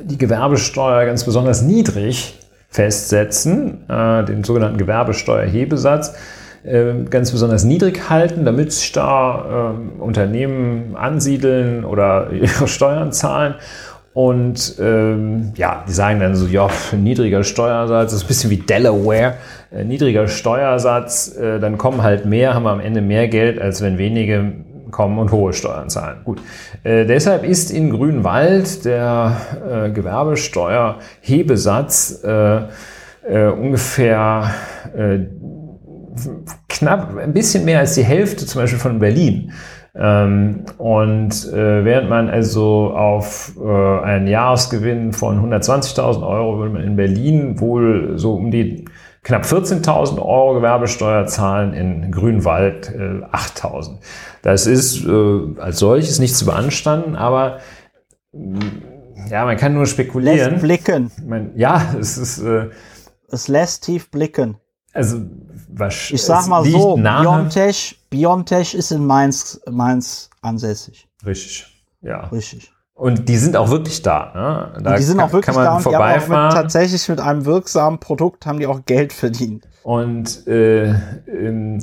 C: die Gewerbesteuer ganz besonders niedrig festsetzen, äh, den sogenannten Gewerbesteuerhebesatz, äh, ganz besonders niedrig halten, damit sich da äh, Unternehmen ansiedeln oder ihre Steuern zahlen. Und ähm, ja, die sagen dann so, ja, niedriger Steuersatz, das ist ein bisschen wie Delaware, äh, niedriger Steuersatz, äh, dann kommen halt mehr, haben wir am Ende mehr Geld, als wenn wenige kommen und hohe Steuern zahlen. Gut. Äh, deshalb ist in Grünwald der äh, Gewerbesteuerhebesatz äh, äh, ungefähr äh, knapp ein bisschen mehr als die Hälfte zum Beispiel von Berlin. Ähm, und äh, während man also auf äh, einen Jahresgewinn von 120.000 Euro würde man in Berlin wohl so um die knapp 14.000 Euro Gewerbesteuer zahlen, in Grünwald äh, 8.000. Das ist äh, als solches nicht zu beanstanden, aber mh, ja, man kann nur spekulieren.
B: Lässt blicken.
C: Man, ja, [laughs] es ist äh,
B: Es lässt tief blicken.
C: also was
B: Ich sag mal so,
C: nahe,
B: Biontech, Biontech ist in Mainz, Mainz ansässig.
C: Richtig. Ja.
B: Richtig.
C: Und die sind auch wirklich da. Ne? Da
B: die sind
C: kann,
B: auch wirklich
C: kann man
B: da und die haben auch mit,
C: vorbeifahren.
B: tatsächlich mit einem wirksamen Produkt haben die auch Geld verdient.
C: Und äh, ähm,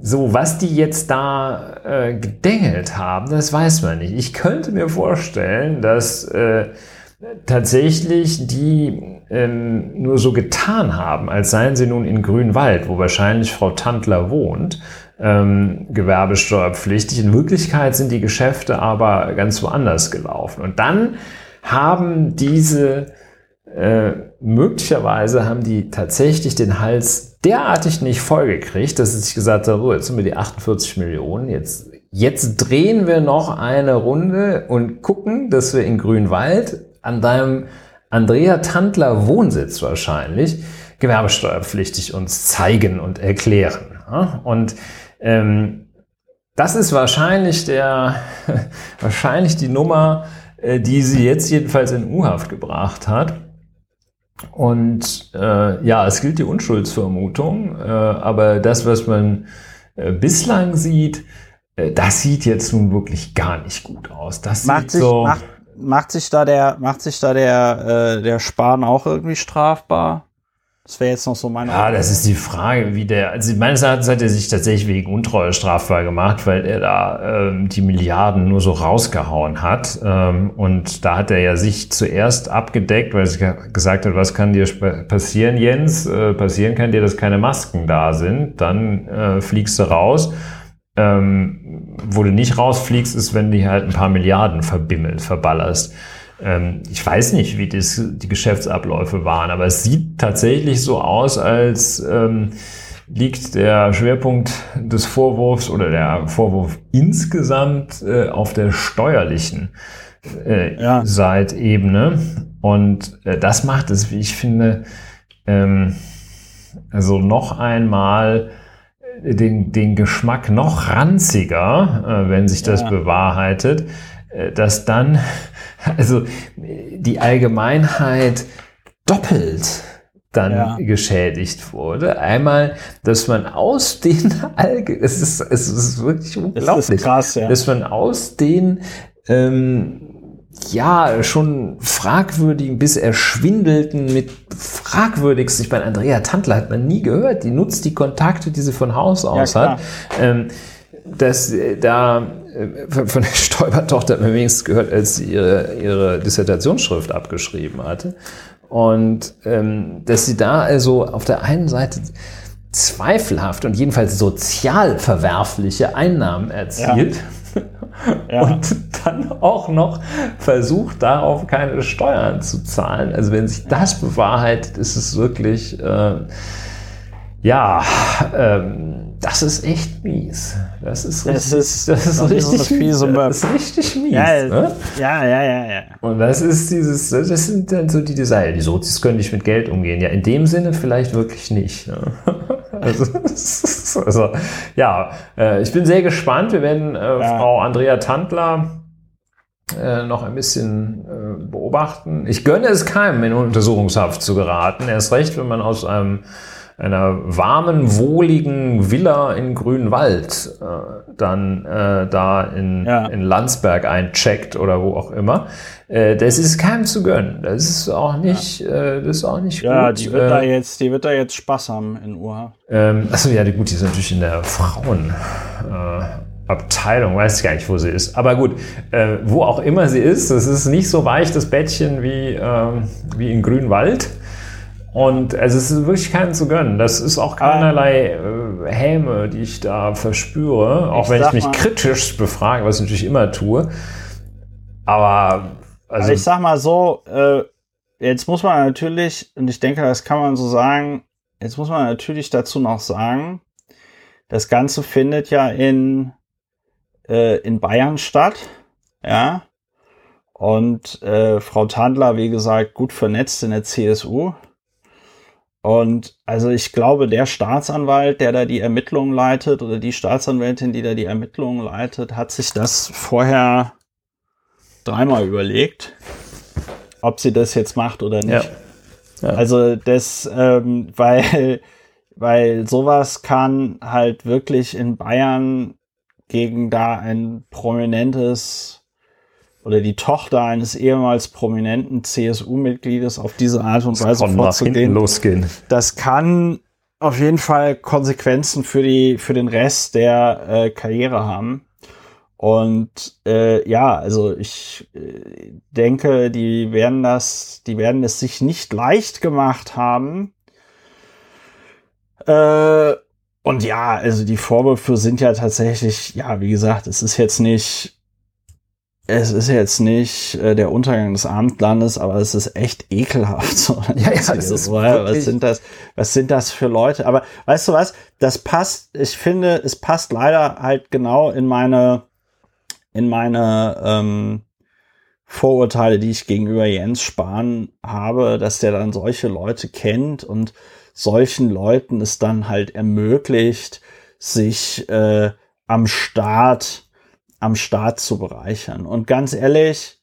C: so, was die jetzt da äh, gedengelt haben, das weiß man nicht. Ich könnte mir vorstellen, dass äh, tatsächlich die ähm, nur so getan haben, als seien sie nun in Grünwald, wo wahrscheinlich Frau Tandler wohnt, ähm, gewerbesteuerpflichtig. In Wirklichkeit sind die Geschäfte aber ganz woanders gelaufen. Und dann haben diese äh, möglicherweise haben die tatsächlich den Hals derartig nicht vollgekriegt, dass sie sich gesagt haben, so, jetzt sind wir die 48 Millionen, jetzt, jetzt drehen wir noch eine Runde und gucken, dass wir in Grünwald an deinem Andrea Tandler Wohnsitz wahrscheinlich gewerbesteuerpflichtig uns zeigen und erklären. Ja? Und ähm, das ist wahrscheinlich der, [laughs] wahrscheinlich die Nummer, äh, die sie jetzt jedenfalls in U-Haft gebracht hat. Und äh, ja, es gilt die Unschuldsvermutung, äh, aber das, was man äh, bislang sieht, äh, das sieht jetzt nun wirklich gar nicht gut aus. Das
B: macht sich, so macht, macht sich da der, macht sich da der, äh, der Spahn auch irgendwie strafbar? Das wäre jetzt noch so meine.
C: Ja, das ist die Frage, wie der. Also meines Erachtens hat er sich tatsächlich wegen Untreue strafbar gemacht, weil er da ähm, die Milliarden nur so rausgehauen hat. Ähm, und da hat er ja sich zuerst abgedeckt, weil er gesagt hat, was kann dir passieren, Jens? Äh, passieren kann dir, dass keine Masken da sind. Dann äh, fliegst du raus. Ähm, wo du nicht rausfliegst, ist, wenn du halt ein paar Milliarden verbimmelt, verballerst. Ähm, ich weiß nicht, wie das, die Geschäftsabläufe waren, aber es sieht tatsächlich so aus, als ähm, liegt der Schwerpunkt des Vorwurfs oder der Vorwurf insgesamt äh, auf der steuerlichen äh, ja. Seitebene. Und äh, das macht es, wie ich finde, ähm, also noch einmal den, den Geschmack noch ranziger, äh, wenn sich das ja. bewahrheitet, äh, dass dann [laughs] also die Allgemeinheit doppelt dann ja. geschädigt wurde. Einmal, dass man aus den [laughs] Allge es ist, es ist wirklich unglaublich, ist krass, ja. dass man aus den ähm, ja, schon fragwürdigen bis erschwindelten mit fragwürdigsten. Ich meine, Andrea Tantler hat man nie gehört. Die nutzt die Kontakte, die sie von Haus aus ja, hat. Ähm, dass äh, da äh, von der [laughs] Stoiber-Tochter hat man wenigstens gehört, als sie ihre, ihre Dissertationsschrift abgeschrieben hatte. Und ähm, dass sie da also auf der einen Seite zweifelhaft und jedenfalls sozial verwerfliche Einnahmen erzielt. Ja. Ja. Und dann auch noch versucht, darauf keine Steuern zu zahlen. Also wenn sich das bewahrheitet, ist es wirklich, äh, ja, ähm, das ist echt mies. Das ist richtig, das ist, das ist richtig, so mies. Das ist richtig mies. Ja, ne?
B: ja, ja, ja, ja.
C: Und das ist dieses, das sind dann so die Desire. Die Sozis können nicht mit Geld umgehen. Ja, in dem Sinne vielleicht wirklich nicht. Ne? Also, [laughs] also, ja, äh, ich bin sehr gespannt. Wir werden äh, ja. Frau Andrea Tandler äh, noch ein bisschen äh, beobachten. Ich gönne es keinem, in Untersuchungshaft zu geraten. Erst recht, wenn man aus einem einer warmen, wohligen Villa in Grünwald äh, dann äh, da in, ja. in Landsberg eincheckt oder wo auch immer. Äh, das ist keinem zu gönnen. Das ist auch nicht, ja. äh, das ist auch nicht
B: ja, gut. Ja, die wird da äh, jetzt, die wird da jetzt Spaß haben in Uhr.
C: Ähm, achso, ja, die, gut, die ist natürlich in der Frauen. Äh, Abteilung, weiß ich gar nicht, wo sie ist. Aber gut, äh, wo auch immer sie ist, es ist nicht so weich, das Bettchen, wie, äh, wie in Grünwald. Und also es ist wirklich keinen zu gönnen. Das ist auch keinerlei äh, Häme, die ich da verspüre, auch ich wenn ich mich mal, kritisch befrage, was ich natürlich immer tue. Aber
B: also, also ich sag mal so, äh, jetzt muss man natürlich, und ich denke, das kann man so sagen, jetzt muss man natürlich dazu noch sagen, das Ganze findet ja in, äh, in Bayern statt, ja. Und äh, Frau Tandler, wie gesagt, gut vernetzt in der CSU. Und also ich glaube, der Staatsanwalt, der da die Ermittlungen leitet, oder die Staatsanwältin, die da die Ermittlungen leitet, hat sich das vorher dreimal überlegt, ob sie das jetzt macht oder nicht. Ja. Ja. Also das, ähm, [laughs] weil, weil sowas kann halt wirklich in Bayern gegen da ein prominentes oder die Tochter eines ehemals prominenten CSU-Mitgliedes auf diese Art und Weise
C: das vorzugehen. Losgehen.
B: Das kann auf jeden Fall Konsequenzen für die für den Rest der äh, Karriere haben. Und äh, ja, also ich äh, denke, die werden das, die werden es sich nicht leicht gemacht haben. Äh, und ja, also die Vorwürfe sind ja tatsächlich, ja, wie gesagt, es ist jetzt nicht es ist jetzt nicht äh, der Untergang des Abendlandes, aber es ist echt ekelhaft. [laughs] So. Ja, ja, es ist was sind das, was sind das für Leute? Aber weißt du was? Das passt, ich finde, es passt leider halt genau in meine, in meine ähm, Vorurteile, die ich gegenüber Jens Spahn habe, dass der dann solche Leute kennt und solchen Leuten es dann halt ermöglicht, sich äh, am Start am Staat zu bereichern. Und ganz ehrlich,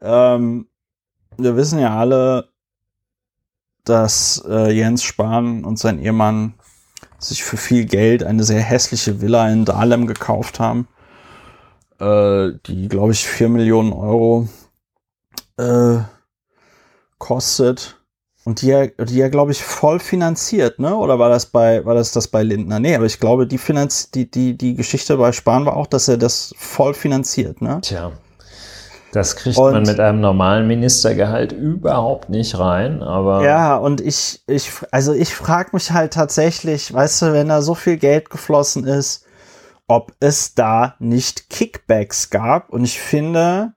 B: ähm, wir wissen ja alle, dass äh, Jens Spahn und sein Ehemann sich für viel Geld eine sehr hässliche Villa in Dahlem gekauft haben, äh, die, glaube ich, vier Millionen Euro äh, kostet. Und die ja, die ja, glaube ich, voll finanziert, ne? Oder war das bei, war das das bei Lindner? Nee, aber ich glaube, die Finanz, die, die, die Geschichte bei Spahn war auch, dass er das voll finanziert, ne?
C: Tja. Das kriegt und, man mit einem normalen Ministergehalt überhaupt nicht rein, aber.
B: Ja, und ich, ich, also ich frage mich halt tatsächlich, weißt du, wenn da so viel Geld geflossen ist, ob es da nicht Kickbacks gab. Und ich finde,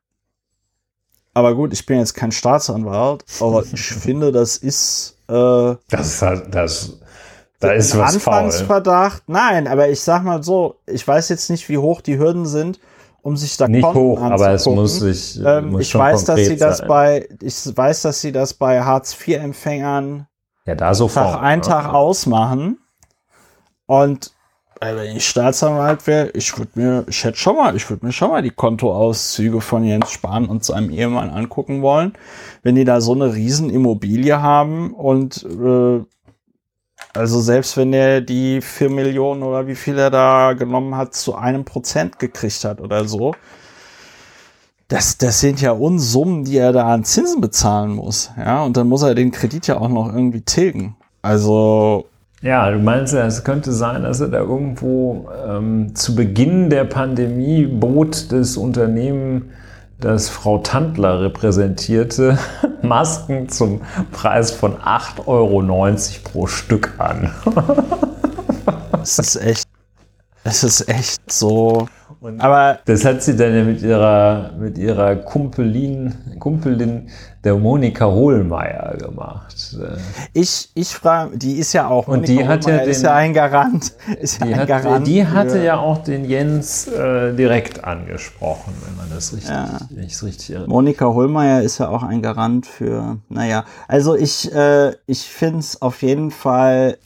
B: aber gut, ich bin jetzt kein Staatsanwalt, aber ich [laughs] finde, das ist. Äh,
C: das ist halt, das. Da ist was
B: Anfangsverdacht. Faul. Nein, aber ich sag mal so, ich weiß jetzt nicht, wie hoch die Hürden sind, um sich da
C: nicht Konten hoch, aber es muss sich.
B: Ähm, muss ich weiß, dass sie das sein. bei, ich weiß, dass sie das bei Hartz IV-Empfängern
C: ja, da sofort,
B: Tag ein, Tag ausmachen. Und also wenn ich Staatsanwalt wäre, ich würde mir, ich hätte schon mal, ich würde mir schon mal die Kontoauszüge von Jens Spahn und seinem Ehemann angucken wollen, wenn die da so eine riesen Immobilie haben und äh, also selbst wenn er die vier Millionen oder wie viel er da genommen hat, zu einem Prozent gekriegt hat oder so, das, das sind ja Unsummen, die er da an Zinsen bezahlen muss. Ja, und dann muss er den Kredit ja auch noch irgendwie tilgen. Also
C: ja, du meinst ja, es könnte sein, dass er da irgendwo ähm, zu Beginn der Pandemie bot das Unternehmen, das Frau Tandler repräsentierte, [laughs] Masken zum Preis von 8,90 Euro pro Stück an. [laughs]
B: das ist echt, das ist echt so
C: und aber das hat sie dann ja mit ihrer, mit ihrer Kumpelin, Kumpelin der Monika Hohlmeier gemacht.
B: Ich, ich frage, die ist ja auch,
C: und Monika die hat ja, den,
B: ist ja ein Garant.
C: Ist die, ja ein hat, Garant die hatte ja auch den Jens äh, direkt angesprochen, wenn man das richtig, ja. ich richtig
B: erinnere. Monika Hohlmeier ist ja auch ein Garant für, naja, also ich, äh, ich finde es auf jeden Fall,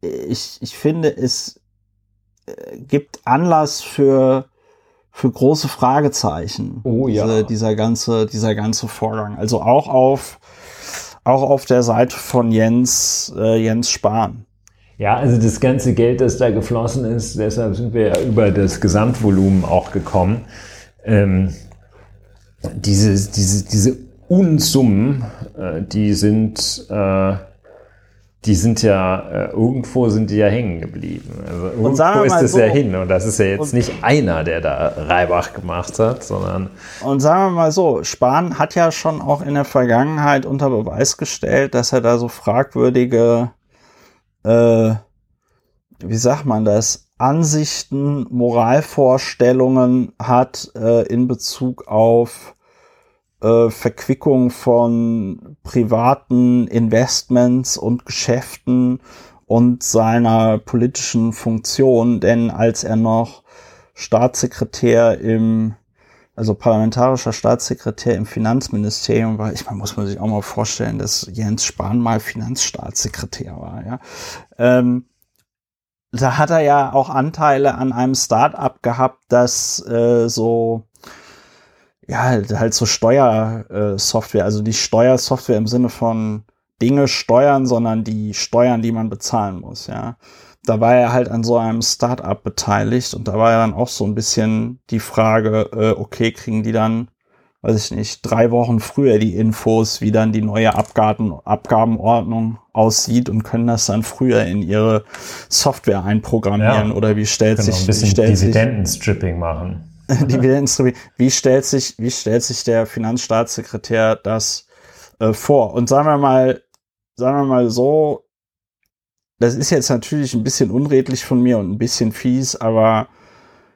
B: ich, ich finde es gibt Anlass für, für große Fragezeichen.
C: Oh ja.
B: Diese, dieser ganze, dieser ganze Vorgang. Also auch auf, auch auf der Seite von Jens, äh, Jens Spahn.
C: Ja, also das ganze Geld, das da geflossen ist, deshalb sind wir ja über das Gesamtvolumen auch gekommen. Ähm, diese, diese, diese Unsummen, äh, die sind äh, die sind ja, äh, irgendwo sind die ja hängen geblieben. Also irgendwo ist es so, ja hin und das ist ja jetzt nicht einer, der da Reibach gemacht hat, sondern.
B: Und sagen wir mal so, Spahn hat ja schon auch in der Vergangenheit unter Beweis gestellt, dass er da so fragwürdige, äh, wie sagt man das, Ansichten, Moralvorstellungen hat äh, in Bezug auf äh, Verquickung von privaten Investments und Geschäften und seiner politischen Funktion, denn als er noch Staatssekretär im, also parlamentarischer Staatssekretär im Finanzministerium war, ich meine, muss man sich auch mal vorstellen, dass Jens Spahn mal Finanzstaatssekretär war, ja. Ähm, da hat er ja auch Anteile an einem Start-up gehabt, das äh, so ja, halt, halt so Steuersoftware, also die Steuersoftware im Sinne von Dinge steuern, sondern die Steuern, die man bezahlen muss, ja. Da war er halt an so einem Start-up beteiligt und da war ja dann auch so ein bisschen die Frage, äh, okay, kriegen die dann, weiß ich nicht, drei Wochen früher die Infos, wie dann die neue Abgaben, Abgabenordnung aussieht und können das dann früher in ihre Software einprogrammieren
C: ja.
B: oder wie stellt
C: genau,
B: sich,
C: ein bisschen
B: wie stellt [laughs]
C: Dividendenstripping machen.
B: Dividendenstrategie. Wie stellt sich, wie stellt sich der Finanzstaatssekretär das äh, vor? Und sagen wir mal, sagen wir mal so, das ist jetzt natürlich ein bisschen unredlich von mir und ein bisschen fies, aber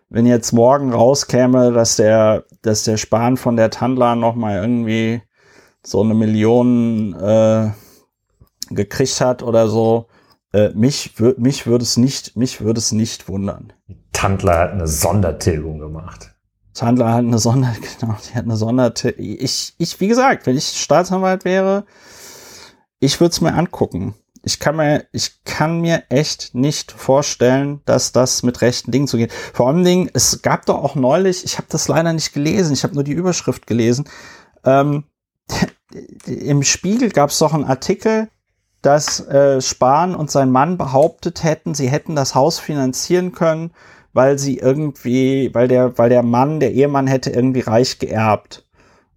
B: wenn jetzt morgen rauskäme, dass der, dass der Spahn von der Tandler noch mal irgendwie so eine Million äh, gekriegt hat oder so, äh, mich, mich würde es nicht, mich würde es nicht wundern.
C: Tandler hat eine Sondertilgung gemacht.
B: Tandler hat eine Sonder, [laughs] genau, die hat eine Sondertilgung. Ich, ich, wie gesagt, wenn ich Staatsanwalt wäre, ich würde es mir angucken. Ich kann mir, ich kann mir echt nicht vorstellen, dass das mit rechten Dingen zugeht. Vor allen Dingen, es gab doch auch neulich, ich habe das leider nicht gelesen, ich habe nur die Überschrift gelesen. Ähm, [laughs] Im Spiegel gab es doch einen Artikel, dass äh, Spahn und sein Mann behauptet hätten, sie hätten das Haus finanzieren können, weil sie irgendwie, weil der, weil der Mann, der Ehemann hätte irgendwie reich geerbt.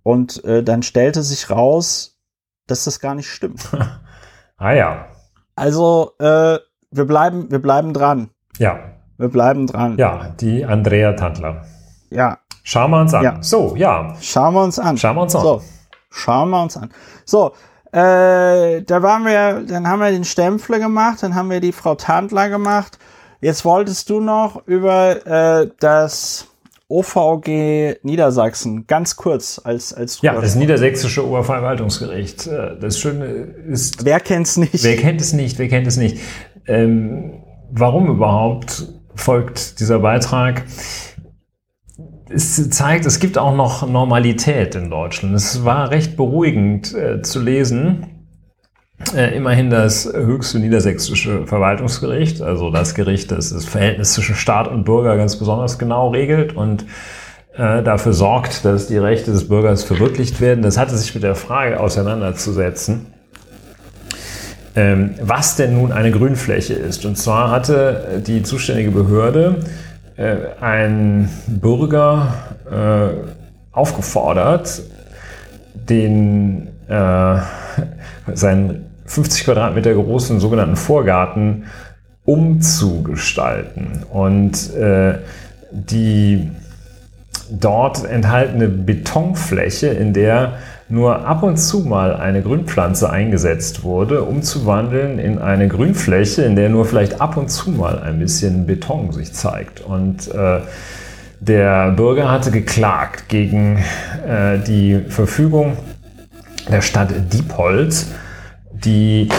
B: Und äh, dann stellte sich raus, dass das gar nicht stimmt. [laughs]
C: ah ja.
B: Also äh, wir bleiben, wir bleiben dran.
C: Ja.
B: Wir bleiben dran.
C: Ja, die Andrea Tandler.
B: Ja.
C: Schauen wir uns an.
B: Ja.
C: So, ja.
B: Schauen wir uns an.
C: Schauen wir uns an.
B: So, schauen wir uns an. So, äh, da waren wir, dann haben wir den Stempfle gemacht, dann haben wir die Frau Tandler gemacht. Jetzt wolltest du noch über äh, das OVG Niedersachsen ganz kurz als als
C: ja das niedersächsische Oberverwaltungsgericht. Äh, das Schöne ist.
B: Wer kennt's nicht?
C: Wer kennt es nicht? Wer kennt es nicht? Ähm, warum überhaupt folgt dieser Beitrag? Es zeigt, es gibt auch noch Normalität in Deutschland. Es war recht beruhigend äh, zu lesen. Äh, immerhin das höchste niedersächsische Verwaltungsgericht, also das Gericht, das das Verhältnis zwischen Staat und Bürger ganz besonders genau regelt und äh, dafür sorgt, dass die Rechte des Bürgers verwirklicht werden. Das hatte sich mit der Frage auseinanderzusetzen, ähm, was denn nun eine Grünfläche ist. Und zwar hatte die zuständige Behörde äh, ein Bürger äh, aufgefordert, den äh, seinen 50 Quadratmeter großen sogenannten Vorgarten umzugestalten. Und äh, die dort enthaltene Betonfläche, in der nur ab und zu mal eine Grünpflanze eingesetzt wurde, umzuwandeln in eine Grünfläche, in der nur vielleicht ab und zu mal ein bisschen Beton sich zeigt. Und äh, der Bürger hatte geklagt gegen äh, die Verfügung der Stadt Diepholz, die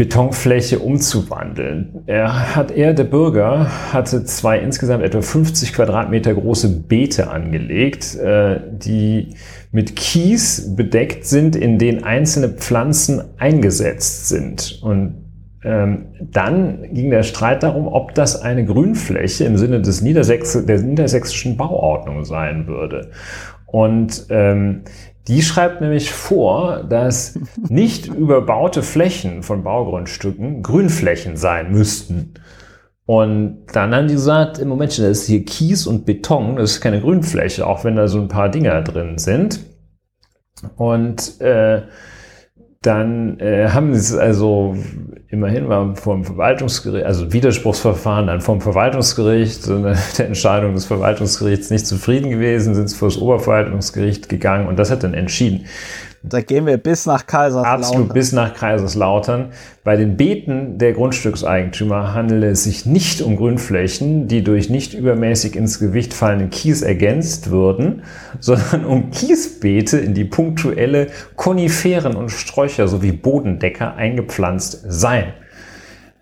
C: Betonfläche umzuwandeln. Er hat er, der Bürger, hatte zwei insgesamt etwa 50 Quadratmeter große Beete angelegt, äh, die mit Kies bedeckt sind, in denen einzelne Pflanzen eingesetzt sind. Und ähm, dann ging der Streit darum, ob das eine Grünfläche im Sinne des Niedersächs der niedersächsischen Bauordnung sein würde. Und ähm, die schreibt nämlich vor, dass nicht überbaute Flächen von Baugrundstücken Grünflächen sein müssten. Und dann haben die gesagt, im Moment, das ist hier Kies und Beton, das ist keine Grünfläche, auch wenn da so ein paar Dinger drin sind. Und äh, dann äh, haben sie es also immerhin mal vom Verwaltungsgericht, also Widerspruchsverfahren, dann vom Verwaltungsgericht, eine, [laughs] der Entscheidung des Verwaltungsgerichts nicht zufrieden gewesen, sind es vor das Oberverwaltungsgericht gegangen und das hat dann entschieden,
B: da gehen wir bis nach Kaiserslautern.
C: Absolut bis nach Kaiserslautern. Bei den Beeten der Grundstückseigentümer handelt es sich nicht um Grünflächen, die durch nicht übermäßig ins Gewicht fallenden Kies ergänzt würden, sondern um Kiesbeete, in die punktuelle Koniferen und Sträucher sowie Bodendecker eingepflanzt seien.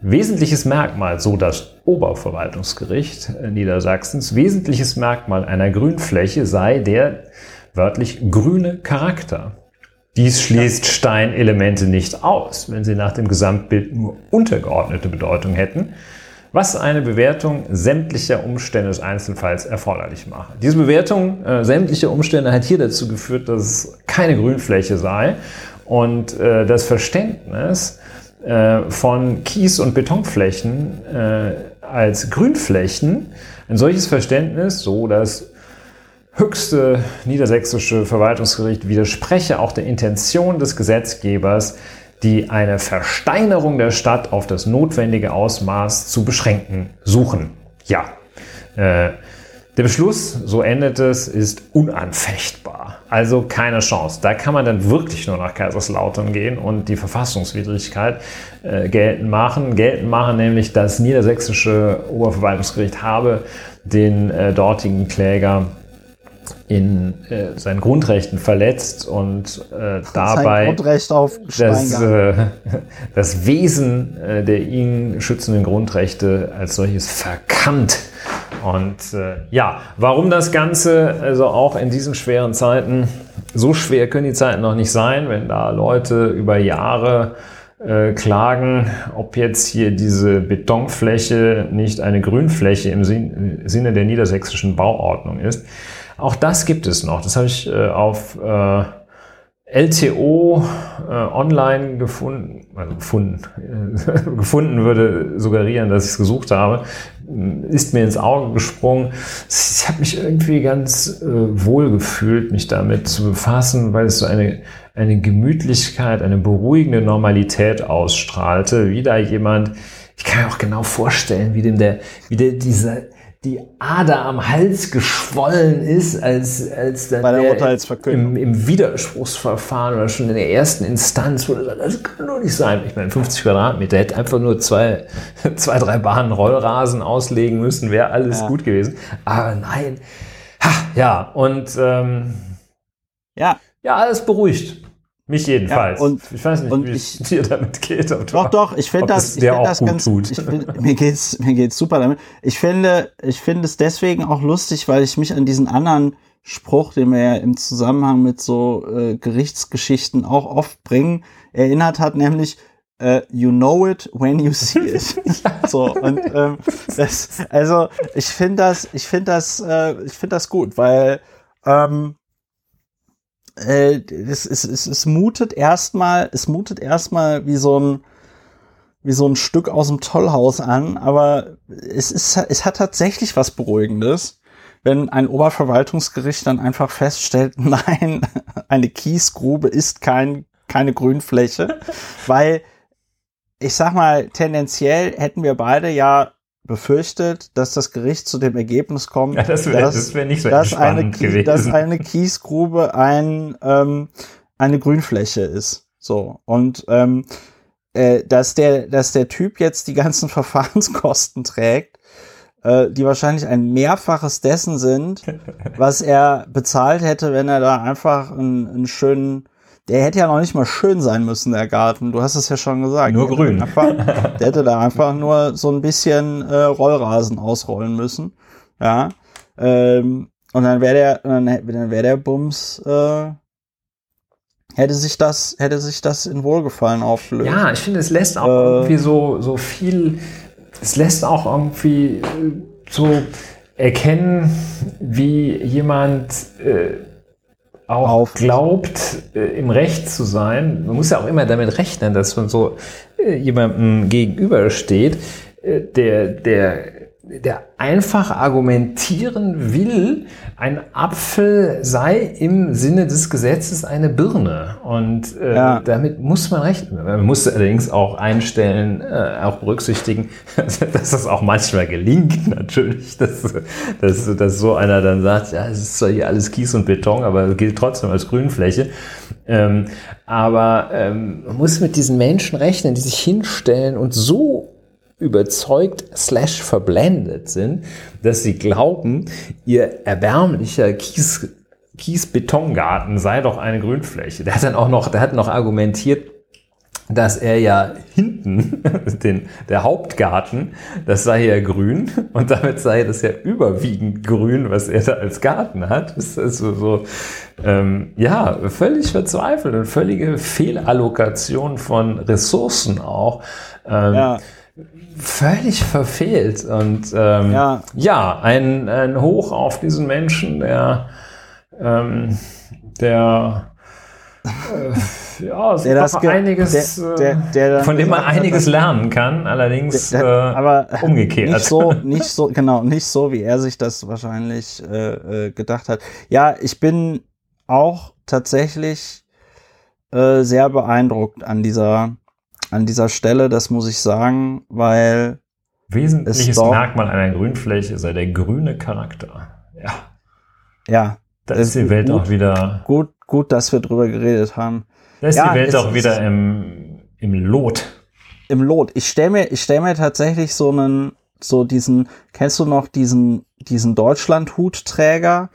C: Wesentliches Merkmal, so das Oberverwaltungsgericht Niedersachsens, wesentliches Merkmal einer Grünfläche sei der wörtlich grüne Charakter. Dies schließt Steinelemente nicht aus, wenn sie nach dem Gesamtbild nur untergeordnete Bedeutung hätten, was eine Bewertung sämtlicher Umstände des Einzelfalls erforderlich mache. Diese Bewertung äh, sämtlicher Umstände hat hier dazu geführt, dass es keine Grünfläche sei und äh, das Verständnis äh, von Kies- und Betonflächen äh, als Grünflächen, ein solches Verständnis, so dass höchste niedersächsische Verwaltungsgericht widerspreche auch der Intention des Gesetzgebers, die eine Versteinerung der Stadt auf das notwendige Ausmaß zu beschränken suchen. Ja, äh, der Beschluss, so endet es, ist unanfechtbar. Also keine Chance. Da kann man dann wirklich nur nach Kaiserslautern gehen und die Verfassungswidrigkeit äh, geltend machen. Geltend machen nämlich, das niedersächsische Oberverwaltungsgericht habe den äh, dortigen Kläger in äh, seinen Grundrechten verletzt und äh, dabei das, äh, [laughs] das Wesen äh, der ihn schützenden Grundrechte als solches verkannt. Und äh, ja, warum das Ganze also auch in diesen schweren Zeiten, so schwer können die Zeiten noch nicht sein, wenn da Leute über Jahre äh, klagen, ob jetzt hier diese Betonfläche nicht eine Grünfläche im Sinne der niedersächsischen Bauordnung ist. Auch das gibt es noch. Das habe ich äh, auf äh, LTO äh, online gefunden, also gefunden, äh, [laughs] gefunden würde suggerieren, dass ich es gesucht habe, ist mir ins Auge gesprungen. Ich habe mich irgendwie ganz äh, wohl gefühlt, mich damit zu befassen, weil es so eine, eine Gemütlichkeit, eine beruhigende Normalität ausstrahlte, wie da jemand, ich kann mir auch genau vorstellen, wie dem der, wie der dieser die Ader am Hals geschwollen ist, als, als dann
B: Bei der Urteilsverkündung.
C: im, im Widerspruchsverfahren oder schon in der ersten Instanz wurde gesagt, das kann doch nicht sein. Ich meine, 50 Quadratmeter hätte einfach nur zwei, [laughs] zwei drei Bahnen Rollrasen auslegen müssen, wäre alles
B: Ja.
C: gut gewesen. Aber nein. Ha, ja, und ähm,
B: Ja,
C: ja, alles beruhigt. Mich jedenfalls.
B: Ja, und-
C: ich weiß nicht, wie
B: ich-
C: es dir damit geht. ob
B: Doch, doch, ich finde das, ich find das
C: gut
B: ganz,
C: tut.
B: ich find, mir geht's, mir geht's super damit. Ich finde, ich finde es deswegen auch lustig, weil ich mich an diesen anderen Spruch, den wir ja im Zusammenhang mit so äh, Gerichtsgeschichten auch oft bringen, erinnert hat, nämlich äh, you know it when you see it. [laughs] [laughs] so und ähm, das, also ich finde das, ich finde das, äh, ich finde das gut, weil ähm, äh, es, es, es, es mutet erstmal, es mutet erstmal wie so ein wie so ein Stück aus dem Tollhaus an, aber es ist es hat tatsächlich was beruhigendes, wenn ein Oberverwaltungsgericht dann einfach feststellt, [laughs] nein, eine Kiesgrube ist kein keine Grünfläche, [laughs] weil ich sag mal, tendenziell hätten wir beide ja befürchtet, dass das Gericht zu dem Ergebnis kommt,
C: ja, das wäre
B: dass-
C: das wär nicht so
B: dass eine, dass eine Kiesgrube ein, ähm, eine Grünfläche ist. So. Und ähm, äh, dass, der, dass der Typ jetzt die ganzen [laughs] Verfahrenskosten trägt, äh, die wahrscheinlich ein Mehrfaches dessen sind, [laughs] was er bezahlt hätte, wenn er da einfach einen, einen schönen der hätte ja noch nicht mal schön sein müssen, der Garten. Du hast es ja schon gesagt.
C: Nur
B: Der
C: grün.
B: hätte Einfach, der hätte da einfach nur so ein bisschen äh, Rollrasen ausrollen müssen. Ja. Ähm, und dann wäre der, dann, dann wäre der Bums, äh, hätte sich das, hätte sich das in Wohlgefallen aufgelöst.
C: Ja, ich finde, es lässt auch
B: Äh,
C: irgendwie so, so viel, es lässt auch irgendwie äh, so erkennen, wie jemand äh, auch
B: Auf-
C: glaubt, äh, im Recht zu sein. Man muss ja auch immer damit rechnen, dass man so äh, jemandem gegenübersteht, äh, der, der, der einfach argumentieren will, ein Apfel sei im Sinne des Gesetzes eine Birne. Und äh,
B: Ja.
C: damit muss man rechnen. Man muss allerdings auch einstellen, äh, auch berücksichtigen, [laughs] dass das auch manchmal gelingt, [laughs] natürlich, dass, dass, dass so einer dann sagt, ja, es ist zwar hier alles Kies und Beton, aber es gilt trotzdem als Grünfläche. Ähm, aber ähm, man muss mit diesen Menschen rechnen, die sich hinstellen und so überzeugt slash verblendet sind, dass sie glauben, ihr erbärmlicher Kies, Kies-Betongarten sei doch eine Grünfläche. Der hat dann auch noch, der hat noch argumentiert, dass er ja hinten, [laughs] den, der Hauptgarten, das sei ja grün und damit sei das ja überwiegend grün, was er da als Garten hat. Das ist also so, ähm, ja, völlig verzweifelt und völlige Fehlallokation von Ressourcen auch. Ähm,
B: ja.
C: Völlig verfehlt. Und ähm,
B: Ja.
C: ja, ein, ein Hoch auf diesen Menschen, der, ähm, der äh, ja,
B: Der das
C: einiges,
B: der- der-
C: äh,
B: der dann
C: von dem man einiges lernen kann, allerdings
B: Der-
C: äh,
B: aber
C: umgekehrt.
B: Nicht so, nicht so, genau, nicht so, wie er sich das wahrscheinlich äh, äh, gedacht hat. Ja, ich bin auch tatsächlich äh, sehr beeindruckt an dieser, an dieser Stelle, das muss ich sagen, weil
C: Wesentliches
B: doch-
C: Merkmal einer Grünfläche sei der grüne Charakter. Ja,
B: ja,
C: da
B: Das
C: ist die Welt
B: gut.
C: auch wieder,
B: gut, gut, dass wir drüber geredet haben.
C: da ist
B: Ja,
C: die Welt auch wieder im, im Lot.
B: Im Lot. Ich stelle mir, ich stell mir tatsächlich so einen, so diesen, kennst du noch diesen, diesen Deutschland-Hutträger,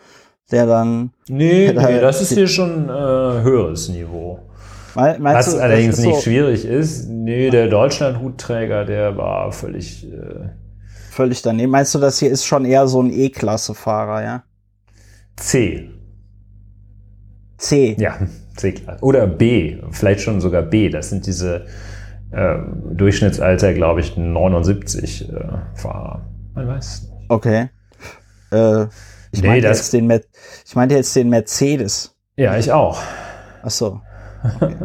B: der dann,
C: Nee, [laughs]
B: Da-
C: nee, das ist hier schon äh, höheres Niveau.
B: Meinst
C: Was
B: du,
C: allerdings nicht
B: so
C: schwierig ist, nee, der Deutschland-Hutträger, der war völlig äh,
B: völlig daneben. Meinst du, das hier ist schon eher so ein E-Klasse-Fahrer, ja?
C: C.
B: C.
C: Ja, C-Klasse. Oder B, vielleicht schon sogar B. Das sind diese äh, Durchschnittsalter, glaube ich, 79 äh, Fahrer. Man weiß. nicht.
B: Okay. Äh, ich
C: Nee,
B: meinte jetzt den Mer ich meinte jetzt den Mercedes.
C: Ja, ich auch.
B: Ach so. Okay.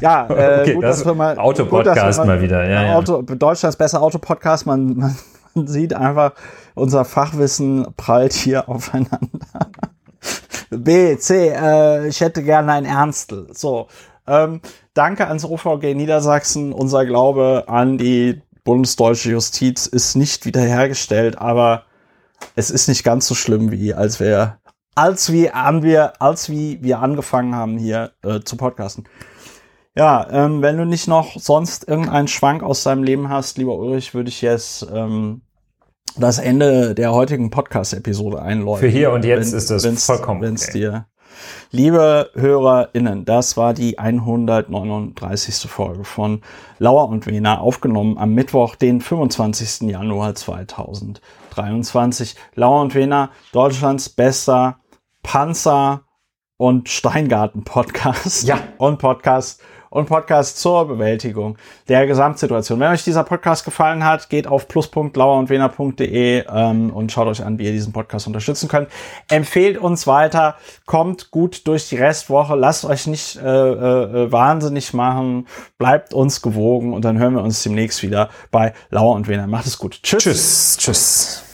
B: Ja, äh,
C: Okay,
B: gut,
C: das
B: dass wir mal
C: Autopodcast
B: wir
C: mal wieder, ja, ja.
B: Auto, Deutschlands besser Autopodcast. Man, man, [laughs] man sieht einfach, unser Fachwissen prallt hier [laughs] aufeinander. B, C, äh, ich hätte gerne ein Ernstel. So, ähm, danke ans OVG Niedersachsen. Unser Glaube an die bundesdeutsche Justiz ist nicht wiederhergestellt, aber es ist nicht ganz so schlimm wie als wir als wie haben wir als wie wir angefangen haben hier äh, zu podcasten. Ja, ähm, wenn du nicht noch sonst irgendeinen Schwank aus deinem Leben hast, lieber Ulrich, würde ich jetzt ähm, das Ende der heutigen Podcast-Episode einläuten.
C: Für hier und jetzt ist das
B: wenn's,
C: vollkommen
B: wenn's
C: okay.
B: dir Liebe HörerInnen, das war die 139. Folge von Lauer und Wena, aufgenommen am Mittwoch, den 25. Januar 2023. Lauer und Wena, Deutschlands bester Panzer- und Steingarten-Podcast.
C: Ja.
B: Und Podcast und Podcast zur Bewältigung der Gesamtsituation. Wenn euch dieser Podcast gefallen hat, geht auf plus.lauerundwener.de ähm, und schaut euch an, wie ihr diesen Podcast unterstützen könnt. Empfehlt uns weiter, kommt gut durch die Restwoche, lasst euch nicht äh, äh, wahnsinnig machen, bleibt uns gewogen und dann hören wir uns demnächst wieder bei Lauer und Wener. Macht es gut. Tschüss.
C: Tschüss, tschüss.